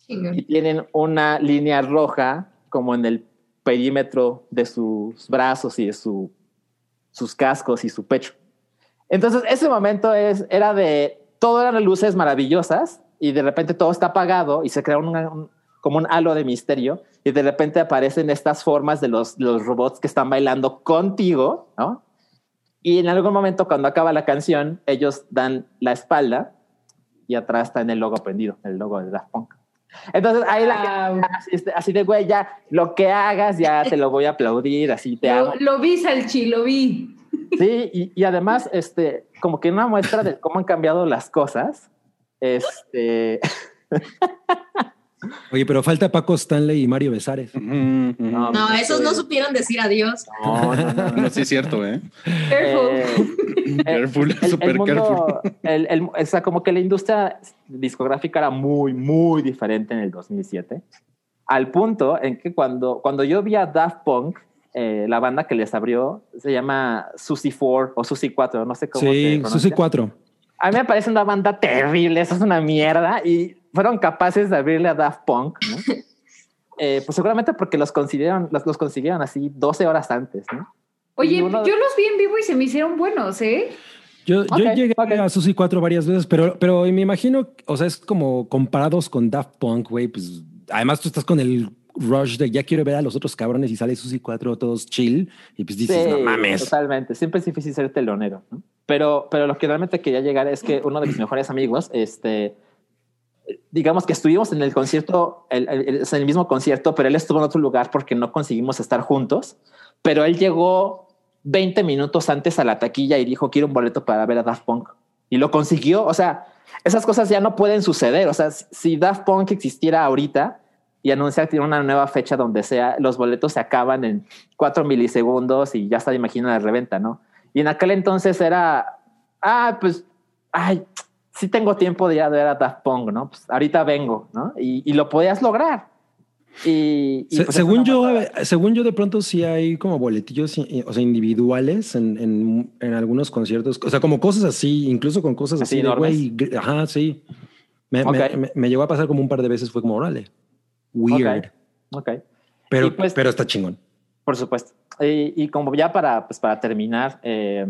y tienen una línea roja como en el perímetro de sus brazos y de su, sus cascos y su pecho. Entonces, ese momento es, era de, todo eran luces maravillosas y de repente todo está apagado y se crea un, como un halo de misterio y de repente aparecen estas formas de los, los robots que están bailando contigo, ¿no? Y en algún momento cuando acaba la canción, ellos dan la espalda y atrás está en el logo prendido, el logo de Daft Punk. Entonces ahí la Wow. así, así de güey, ya lo que hagas, ya te lo voy a aplaudir, así te amo. Lo, lo vi, Salchi, lo vi. Sí, y, y además, este, como que una muestra de cómo han cambiado las cosas. Este, Oye, pero falta Paco Stanley y Mario Besares. Ujú. No, No, esos no eh, supieron decir adiós. no, no, no, no. No, sí es cierto, ¿eh? Careful. Eh, Careful, el, super el careful. mundo, el, el- o sea, como que la industria discográfica era muy, muy diferente en el 2007, al punto en que cuando, cuando yo vi a Daft Punk, eh, la banda que les abrió se llama Susie 4 o Susie 4, no sé cómo se Sí, pronuncia. Susi 4. A mí me parece una banda terrible, eso es una mierda y fueron capaces de abrirle a Daft Punk, ¿no? Eh, pues seguramente porque los consiguieron, los, los consiguieron así 12 horas antes, ¿no? Oye, uno- yo los vi en vivo y se me hicieron buenos, ¿eh? Yo, yo Ok, llegué ok. a Susi 4 varias veces, pero, pero me imagino, o sea, es como comparados con Daft Punk, güey, pues además tú estás con el rush de ya quiero ver a los otros cabrones y sale Susi 4 todos chill y pues dices, Sí, no mames. Totalmente. Siempre es difícil ser telonero. ¿no? Pero, pero lo que realmente quería llegar es que uno de mis mejores amigos, este, digamos que estuvimos en el concierto, el, el- en el mismo concierto, pero él estuvo en otro lugar porque no conseguimos estar juntos. Pero él llegó 20 minutos antes a la taquilla y dijo quiero un boleto para ver a Daft Punk y lo consiguió. O sea, esas cosas ya no pueden suceder. O sea, si- Daft Punk existiera ahorita y anunciara que tiene una nueva fecha donde sea, los boletos se acaban en cuatro milisegundos y ya está, imagina la reventa, ¿no? Y en aquel entonces era, ah, pues, ay, sí tengo tiempo de ir a ver a Daft Punk, ¿no? Pues ahorita vengo, ¿no? Y, y lo podías lograr. Y, y, Se- pues, según yo, según yo, de pronto sí hay como boletillos, o sea, individuales en, en, en algunos conciertos, o sea, como cosas así, incluso con cosas Así así, de güey, ajá, sí. Me, me- Ok. me- me llegó a pasar como un par de veces, fue como, órale, weird, Ok. pero, Y pues- pero está chingón. Por supuesto. Y, y como ya para, pues para terminar, eh,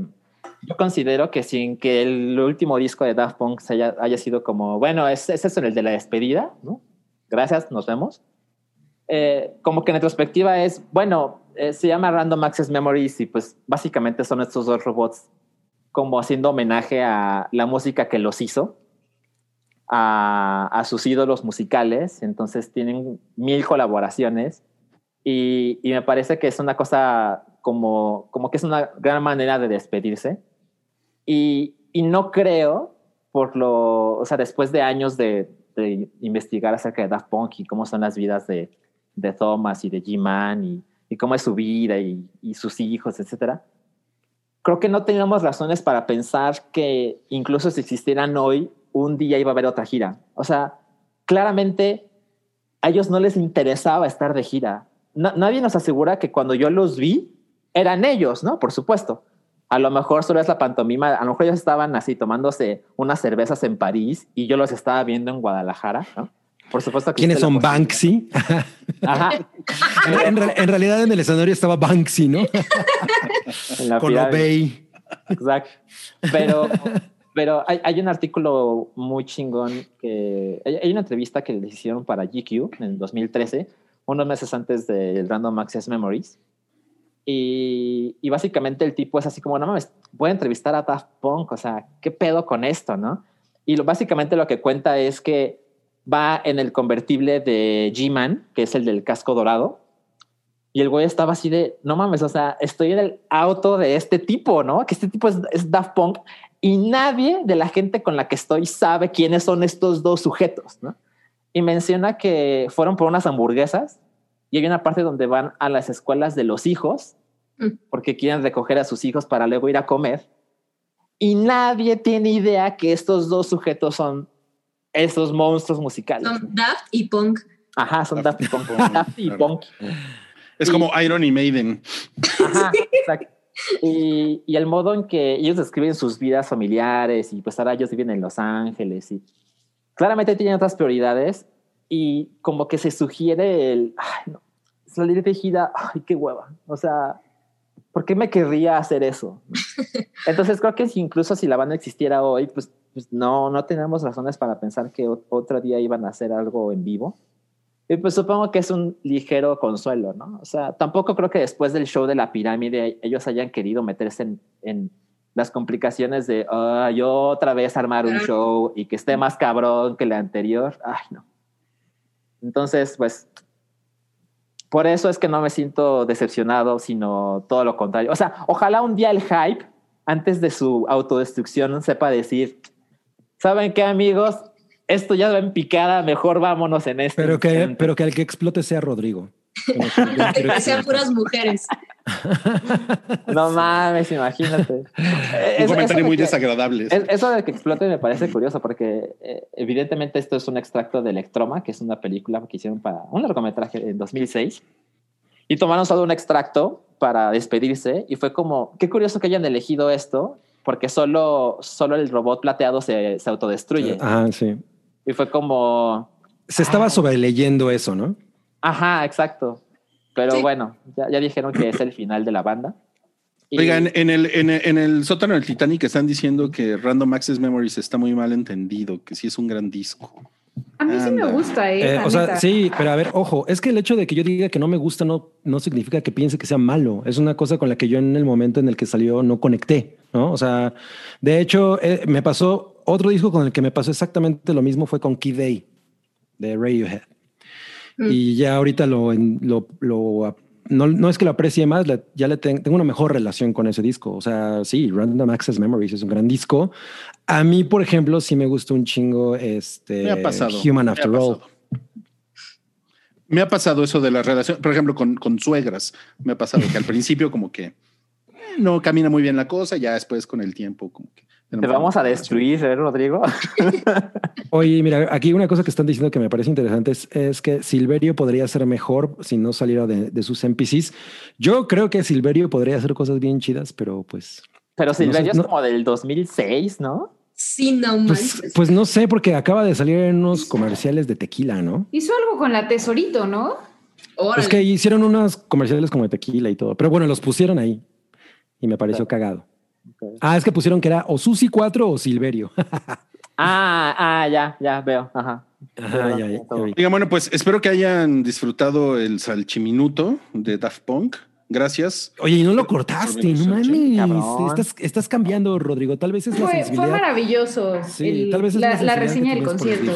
yo considero que sin que el último disco de Daft Punk haya, haya sido como, bueno, es, es eso el de la despedida, ¿no? Gracias, nos vemos. Eh, como que en retrospectiva es, bueno, eh, se llama Random Access Memories y pues básicamente son estos dos robots como haciendo homenaje a la música que los hizo, a, a sus ídolos musicales, entonces tienen mil colaboraciones y, y me parece que es una cosa como, como que es una gran manera de despedirse. Y, y no creo, por lo, o sea, después de años de, de investigar acerca de Daft Punk y cómo son las vidas de, de Thomas y de G-Man y, y cómo es su vida y, y sus hijos, etcétera, creo que no teníamos razones para pensar que incluso si existieran hoy, un día iba a haber otra gira. O sea, claramente a ellos no les interesaba estar de gira. Na- nadie nos asegura que cuando yo los vi, eran ellos, ¿no? Por supuesto. A lo mejor solo es la pantomima, a lo mejor ellos estaban así tomándose unas cervezas en París y yo los estaba viendo en Guadalajara, ¿no? Por supuesto que ¿Quiénes son Banksy? Ajá. en, en realidad en el escenario estaba Banksy, ¿no? En la Con. Obey. Exacto. Pero, pero hay, hay un artículo muy chingón que hay, hay una entrevista que les hicieron para GQ en 2013, unos meses antes del Random Access Memories. Y, y básicamente el tipo es así como, no mames, voy a entrevistar a Daft Punk, o sea, ¿qué pedo con esto, no? Y lo, básicamente lo que cuenta es que va en el convertible de G-Man, que es el del casco dorado, y el güey estaba así de, no mames, o sea, estoy en el auto de este tipo, ¿no? Que este tipo es, es Daft Punk y nadie de la gente con la que estoy sabe quiénes son estos dos sujetos, ¿no? Y menciona que fueron por unas hamburguesas y hay una parte donde van a las escuelas de los hijos. Porque quieren recoger a sus hijos para luego ir a comer y nadie tiene idea que estos dos sujetos son esos monstruos musicales. ¿no? Son Daft y Punk. Ajá, son Daft Daft Punk. Punk, Daft y claro. Punk. Es Y- como Iron y Maiden. Ajá, exacto. Y, y el modo en que ellos describen sus vidas familiares y pues ahora ellos viven en Los Ángeles y claramente tienen otras prioridades y como que se sugiere el, ay, no, salir de gira, ay, qué hueva. O sea, ¿por qué me querría hacer eso? Entonces creo que si incluso si la banda existiera hoy, pues, pues no, no tenemos razones para pensar que ot- otro día iban a hacer algo en vivo. Y pues supongo que es un ligero consuelo, ¿no? O sea, tampoco creo que después del show de la pirámide ellos hayan querido meterse en, en las complicaciones de "Ah, yo otra vez armar un show y que esté más cabrón que el anterior. Ay, no. Entonces, pues, por eso es que no me siento decepcionado, sino todo lo contrario. O sea, ojalá un día el hype, antes de su autodestrucción, sepa decir, ¿saben qué, amigos? Esto ya va en picada, mejor vámonos en este. Pero que, instante". pero que el que explote sea Rodrigo. Que sean puras mujeres. No mames, imagínate. Un Eso- comentario muy que- desagradable. es- Eso de que explote me parece curioso porque eh, evidentemente esto es un extracto de Electroma, que es una película que hicieron para un largometraje en 2006 y tomaron solo un extracto para despedirse y fue como, qué curioso que hayan elegido esto porque solo, solo el robot plateado se, se autodestruye. Ajá, sí. Y fue como, Se estaba sobreleyendo eso, ¿no? ajá, exacto. Pero Sí. bueno, ya, ya dijeron que es el final de la banda. Y- Oigan, en el, en, el, en el sótano del Titanic están diciendo que Random Access Memories está muy mal entendido, que sí es un gran disco. A mí sí me Anda. gusta, ¿eh? Eh, o sea, sí, pero a ver, ojo, es que el hecho de que yo diga que no me gusta no, no significa que piense que sea malo. Es una cosa con la que yo en el momento en el que salió no conecté, ¿no? O sea, de hecho, eh, me pasó otro disco con el que me pasó exactamente lo mismo fue con Key Day de Radiohead. Mm. Y ya ahorita lo, lo, lo- no, no es que lo aprecie más, ya le ten- tengo una mejor relación con ese disco. O sea, sí, Random Access Memories es un gran disco. A mí, por ejemplo, sí me gustó un chingo este Me ha pasado. Human me ha After All. Me ha pasado eso de la relación, por ejemplo, con, con suegras. Me ha pasado que al principio como que no camina muy bien la cosa, ya después con el tiempo como que... Te vamos a destruir, ¿eh, Rodrigo. Oye, mira, aquí una cosa que están diciendo que me parece interesante es, es que Silverio podría ser mejor si no saliera de, de sus NPCs. Yo creo que Silverio podría hacer cosas bien chidas, pero pues, Pero Silverio no- es como del 2006, ¿no? Sí, no pues, pues no sé, porque acaba de salir en unos comerciales de tequila, ¿no? Hizo algo con la tesorito, ¿no? Órale. Es que hicieron unos comerciales como de tequila y todo, pero bueno, los pusieron ahí y me pareció cagado. Ah, es que pusieron que era o Susi 4 o Silverio. Ah, ah, ya, ya veo. Ajá. Ajá, ya, ya. Oigan, bueno, pues espero que hayan disfrutado el salchiminuto de Daft Punk. Gracias. Oye, y no lo cortaste, no mames. Estás, estás cambiando, Rodrigo. Tal vez es la Fue, fue maravilloso Sí, el- tal vez es la, la, reseña del concierto.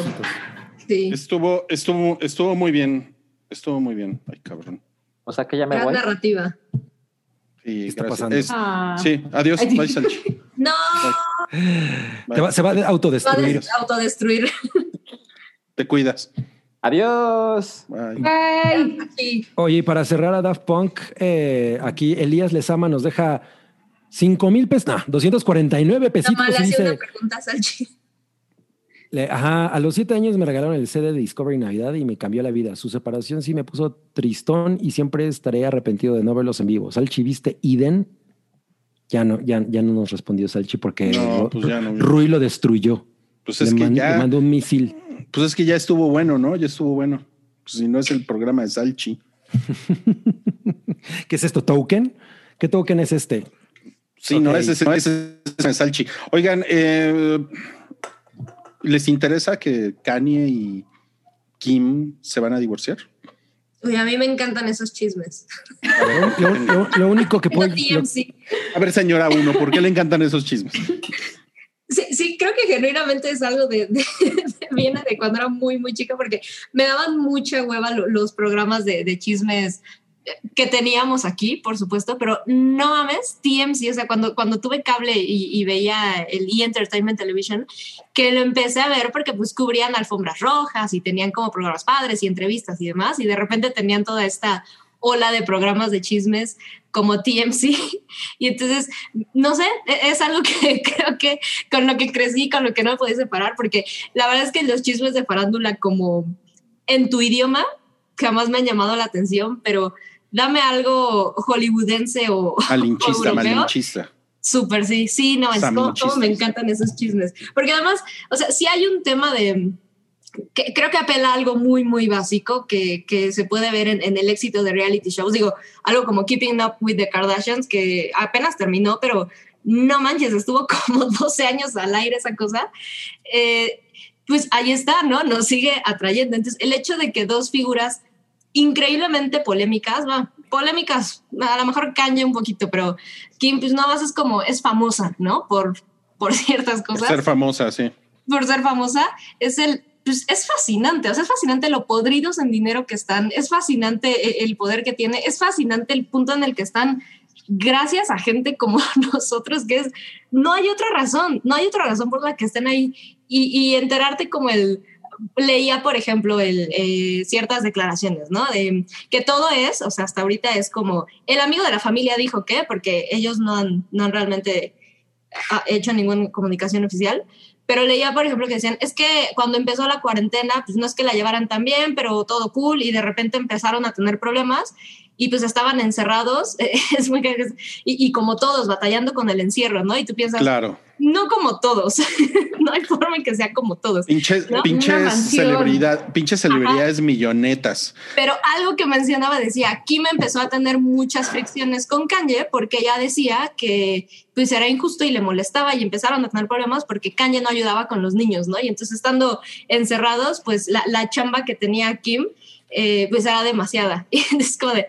Sí. Estuvo, estuvo, estuvo muy bien. Estuvo muy bien. Ay, cabrón. O sea que ya me Gran voy. narrativa. Sí, está gracias. pasando? Es- Ah. sí, adiós. Ay, Bye, Salchi. No, Te va- se va a va a autodestruir. des- autodestruir. Te cuidas. Adiós. Bye. Sí. Oye, y para cerrar a Daft Punk, eh, aquí Elías Lezama nos deja 5 mil pesos, no, 249 pesitos. Y le dice, una pregunta Salchi. Le- ajá, a los siete años me regalaron el CD de Discovery Navidad y me cambió la vida. Su separación sí me puso tristón y siempre estaré arrepentido de no verlos en vivo. Salchi, ¿viste Eden? Ya no, ya, ya no nos respondió Salchi porque No, pues ya no. Rui lo destruyó. Pues es le, que man- ya. le mandó un misil. Pues es que ya estuvo bueno, ¿no? Ya estuvo bueno. Pues si no es el programa de Salchi. ¿Qué es esto? ¿Token? ¿Qué token es este? Sí, no, ese, ese, ese es Salchi. Oigan, eh, ¿les interesa que Kanye y Kim se van a divorciar? Uy, a mí me encantan esos chismes. Lo, lo- lo único que puedo... TMC. A ver, señora uno, ¿por qué le encantan esos chismes? Sí, sí, creo que genuinamente es algo de, de- de- viene de cuando era muy, muy chica, porque me daban mucha hueva lo- los programas de, de chismes que teníamos aquí, por supuesto, pero no mames, TMC, o sea, cuando, cuando tuve cable y, y veía el E! Entertainment Television, que lo empecé a ver porque pues cubrían alfombras rojas y tenían como programas padres y entrevistas y demás, y de repente tenían toda esta ola de programas de chismes como TMC, y entonces, no sé, e- es algo que creo que con lo que crecí, con lo que no me podía separar, porque la verdad es que los chismes de farándula como en tu idioma jamás me han llamado la atención, pero dame algo hollywoodense o Malinchista, malinchista. Súper, sí, sí, no, es como, Saminchistas. me encantan esos chismes. Porque además, o sea, sí hay un tema de, que creo que apela a algo muy, muy básico que, que se puede ver en, en el éxito de reality shows. Digo, algo como Keeping Up with the Kardashians, que apenas terminó, pero no manches, estuvo como 12 años al aire esa cosa. Eh, pues ahí está, ¿no? Nos sigue atrayendo. Entonces, el hecho de que dos figuras increíblemente polémicas, va, polémicas, a lo mejor caña un poquito, pero Kim, pues nada más es como, es famosa, ¿no? Por, por ciertas cosas Ser famosa, sí. por ser famosa, es el, pues es fascinante, o sea, es fascinante lo podridos en dinero que están, es fascinante e- el poder que tiene, es fascinante el punto en el que están gracias a gente como nosotros, que es, no hay otra razón, no hay otra razón por la que estén ahí y, y enterarte como el, leía, por ejemplo, el, eh, ciertas declaraciones, ¿no? De que todo es, o sea, hasta ahorita es como, el amigo de la familia dijo que, porque ellos no han, no han realmente ah, hecho ninguna comunicación oficial, pero leía, por ejemplo, que decían, es que cuando empezó la cuarentena, pues no es que la llevaran tan bien, pero todo cool, y de repente empezaron a tener problemas y pues estaban encerrados, es muy y, y como todos, batallando con el encierro, ¿no? Y tú piensas, Claro. No como todos, no hay forma en que sea como todos. Pinches, ¿No? pinches celebridad, pinches celebridades millonetas. Pero algo que mencionaba decía, Kim empezó a tener muchas fricciones con Kanye porque ella decía que pues era injusto y le molestaba y empezaron a tener problemas porque Kanye no ayudaba con los niños, ¿no? Y entonces estando encerrados, pues la, la chamba que tenía Kim eh, pues era demasiada. Y es como de,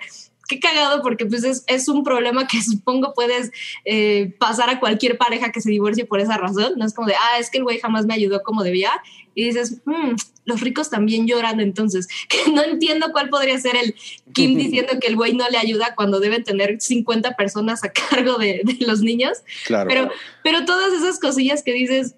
qué cagado porque pues es, es un problema que supongo puedes eh, pasar a cualquier pareja que se divorcie por esa razón. No es como de, ah, es que el güey jamás me ayudó como debía. Y dices, "Mm, los ricos también lloran entonces. Que no entiendo cuál podría ser el Kim diciendo que el güey no le ayuda cuando deben tener 50 personas a cargo de, de los niños. Claro. Pero, pero todas esas cosillas que dices,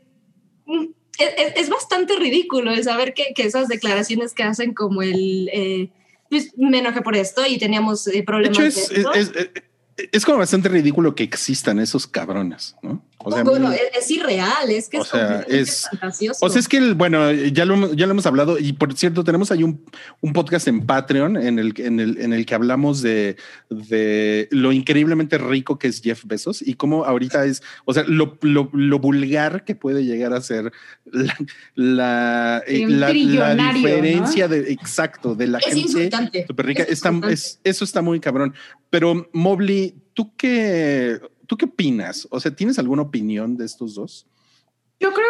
mm, es, es- es bastante ridículo el saber que, que esas declaraciones que hacen como el, eh, pues me enojé por esto y teníamos eh, de problemas. de es, esto. es, es- es como bastante ridículo que existan esos cabrones, ¿no? O sea, a mí- bueno, es, es irreal, es que o es, sea, es- fantasioso. O sea, es que, el- bueno, ya lo, hemos- ya lo hemos hablado y por cierto, tenemos ahí un, un podcast en Patreon en el, en el, en el que hablamos de, de lo increíblemente rico que es Jeff Bezos y cómo ahorita es, o sea, lo, lo, lo vulgar que puede llegar a ser la, la, eh, la- la diferencia de, exacto, de la es gente súper rica. Está- eso está muy cabrón. Pero Mobley, ¿tú qué, ¿tú qué opinas? O sea, ¿tienes alguna opinión de estos dos? Yo creo,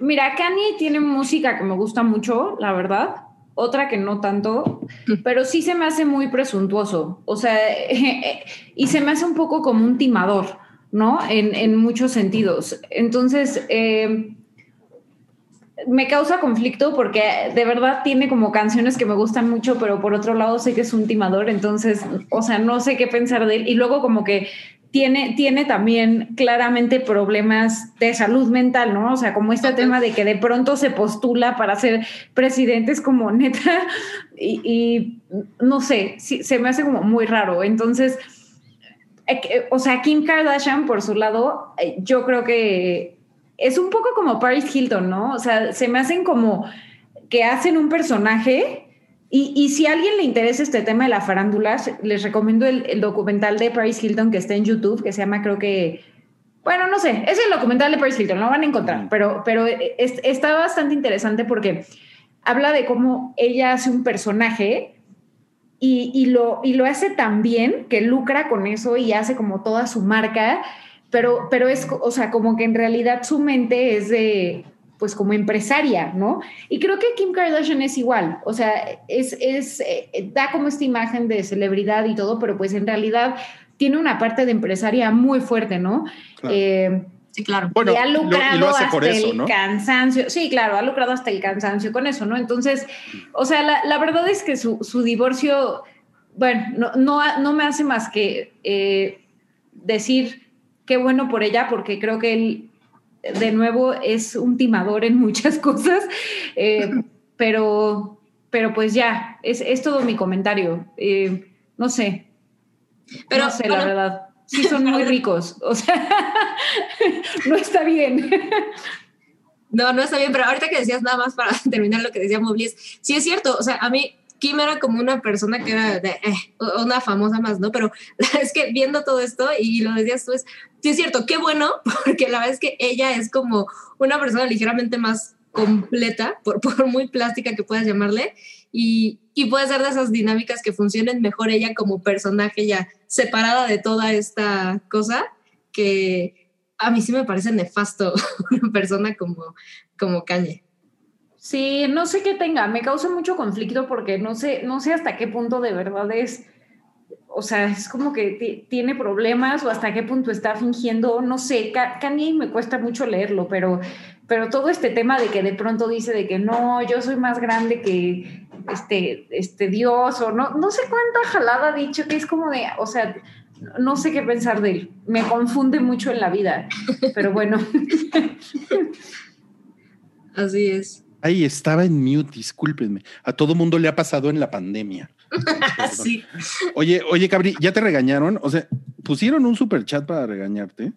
mira, Kanye tiene música que me gusta mucho, la verdad. Otra que no tanto, pero sí se me hace muy presuntuoso. O sea, y se me hace un poco como un timador, ¿no? En, en muchos sentidos. Entonces, eh, me causa conflicto porque de verdad tiene como canciones que me gustan mucho, pero por otro lado sé que es un timador, entonces, o sea, no sé qué pensar de él. Y luego como que tiene, tiene también claramente problemas de salud mental, ¿no? O sea, como este tema de que de pronto se postula para ser presidente es como neta y, y no sé, sí, se me hace como muy raro. Entonces, eh, o sea, Kim Kardashian, por su lado, eh, yo creo que es un poco como Paris Hilton, ¿no? O sea, se me hacen como que hacen un personaje y, y si a alguien le interesa este tema de la farándula, les recomiendo el, el documental de Paris Hilton que está en YouTube, que se llama, creo que, bueno, no sé, es el documental de Paris Hilton, lo van a encontrar, pero, pero es- está bastante interesante porque habla de cómo ella hace un personaje y, y lo, y lo hace tan bien que lucra con eso y hace como toda su marca, pero, pero es, o sea, como que en realidad su mente es de, pues como empresaria, ¿no? Y creo que Kim Kardashian es igual, o sea, es, es, eh, da como esta imagen de celebridad y todo, pero pues en realidad tiene una parte de empresaria muy fuerte, ¿no? Claro. Eh, Sí, claro. Bueno, y ha y lo- y lucrado lo hace hasta por eso, el ¿no? cansancio. Sí, claro, ha lucrado hasta el cansancio con eso, ¿no? Entonces, o sea, la, la verdad es que su, su divorcio, bueno, no, no, no me hace más que eh, decir qué bueno por ella, porque creo que él, de nuevo, es un timador en muchas cosas, eh, pero, pero pues ya, es, es todo mi comentario. Eh, no sé, Pero, no sé, bueno, la verdad. Sí, son muy ricos. O sea, no está bien. No, no está bien, pero ahorita que decías nada más para terminar lo que decía Moblies, sí es cierto, o sea, a mí Kim era como una persona que era de, eh, una famosa más, ¿no? Pero es que viendo todo esto y lo decías tú, es, sí es cierto, qué bueno, porque la verdad es que ella es como una persona ligeramente más completa, por, muy plástica que puedas llamarle, y, y puede ser de esas dinámicas que funcionen mejor ella como personaje ya separada de toda esta cosa, que a mí sí me parece nefasto una persona como, como Kanye. Sí, no sé qué tenga, me causa mucho conflicto porque no sé, no sé hasta qué punto de verdad es, o sea, es como que ti- tiene problemas o hasta qué punto está fingiendo, no sé, Ka- Kanye me cuesta mucho leerlo, pero, pero todo este tema de que de pronto dice de que no, yo soy más grande que este, este Dios o no, no sé cuánta jalada ha dicho que es como de, o sea, no sé qué pensar de él, me confunde mucho en la vida, pero bueno. Así es. Ahí estaba en mute, discúlpenme. A todo mundo le ha pasado en la pandemia. Sí. Oye, oye, Cabri, ¿ya te regañaron? O sea, pusieron un super chat para regañarte, Lo,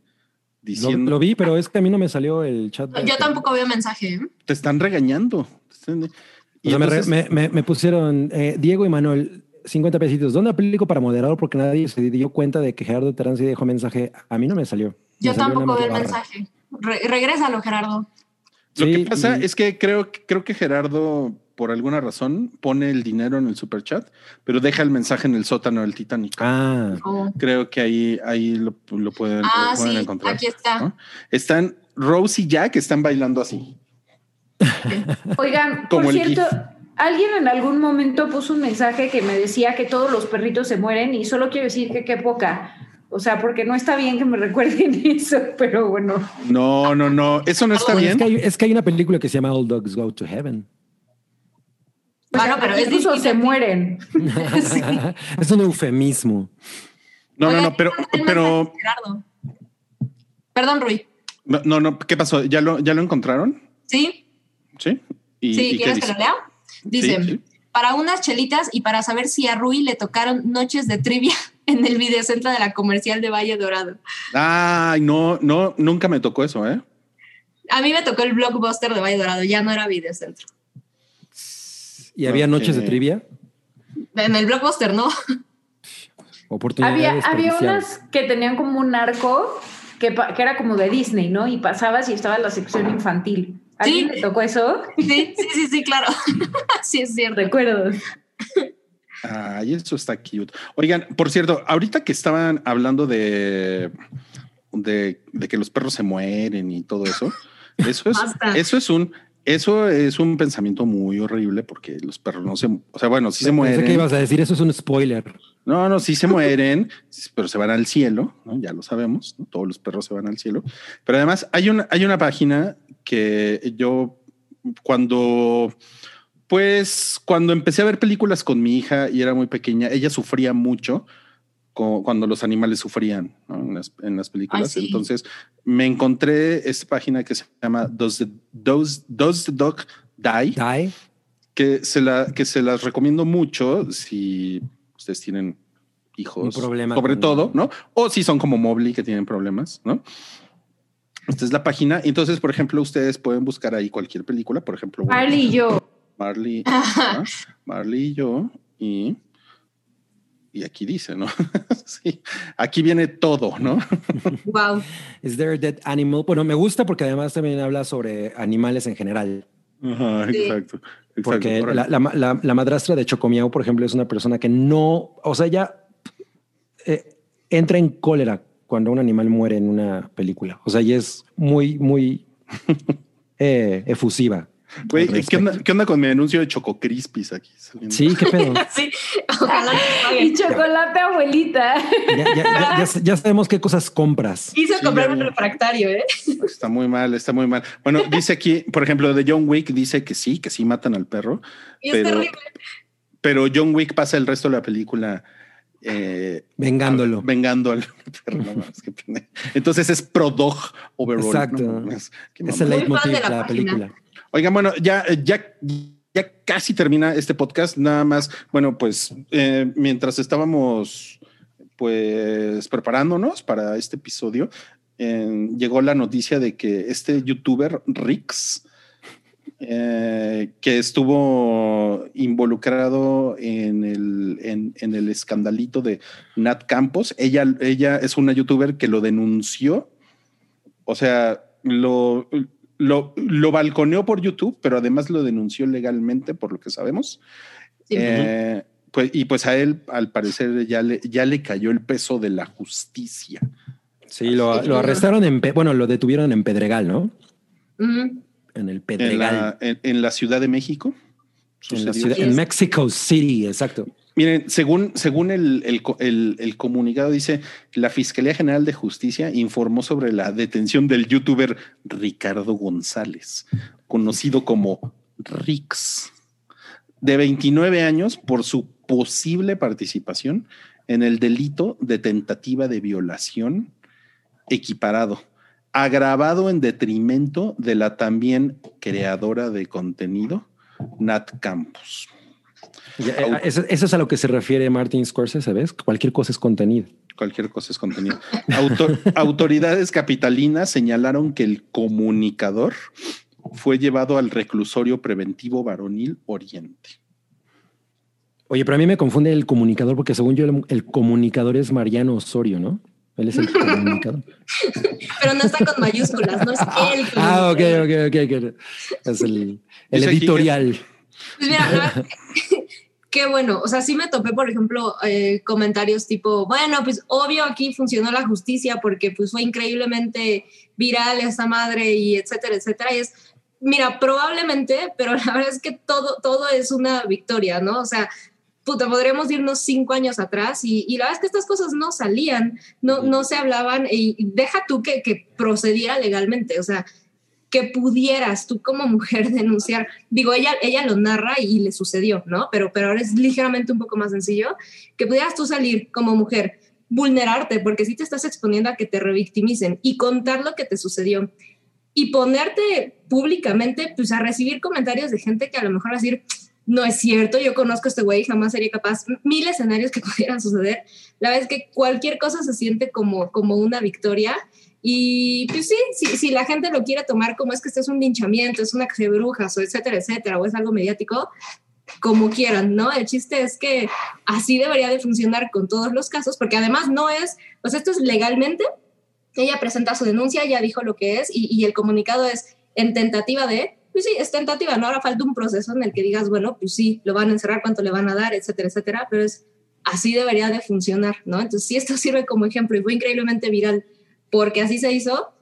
diciendo, lo vi, pero es que a mí no me salió el chat. Yo tampoco veo mensaje. ¿eh? te están regañando. O sea, me, re- entonces- me- me- me pusieron eh, Diego y Manuel, 50 pesitos. ¿Dónde aplico para moderador? Porque nadie se dio cuenta de que Gerardo Terán sí dejó mensaje. A mí no me salió. Yo Me salió tampoco veo el mensaje. Re- regrésalo, Gerardo. Lo Sí, que pasa y- es que creo, creo que Gerardo, por alguna razón, pone el dinero en el super chat, pero deja el mensaje en el sótano del Titanic. Ah, Oh. Creo que ahí, ahí lo, lo pueden, Ah, lo pueden sí, encontrar. aquí está. ¿no? Están Rose y Jack están bailando así. Oigan, Como por cierto, GIF. alguien en algún momento puso un mensaje que me decía que todos los perritos se mueren y solo quiero decir que qué poca. O sea, porque no está bien que me recuerden eso, pero bueno. No, no, no. Eso no está Bueno, es, bien. que hay, es que hay una película que se llama All Dogs Go to Heaven. O Bueno, sea, pero es incluso se mueren. es un eufemismo. No, no, no, pero, pero. Perdón, Rui. no, no, no, ¿qué pasó? ¿Ya lo, ya lo encontraron? ¿Sí? Sí. ¿Y, sí, y ¿quieres que lo lea? Dice, Sí, sí. para unas chelitas y para saber si a Rui le tocaron noches de trivia en el videocentro de la comercial de Valle Dorado. Ay, no, no, nunca me tocó eso, ¿eh? A mí me tocó el blockbuster de Valle Dorado, ya no era videocentro. Y había noches de trivia. En el blockbuster, ¿no? Oportunidades Había, había unas que tenían como un arco que, era como de Disney, ¿no? Y pasabas y estaba la sección infantil. ¿A Sí. quién le tocó eso? Sí, sí, sí, sí, claro. sí, es cierto. Recuerdos. Ay, eso está cute. Oigan, por cierto, ahorita que estaban hablando de, de, de que los perros se mueren y todo eso, eso es, eso es un, eso es un pensamiento muy horrible porque los perros no se, o sea, bueno, sí se Pensé mueren. que ibas a decir, eso es un spoiler. No, no, sí se mueren, pero se van al cielo, ¿no? Ya lo sabemos, ¿no? todos los perros se van al cielo. Pero además hay una, hay una página que yo cuando, pues, cuando empecé a ver películas con mi hija y era muy pequeña, ella sufría mucho cuando los animales sufrían ¿no? en, las, en las películas. Ay, sí. Entonces me encontré esta página que se llama Does the, Does, Does the Dog Die? Die. que se, la, que se las recomiendo mucho si ustedes tienen hijos, Un problema sobre con- todo, ¿no? O si son como Mobley que tienen problemas, ¿no? Esta es la página. Entonces, por ejemplo, ustedes pueden buscar ahí cualquier película, por ejemplo, Marley y yo. Marley, Marley y yo, y, y aquí dice, ¿no? sí, aquí viene todo, ¿no? Wow. Is there a dead animal? Bueno, me gusta porque además también habla sobre animales en general. Ajá, Sí. exacto. exacto. Porque la, la- la- la madrastra de Chocomiao, por ejemplo, es una persona que no, o sea, ya eh, entra en cólera cuando un animal muere en una película. O sea, y es muy, muy eh, efusiva. Güey, ¿qué onda, ¿qué onda con mi anuncio de Choco Crispis aquí? saliendo? Sí, qué pedo. Sí, ojalá Y chocolate abuelita. Ya, ya- ya- ya- ya sabemos qué cosas compras. Quise Sí, comprar un refractario, ¿eh? Está muy mal, está muy mal. Bueno, dice aquí, por ejemplo, de John Wick, dice que sí, que sí matan al perro, Y es Pero- terrible. pero John Wick pasa el resto de la película eh, Vengándolo. pena. Entonces es pro dog overall. Exacto. no Es mamada. el leitmotiv de la película. Oigan, bueno, ya, ya, ya casi termina este podcast. Nada más, bueno, pues eh, mientras estábamos pues preparándonos para este episodio, llegó la noticia de que este youtuber Rix, eh, que estuvo involucrado en el, en el escandalito de Nat Campos, ella, ella es una youtuber que lo denunció, o sea, lo, lo, lo balconeó por YouTube, pero además lo denunció legalmente, por lo que sabemos. Sí. Eh, pues, y pues a él, al parecer, ya le, ya le cayó el peso de la justicia. Sí, lo, lo arrestaron en, bueno, lo detuvieron en Pedregal, ¿no? En el En Pedregal. la, en- en la Ciudad de México. En, la sucedió. ciudad, en Mexico City, exacto. Miren, según, según el, el el comunicado, dice la Fiscalía General de Justicia informó sobre la detención del youtuber Ricardo González, conocido como Rix, de 29 años por su posible participación en el delito de tentativa de violación equiparado, agravado en detrimento de la también creadora de contenido, Nat Campos. Ya, eh, Eso, eso es a lo que se refiere Martin Scorsese, ¿ves? Cualquier cosa es contenido. Cualquier cosa es contenido. Autor- autoridades capitalinas señalaron que el comunicador fue llevado al reclusorio preventivo varonil Oriente. Oye, pero a mí me confunde el comunicador porque según yo el, el comunicador es Mariano Osorio, ¿no? Él es el comunicador. Pero no está con mayúsculas, no es él. ah, ok, ok, ok. ok. Es el, el editorial. Pues mira, qué bueno. O sea, sí me topé, por ejemplo, eh, comentarios tipo, bueno, pues obvio aquí funcionó la justicia porque pues fue increíblemente viral esta madre y etcétera, etcétera. Y es, mira, probablemente, pero la verdad es que todo, todo es una victoria, ¿no? O sea, puta, podríamos irnos cinco años atrás y, y la verdad es que estas cosas no salían, no, no se hablaban y, deja tú que, que procediera legalmente, o sea, que pudieras tú como mujer denunciar. Digo, ella, ella lo narra y, le sucedió, ¿no? Pero, pero ahora es ligeramente un poco más sencillo, que pudieras tú salir como mujer, vulnerarte, porque si te estás exponiendo a que te revictimicen y contar lo que te sucedió y ponerte públicamente, pues a recibir comentarios de gente que a lo mejor va a decir, no es cierto, yo conozco a este güey, jamás sería capaz, mil escenarios que pudieran suceder. La verdad es que cualquier cosa se siente como, como una victoria. Y pues sí, si, si la gente lo quiere tomar como es que esto es un linchamiento, es una casa de brujas, o etcétera, etcétera, o es algo mediático, como quieran, ¿no? El chiste es que así debería de funcionar con todos los casos, porque además no es, pues esto es legalmente, ella presenta su denuncia, ya dijo lo que es, y, y el comunicado es en tentativa de, pues sí, es tentativa, ¿no? Ahora falta un proceso en el que digas, bueno, pues sí, lo van a encerrar, cuánto le van a dar, etcétera, etcétera, pero es así debería de funcionar, ¿no? Entonces, si esto sirve como ejemplo y fue increíblemente viral porque así se hizo,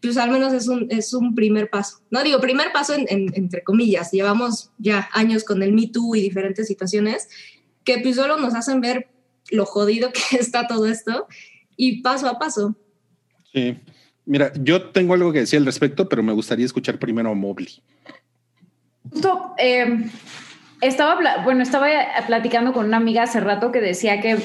pues al menos es un, es un primer paso, ¿no? Digo, primer paso en, en, entre comillas, llevamos ya años con el Me Too y diferentes situaciones que pues solo nos hacen ver lo jodido que está todo esto y paso a paso. Sí. Mira, yo tengo algo que decir al respecto, pero me gustaría escuchar primero a Mobley. Justo, eh, estaba, bueno, estaba platicando con una amiga hace rato que decía que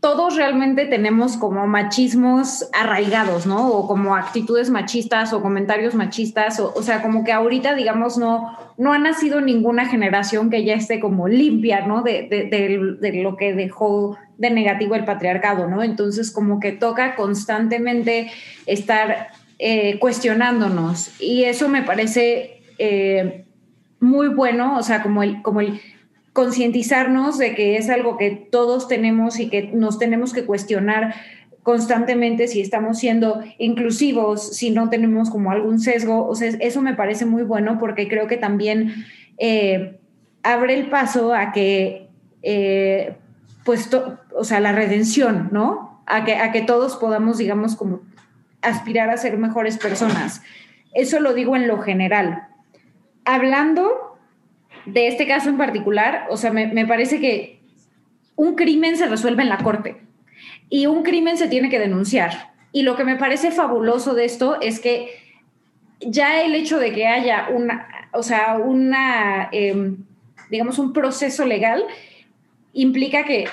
todos realmente tenemos como machismos arraigados, ¿no? O como actitudes machistas o comentarios machistas, o, sea, como que ahorita, digamos, no, no ha nacido ninguna generación que ya esté como limpia, ¿no? De- de lo que dejó de negativo el patriarcado, ¿no? Entonces, como que toca constantemente estar eh, cuestionándonos y eso me parece eh, muy bueno, o sea, como el, como el concientizarnos de que es algo que todos tenemos y que nos tenemos que cuestionar constantemente si estamos siendo inclusivos, si no tenemos como algún sesgo. O sea, eso me parece muy bueno porque creo que también eh, abre el paso a que, eh, pues, o sea, la redención, ¿no? A que, a que todos podamos, digamos, como aspirar a ser mejores personas. Eso lo digo en lo general. Hablando de este caso en particular, o sea, me, me parece que un crimen se resuelve en la corte y un crimen se tiene que denunciar. Y lo que me parece fabuloso de esto es que ya el hecho de que haya una, o sea, una, eh, digamos, un proceso legal implica que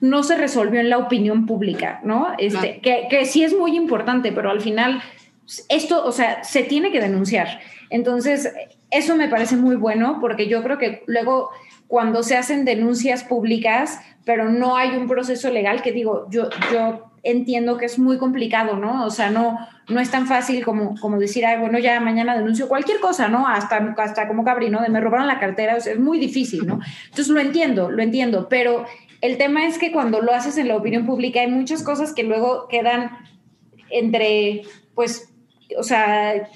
no se resolvió en la opinión pública, ¿no? Este, que, que sí es muy importante, pero al final esto, o sea, se tiene que denunciar. Entonces, eso me parece muy bueno porque yo creo que luego cuando se hacen denuncias públicas, pero no hay un proceso legal, que digo, yo, yo entiendo que es muy complicado, ¿no? O sea, no, no es tan fácil como, como decir, ay, bueno, ya mañana denuncio cualquier cosa, ¿no? Hasta, hasta como Cabri, ¿no? De me robaron la cartera, o sea, es muy difícil, ¿no? Entonces lo entiendo, lo entiendo, pero el tema es que cuando lo haces en la opinión pública hay muchas cosas que luego quedan entre, pues, o sea,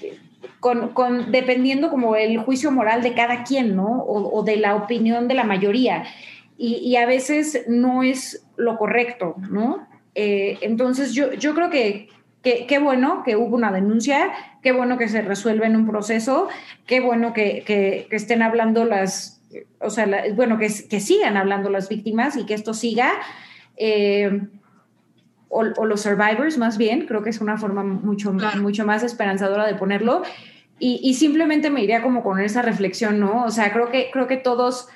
con, con- dependiendo como el juicio moral de cada quien, ¿no? O, de la opinión de la mayoría. Y, y a veces no es lo correcto, ¿no? Eh, entonces yo, yo creo que qué bueno que hubo una denuncia, qué bueno que se resuelve en un proceso, qué bueno que, que- que estén hablando las, o sea, bueno, que, que sigan hablando las víctimas y que esto siga. eh, o, o los survivors más bien, creo que es una forma mucho, Claro. mucho más esperanzadora de ponerlo. Y, y simplemente me iría como con esa reflexión, ¿no? O sea, creo que, creo que todos,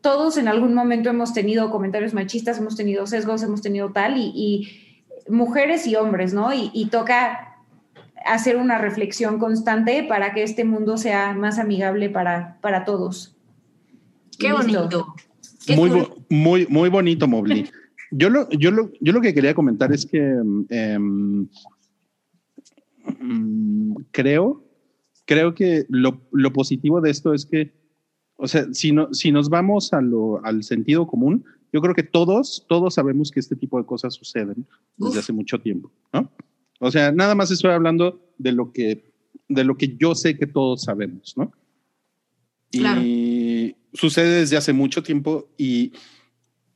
todos en algún momento hemos tenido comentarios machistas, hemos tenido sesgos, hemos tenido tal, y, y mujeres y hombres, ¿no? Y, y toca hacer una reflexión constante para que este mundo sea más amigable para, para todos. Qué bonito. Qué muy, muy, muy bonito, Mobley. Yo lo, yo, lo, yo lo que quería comentar es que em, mm, creo, creo que lo, lo positivo de esto es que, o sea, si, no, si nos vamos a lo, al sentido común, yo creo que todos, todos sabemos que este tipo de cosas suceden desde Uf. hace mucho tiempo, ¿no? O sea, nada más estoy hablando de lo que, de lo que yo sé que todos sabemos, ¿no? Y sucede desde hace mucho tiempo y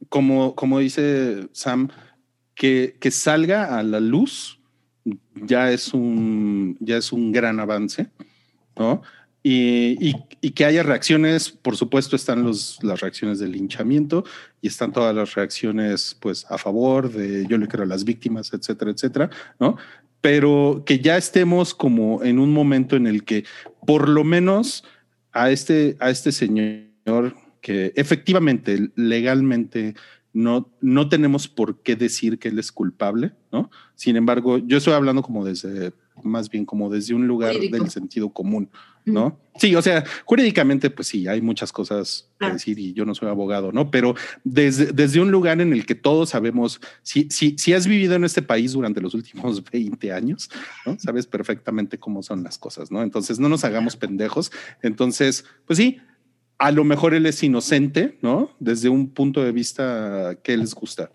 como, como dice Sam, que, que salga a la luz ya es un, ya es un gran avance, ¿no? Y, y- que haya reacciones, por supuesto, están los, las reacciones del linchamiento y están todas las reacciones pues a favor de yo le creo a las víctimas, etcétera, etcétera, ¿no? Pero que ya estemos como en un momento en el que por lo menos a este, a este señor que efectivamente, legalmente, no, no tenemos por qué decir que él es culpable, ¿no? Sin embargo, yo estoy hablando como desde, más bien como desde un lugar Jurídico. del sentido común, ¿no? Sí, o sea, jurídicamente, pues sí, hay muchas cosas que Claro. decir y yo no soy abogado, ¿no? Pero desde, desde un lugar en el que todos sabemos, si, si, si has vivido en este país durante los últimos 20 años, ¿no? Sabes perfectamente cómo son las cosas, ¿no? Entonces no nos hagamos pendejos. Entonces, pues sí, a lo mejor él es inocente, ¿no? Desde un punto de vista que les gusta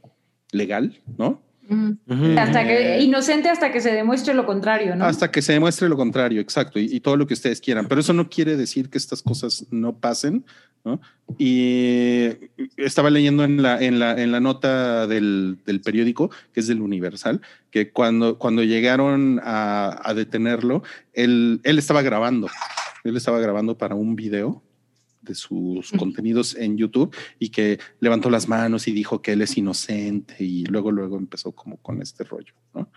legal, ¿no? Mm. Hasta que, inocente hasta que se demuestre lo contrario, ¿no? Hasta que se demuestre lo contrario, exacto, y, y todo lo que ustedes quieran. Pero eso no quiere decir que estas cosas no pasen, ¿no? Y estaba leyendo en la, en la, en la nota del, del periódico, que es del Universal, que cuando, cuando llegaron a, a detenerlo, él, él estaba grabando, él estaba grabando para un video de sus contenidos en YouTube y que levantó las manos y dijo que él es inocente y luego luego empezó como con este rollo, ¿no?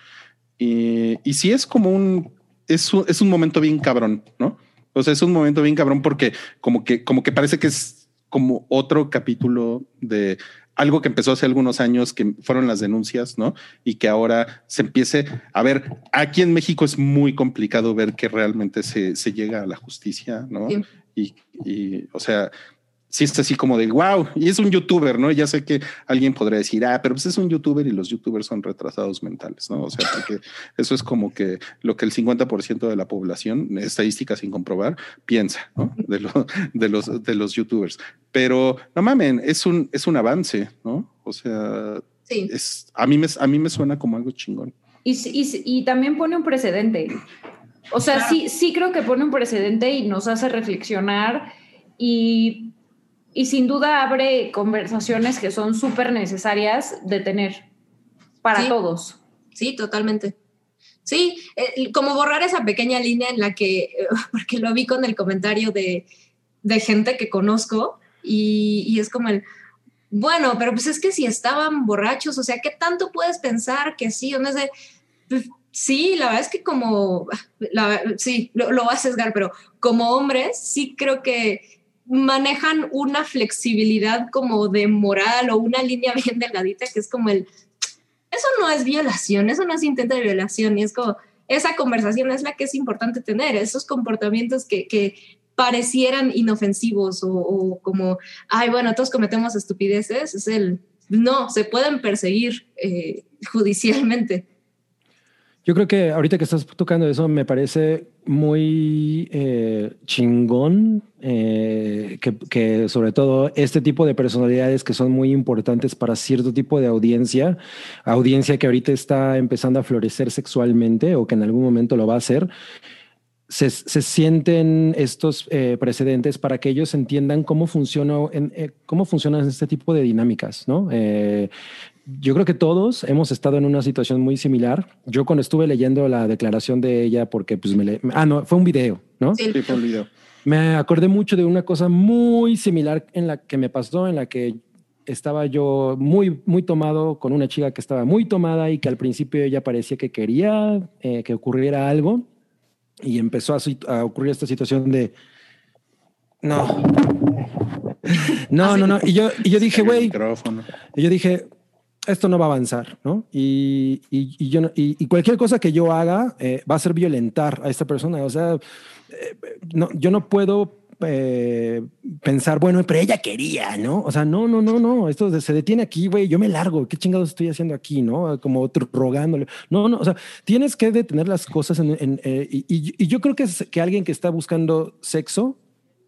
Y, y sí es como un es un, es un momento bien cabrón, ¿no? O sea, es un momento bien cabrón porque como que como que parece que es como otro capítulo de algo que empezó hace algunos años, que fueron las denuncias, ¿no? Y que ahora se empiece a ver, aquí en México es muy complicado ver que realmente se, se llega a la justicia, ¿no? Sí. Y, y, o sea, sí es así como de wow, y es un youtuber, ¿no? Ya sé que alguien podría decir, ah, pero pues es un youtuber y los youtubers son retrasados mentales, ¿no? O sea, porque eso es como que lo que el 50% de la población, estadística sin comprobar, piensa, ¿no? De, lo, de, los, de los youtubers. Pero no mamen, es un, es un avance, ¿no? O sea, Sí. es, a, mí me, a mí me suena como algo chingón. Y, y, y también pone un precedente. O sea, Claro. sí, sí creo que pone un precedente y nos hace reflexionar y, y sin duda abre conversaciones que son súper necesarias de tener para Sí. todos. Sí, totalmente. Sí, eh, como borrar esa pequeña línea en la que, eh, porque lo vi con el comentario de, de gente que conozco y, y es como el, bueno, pero pues es que si estaban borrachos, o sea, ¿qué tanto puedes pensar que sí o no es de, pues, sí, la verdad es que como, la- sí, lo, lo va a sesgar, pero como hombres sí creo que manejan una flexibilidad como de moral o una línea bien delgadita que es como el, eso no es violación, eso no es intento de violación, y es como, esa conversación es la que es importante tener, esos comportamientos que, que parecieran inofensivos o, como, ay, bueno, todos cometemos estupideces, es el, no, se pueden perseguir eh, judicialmente. Yo creo que ahorita que estás tocando eso me parece muy eh, chingón eh, que, que sobre todo este tipo de personalidades que son muy importantes para cierto tipo de audiencia, audiencia que ahorita está empezando a florecer sexualmente o que en algún momento lo va a hacer, se, se sienten estos eh, precedentes para que ellos entiendan cómo funciona, en, eh, cómo funcionan este tipo de dinámicas, ¿no? Yo creo que todos hemos estado en una situación muy similar. Yo cuando estuve leyendo la declaración de ella, porque pues me le... Ah, no, fue un video, ¿no? Sí, fue un video. Me acordé mucho de una cosa muy similar en la que me pasó, en la que estaba yo muy, muy tomado con una chica que estaba muy tomada y que al principio ella parecía que quería eh, que ocurriera algo y empezó a, a ocurrir esta situación de no. No, no, no. Y yo, y yo dije, güey, y yo dije, esto no va a avanzar, ¿no? Y, y, y yo no- y, y cualquier cosa que yo haga eh, va a ser violentar a esta persona. O sea, eh, no, yo no puedo eh, pensar, bueno, pero ella quería, ¿no? O sea, no, no, no, no. Esto se- detiene aquí, güey. Yo me largo. ¿Qué chingados estoy haciendo aquí, no? Como rogándole. No, no. O sea, tienes que detener las cosas. En, en, eh, y, y- y yo creo que, es- que alguien que está buscando sexo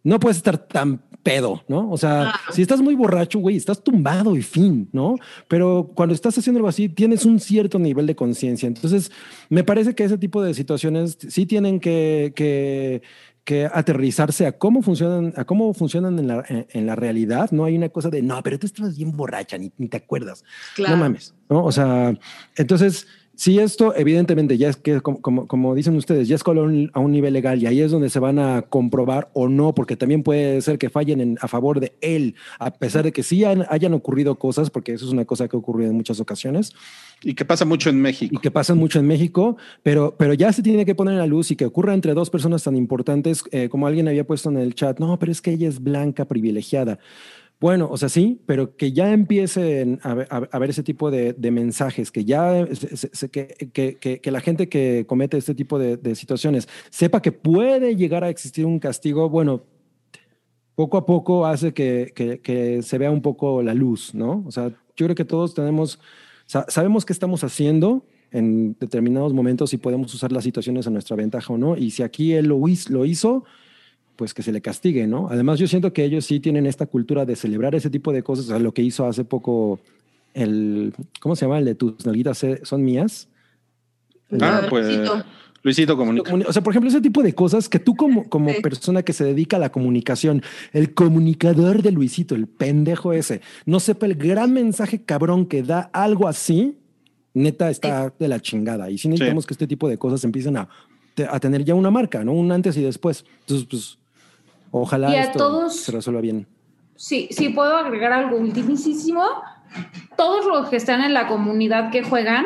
no puedes estar tan pedo, ¿no? O sea, si estás muy borracho, güey, estás tumbado y fin, ¿no? Pero cuando estás haciendo algo así, tienes un cierto nivel de conciencia. Entonces, me parece que ese tipo de situaciones sí tienen que, que, que aterrizarse a cómo funcionan, a cómo funcionan en la, en, en la realidad. No hay una cosa de, no, pero tú estabas bien borracha, ni, ni te acuerdas. claro. No mames, ¿no? O sea, entonces, si esto evidentemente ya es que, como, como, como dicen ustedes, ya escaló a un, a un nivel legal y ahí es donde se van a comprobar o no, porque también puede ser que fallen en, a favor de él, a pesar de que sí han- hayan ocurrido cosas, porque eso es una cosa que ha ocurrido en muchas ocasiones Y que pasa mucho en México. y que pasan mucho en México, pero, pero ya se tiene que poner la luz y que ocurra entre dos personas tan importantes, eh, como alguien había puesto en el chat, no, pero es que ella es blanca, privilegiada. Bueno, o sea, sí, pero que ya empiecen a, ver- ese tipo de, mensajes, que ya que, la gente que comete este tipo de, situaciones sepa que puede llegar a existir un castigo, bueno, poco a poco hace que, se vea un poco la luz, ¿no? O sea, yo creo que todos tenemos, sa- sabemos qué estamos haciendo en determinados momentos y podemos usar las situaciones a nuestra ventaja o no. Y si aquí él lo, lo hizo, pues que se le castigue, ¿no? Además, yo siento que ellos sí tienen esta cultura de celebrar ese tipo de cosas, o sea, lo que hizo hace poco el, ¿cómo se llama? El de tus nalguitas eh, son mías. Ah, Eh, pues Luisito. Luisito comunica. O sea, por ejemplo, ese tipo de cosas que tú como, como Sí. persona que se dedica a la comunicación, el comunicador de Luisito, el pendejo ese, no sepa el gran mensaje cabrón que da algo así, neta está de la chingada. Y sí necesitamos que este tipo de cosas empiecen a, a tener ya una marca, ¿no? Un antes y después. Entonces, pues, ojalá Y a esto todos- se resuelva bien. Sí, sí, puedo agregar algo ultimísimo. Todos los que están en la comunidad que juegan,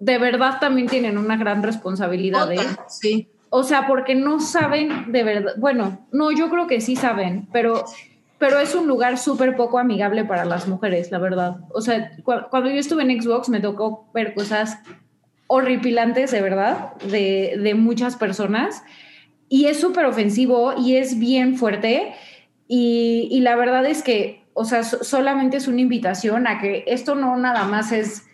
de verdad también tienen una gran responsabilidad. ¿eh? Otra, Sí. O sea, porque no saben de verdad. Bueno, no, yo creo que sí saben, pero pero es un lugar súper poco amigable para las mujeres, la verdad. O sea, cu- cuando yo estuve en Xbox me tocó ver cosas horripilantes, de verdad, de, de muchas personas. Y es súper ofensivo y es bien fuerte. Y, y la verdad es que, o sea, so- solamente es una invitación a que esto no nada más es,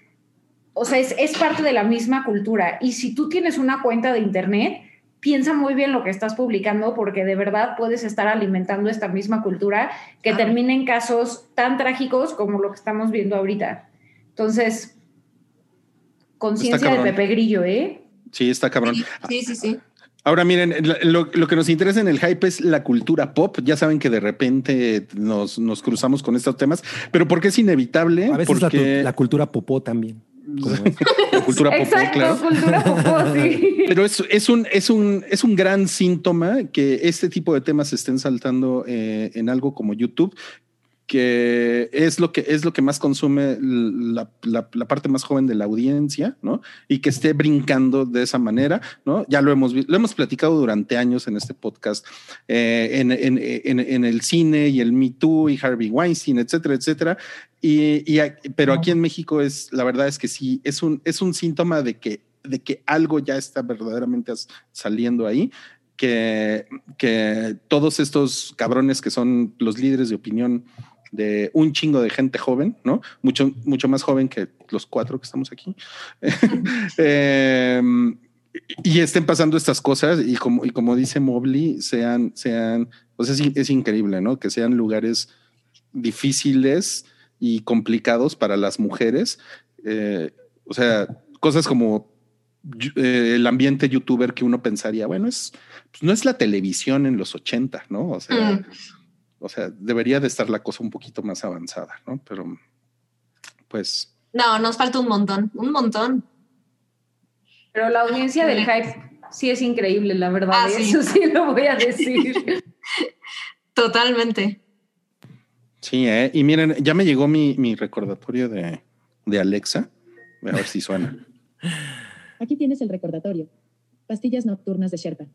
o sea, es, es parte de la misma cultura. Y si tú tienes una cuenta de internet, piensa muy bien lo que estás publicando porque de verdad puedes estar alimentando esta misma cultura que Claro. termine en casos tan trágicos como lo que estamos viendo ahorita. Entonces, conciencia de. Pepe Grillo, ¿eh? Sí, está cabrón. Sí, sí, sí. Ahora miren, lo, lo que nos interesa en el hype es la cultura pop. Ya saben que de repente nos, nos cruzamos con estos temas, pero porque es inevitable. A veces la, porque la cultura popó también. la cultura pop, Exacto, claro. cultura popó, sí. Pero es, es, un, es, un, es un gran síntoma que este tipo de temas estén saltando eh, en algo como YouTube, que es lo que es lo que más consume la, la, parte más joven de la audiencia, ¿no? Y que esté brincando de esa manera, ¿no? Ya lo hemos lo hemos platicado durante años en este podcast, eh, en, en, en, en, el cine y el Me Too y Harvey Weinstein, etcétera, etcétera. Y, y pero aquí en México es la verdad es que sí es un es un síntoma de que de que algo ya está verdaderamente saliendo ahí. Que, que todos estos cabrones que son los líderes de opinión de un chingo de gente joven, ¿no? Mucho, mucho más joven que los cuatro que estamos aquí. eh, y estén pasando estas cosas y como, y como dice Mobley, sean, sean, es increíble, ¿no? Que sean lugares difíciles y complicados para las mujeres. Eh, o sea, cosas como eh, el ambiente youtuber que uno pensaría, bueno, es, pues no es la televisión en los 80, ¿no? O sea, mm. O sea, debería de estar la cosa un poquito más avanzada, ¿no? Pero, pues. No, nos falta un montón, un montón. Pero la audiencia del hype sí es increíble, la verdad. Ah, sí. Eso sí lo voy a decir. Totalmente. Sí, ¿eh? y miren, ya me llegó mi, mi recordatorio de, de Alexa. A ver si suena. Aquí tienes el recordatorio. Pastillas nocturnas de Sherpa.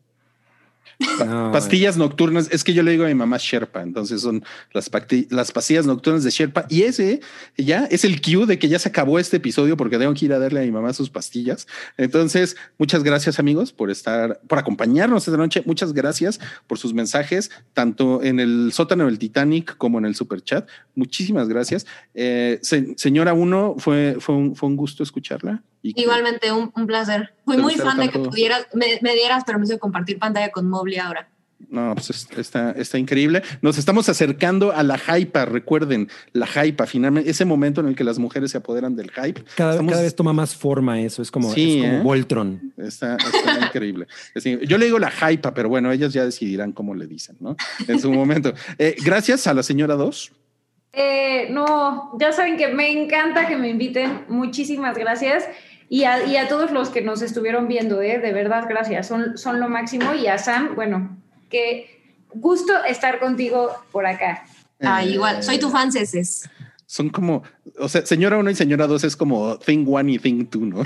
No, pastillas nocturnas, es que yo le digo a mi mamá Sherpa, entonces son las, las pastillas nocturnas de Sherpa y ese ya es el cue de que ya se acabó este episodio porque tengo que ir a darle a mi mamá sus pastillas. Entonces, muchas gracias amigos por estar, por acompañarnos esta noche. Muchas gracias por sus mensajes, tanto en el sótano del Titanic como en el super chat. Muchísimas gracias. Eh, se, señora Uno, fue, fue, un, fue un gusto escucharla. Y Igualmente, un, un, placer. Fui muy fan de que pudieras, me, me, dieras permiso de compartir pantalla con Mobley ahora. No, pues está, está increíble. Nos estamos acercando a la hype, recuerden, la hype, finalmente, ese momento en el que las mujeres se apoderan del hype. Cada, estamos... cada vez toma más forma eso, es como, sí, es como ¿eh? Voltron. Está, está increíble. Yo le digo la hype, pero bueno, ellas ya decidirán cómo le dicen, ¿no? En su momento. Eh, gracias a la señora 2. Eh, no, ya saben que me encanta que me inviten. Muchísimas gracias. Y a, y a, todos los que nos estuvieron viendo, ¿eh? de verdad, gracias, son, son lo máximo. Y a Sam, bueno, qué gusto estar contigo por acá. Ah, igual, soy tu fan, Ceces. Son como, o sea, señora 1 y señora 2 es como thing 1 y thing 2, ¿no?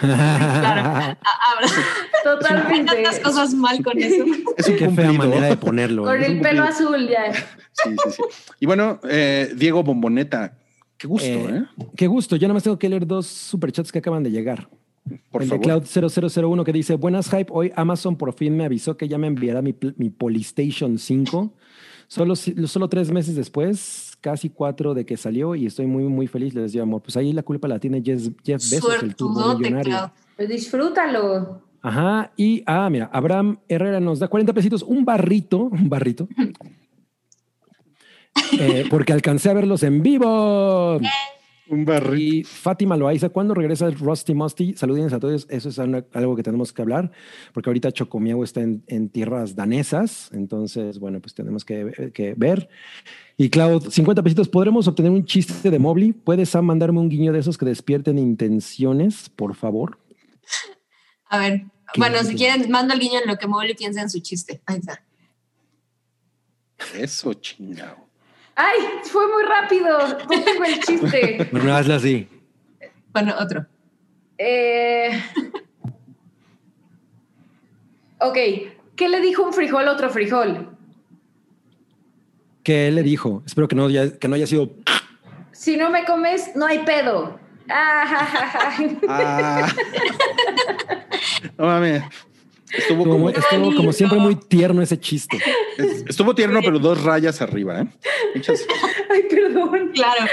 claro. Totalmente. tantas cosas mal con eso. Es un Qué fea manera de ponerlo. Con ¿eh? el pelo azul ya. Sí, sí, sí. Y bueno, eh, Diego Bomboneta, Qué gusto, ¿eh? ¿eh? Qué gusto. Yo nada más tengo que leer dos superchats que acaban de llegar. Por el favor. de Cloud 0001 que dice, buenas hype, hoy Amazon por fin me avisó que ya me enviará mi, mi Polystation 5. Solo, solo tres meses después, casi cuatro de que salió y estoy muy, muy feliz, les digo amor. Pues ahí la culpa la tiene Jeff, Jeff Bezos, el turbo millonario. Pues disfrútalo. Ajá, y, ah, mira, Abraham Herrera nos da 40 pesitos, un barrito, un barrito. Eh, porque alcancé a verlos en vivo. Un barrito. Y Fátima Loaiza, ¿cuándo regresa el Rusty Musty? Saludines a todos. Eso es una, algo que tenemos que hablar, porque ahorita Chocomiego está en, en, tierras danesas. Entonces, bueno, pues tenemos que, que, ver. Y Cloud, 50 pesitos. ¿Podremos obtener un chiste de Mobley? ¿Puedes Sam, mandarme un guiño de esos que despierten intenciones, por favor? A ver, bueno, si quieren, mando el guiño en lo que Mobley piensa en su chiste. Ahí está. Eso, chingado. ¡Ay! Fue muy rápido. No tengo el chiste. Bueno, hazlo así. Bueno, otro. Eh... Ok. ¿Qué le dijo un frijol a otro frijol? que él le dijo. Espero que no haya, que no haya sido. Si no me comes, no hay pedo. Ah, ja, ja, ja. Ah. no mames. Estuvo Como, como, estuvo como siempre muy tierno ese chiste. estuvo tierno, pero dos rayas arriba, ¿eh? Muchas, Ay, perdón. Claro.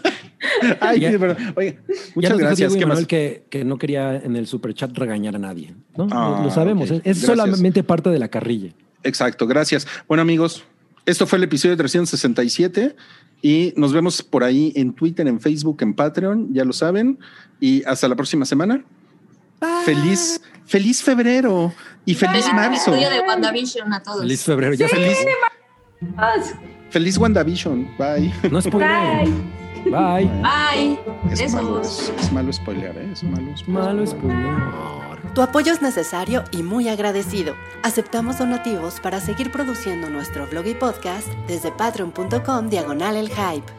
ay, Ya- sí, pero, oye, muchas gracias. Diego ¿Qué Emanuel más? que, que no quería en el superchat regañar a nadie. ¿no? Lo- Ah, lo sabemos. ok. ¿eh? Es Gracias. solamente parte de la carrilla. Exacto, gracias. Bueno, amigos, esto fue el episodio 367 y nos vemos por ahí en Twitter, en Facebook, en Patreon, ya lo saben. Y hasta la próxima semana. Feliz, feliz febrero y feliz Feliz marzo. de WandaVision a todos. Feliz febrero. Ya Feliz, feliz WandaVision. Bye. No es Bye. Bye. Bye. Es malo, es, es malo spoiler, ¿eh? Es malo spoiler. Malo spoiler. Tu apoyo es necesario y muy agradecido. Aceptamos donativos para seguir produciendo nuestro blog y podcast desde patreon.com diagonal el hype.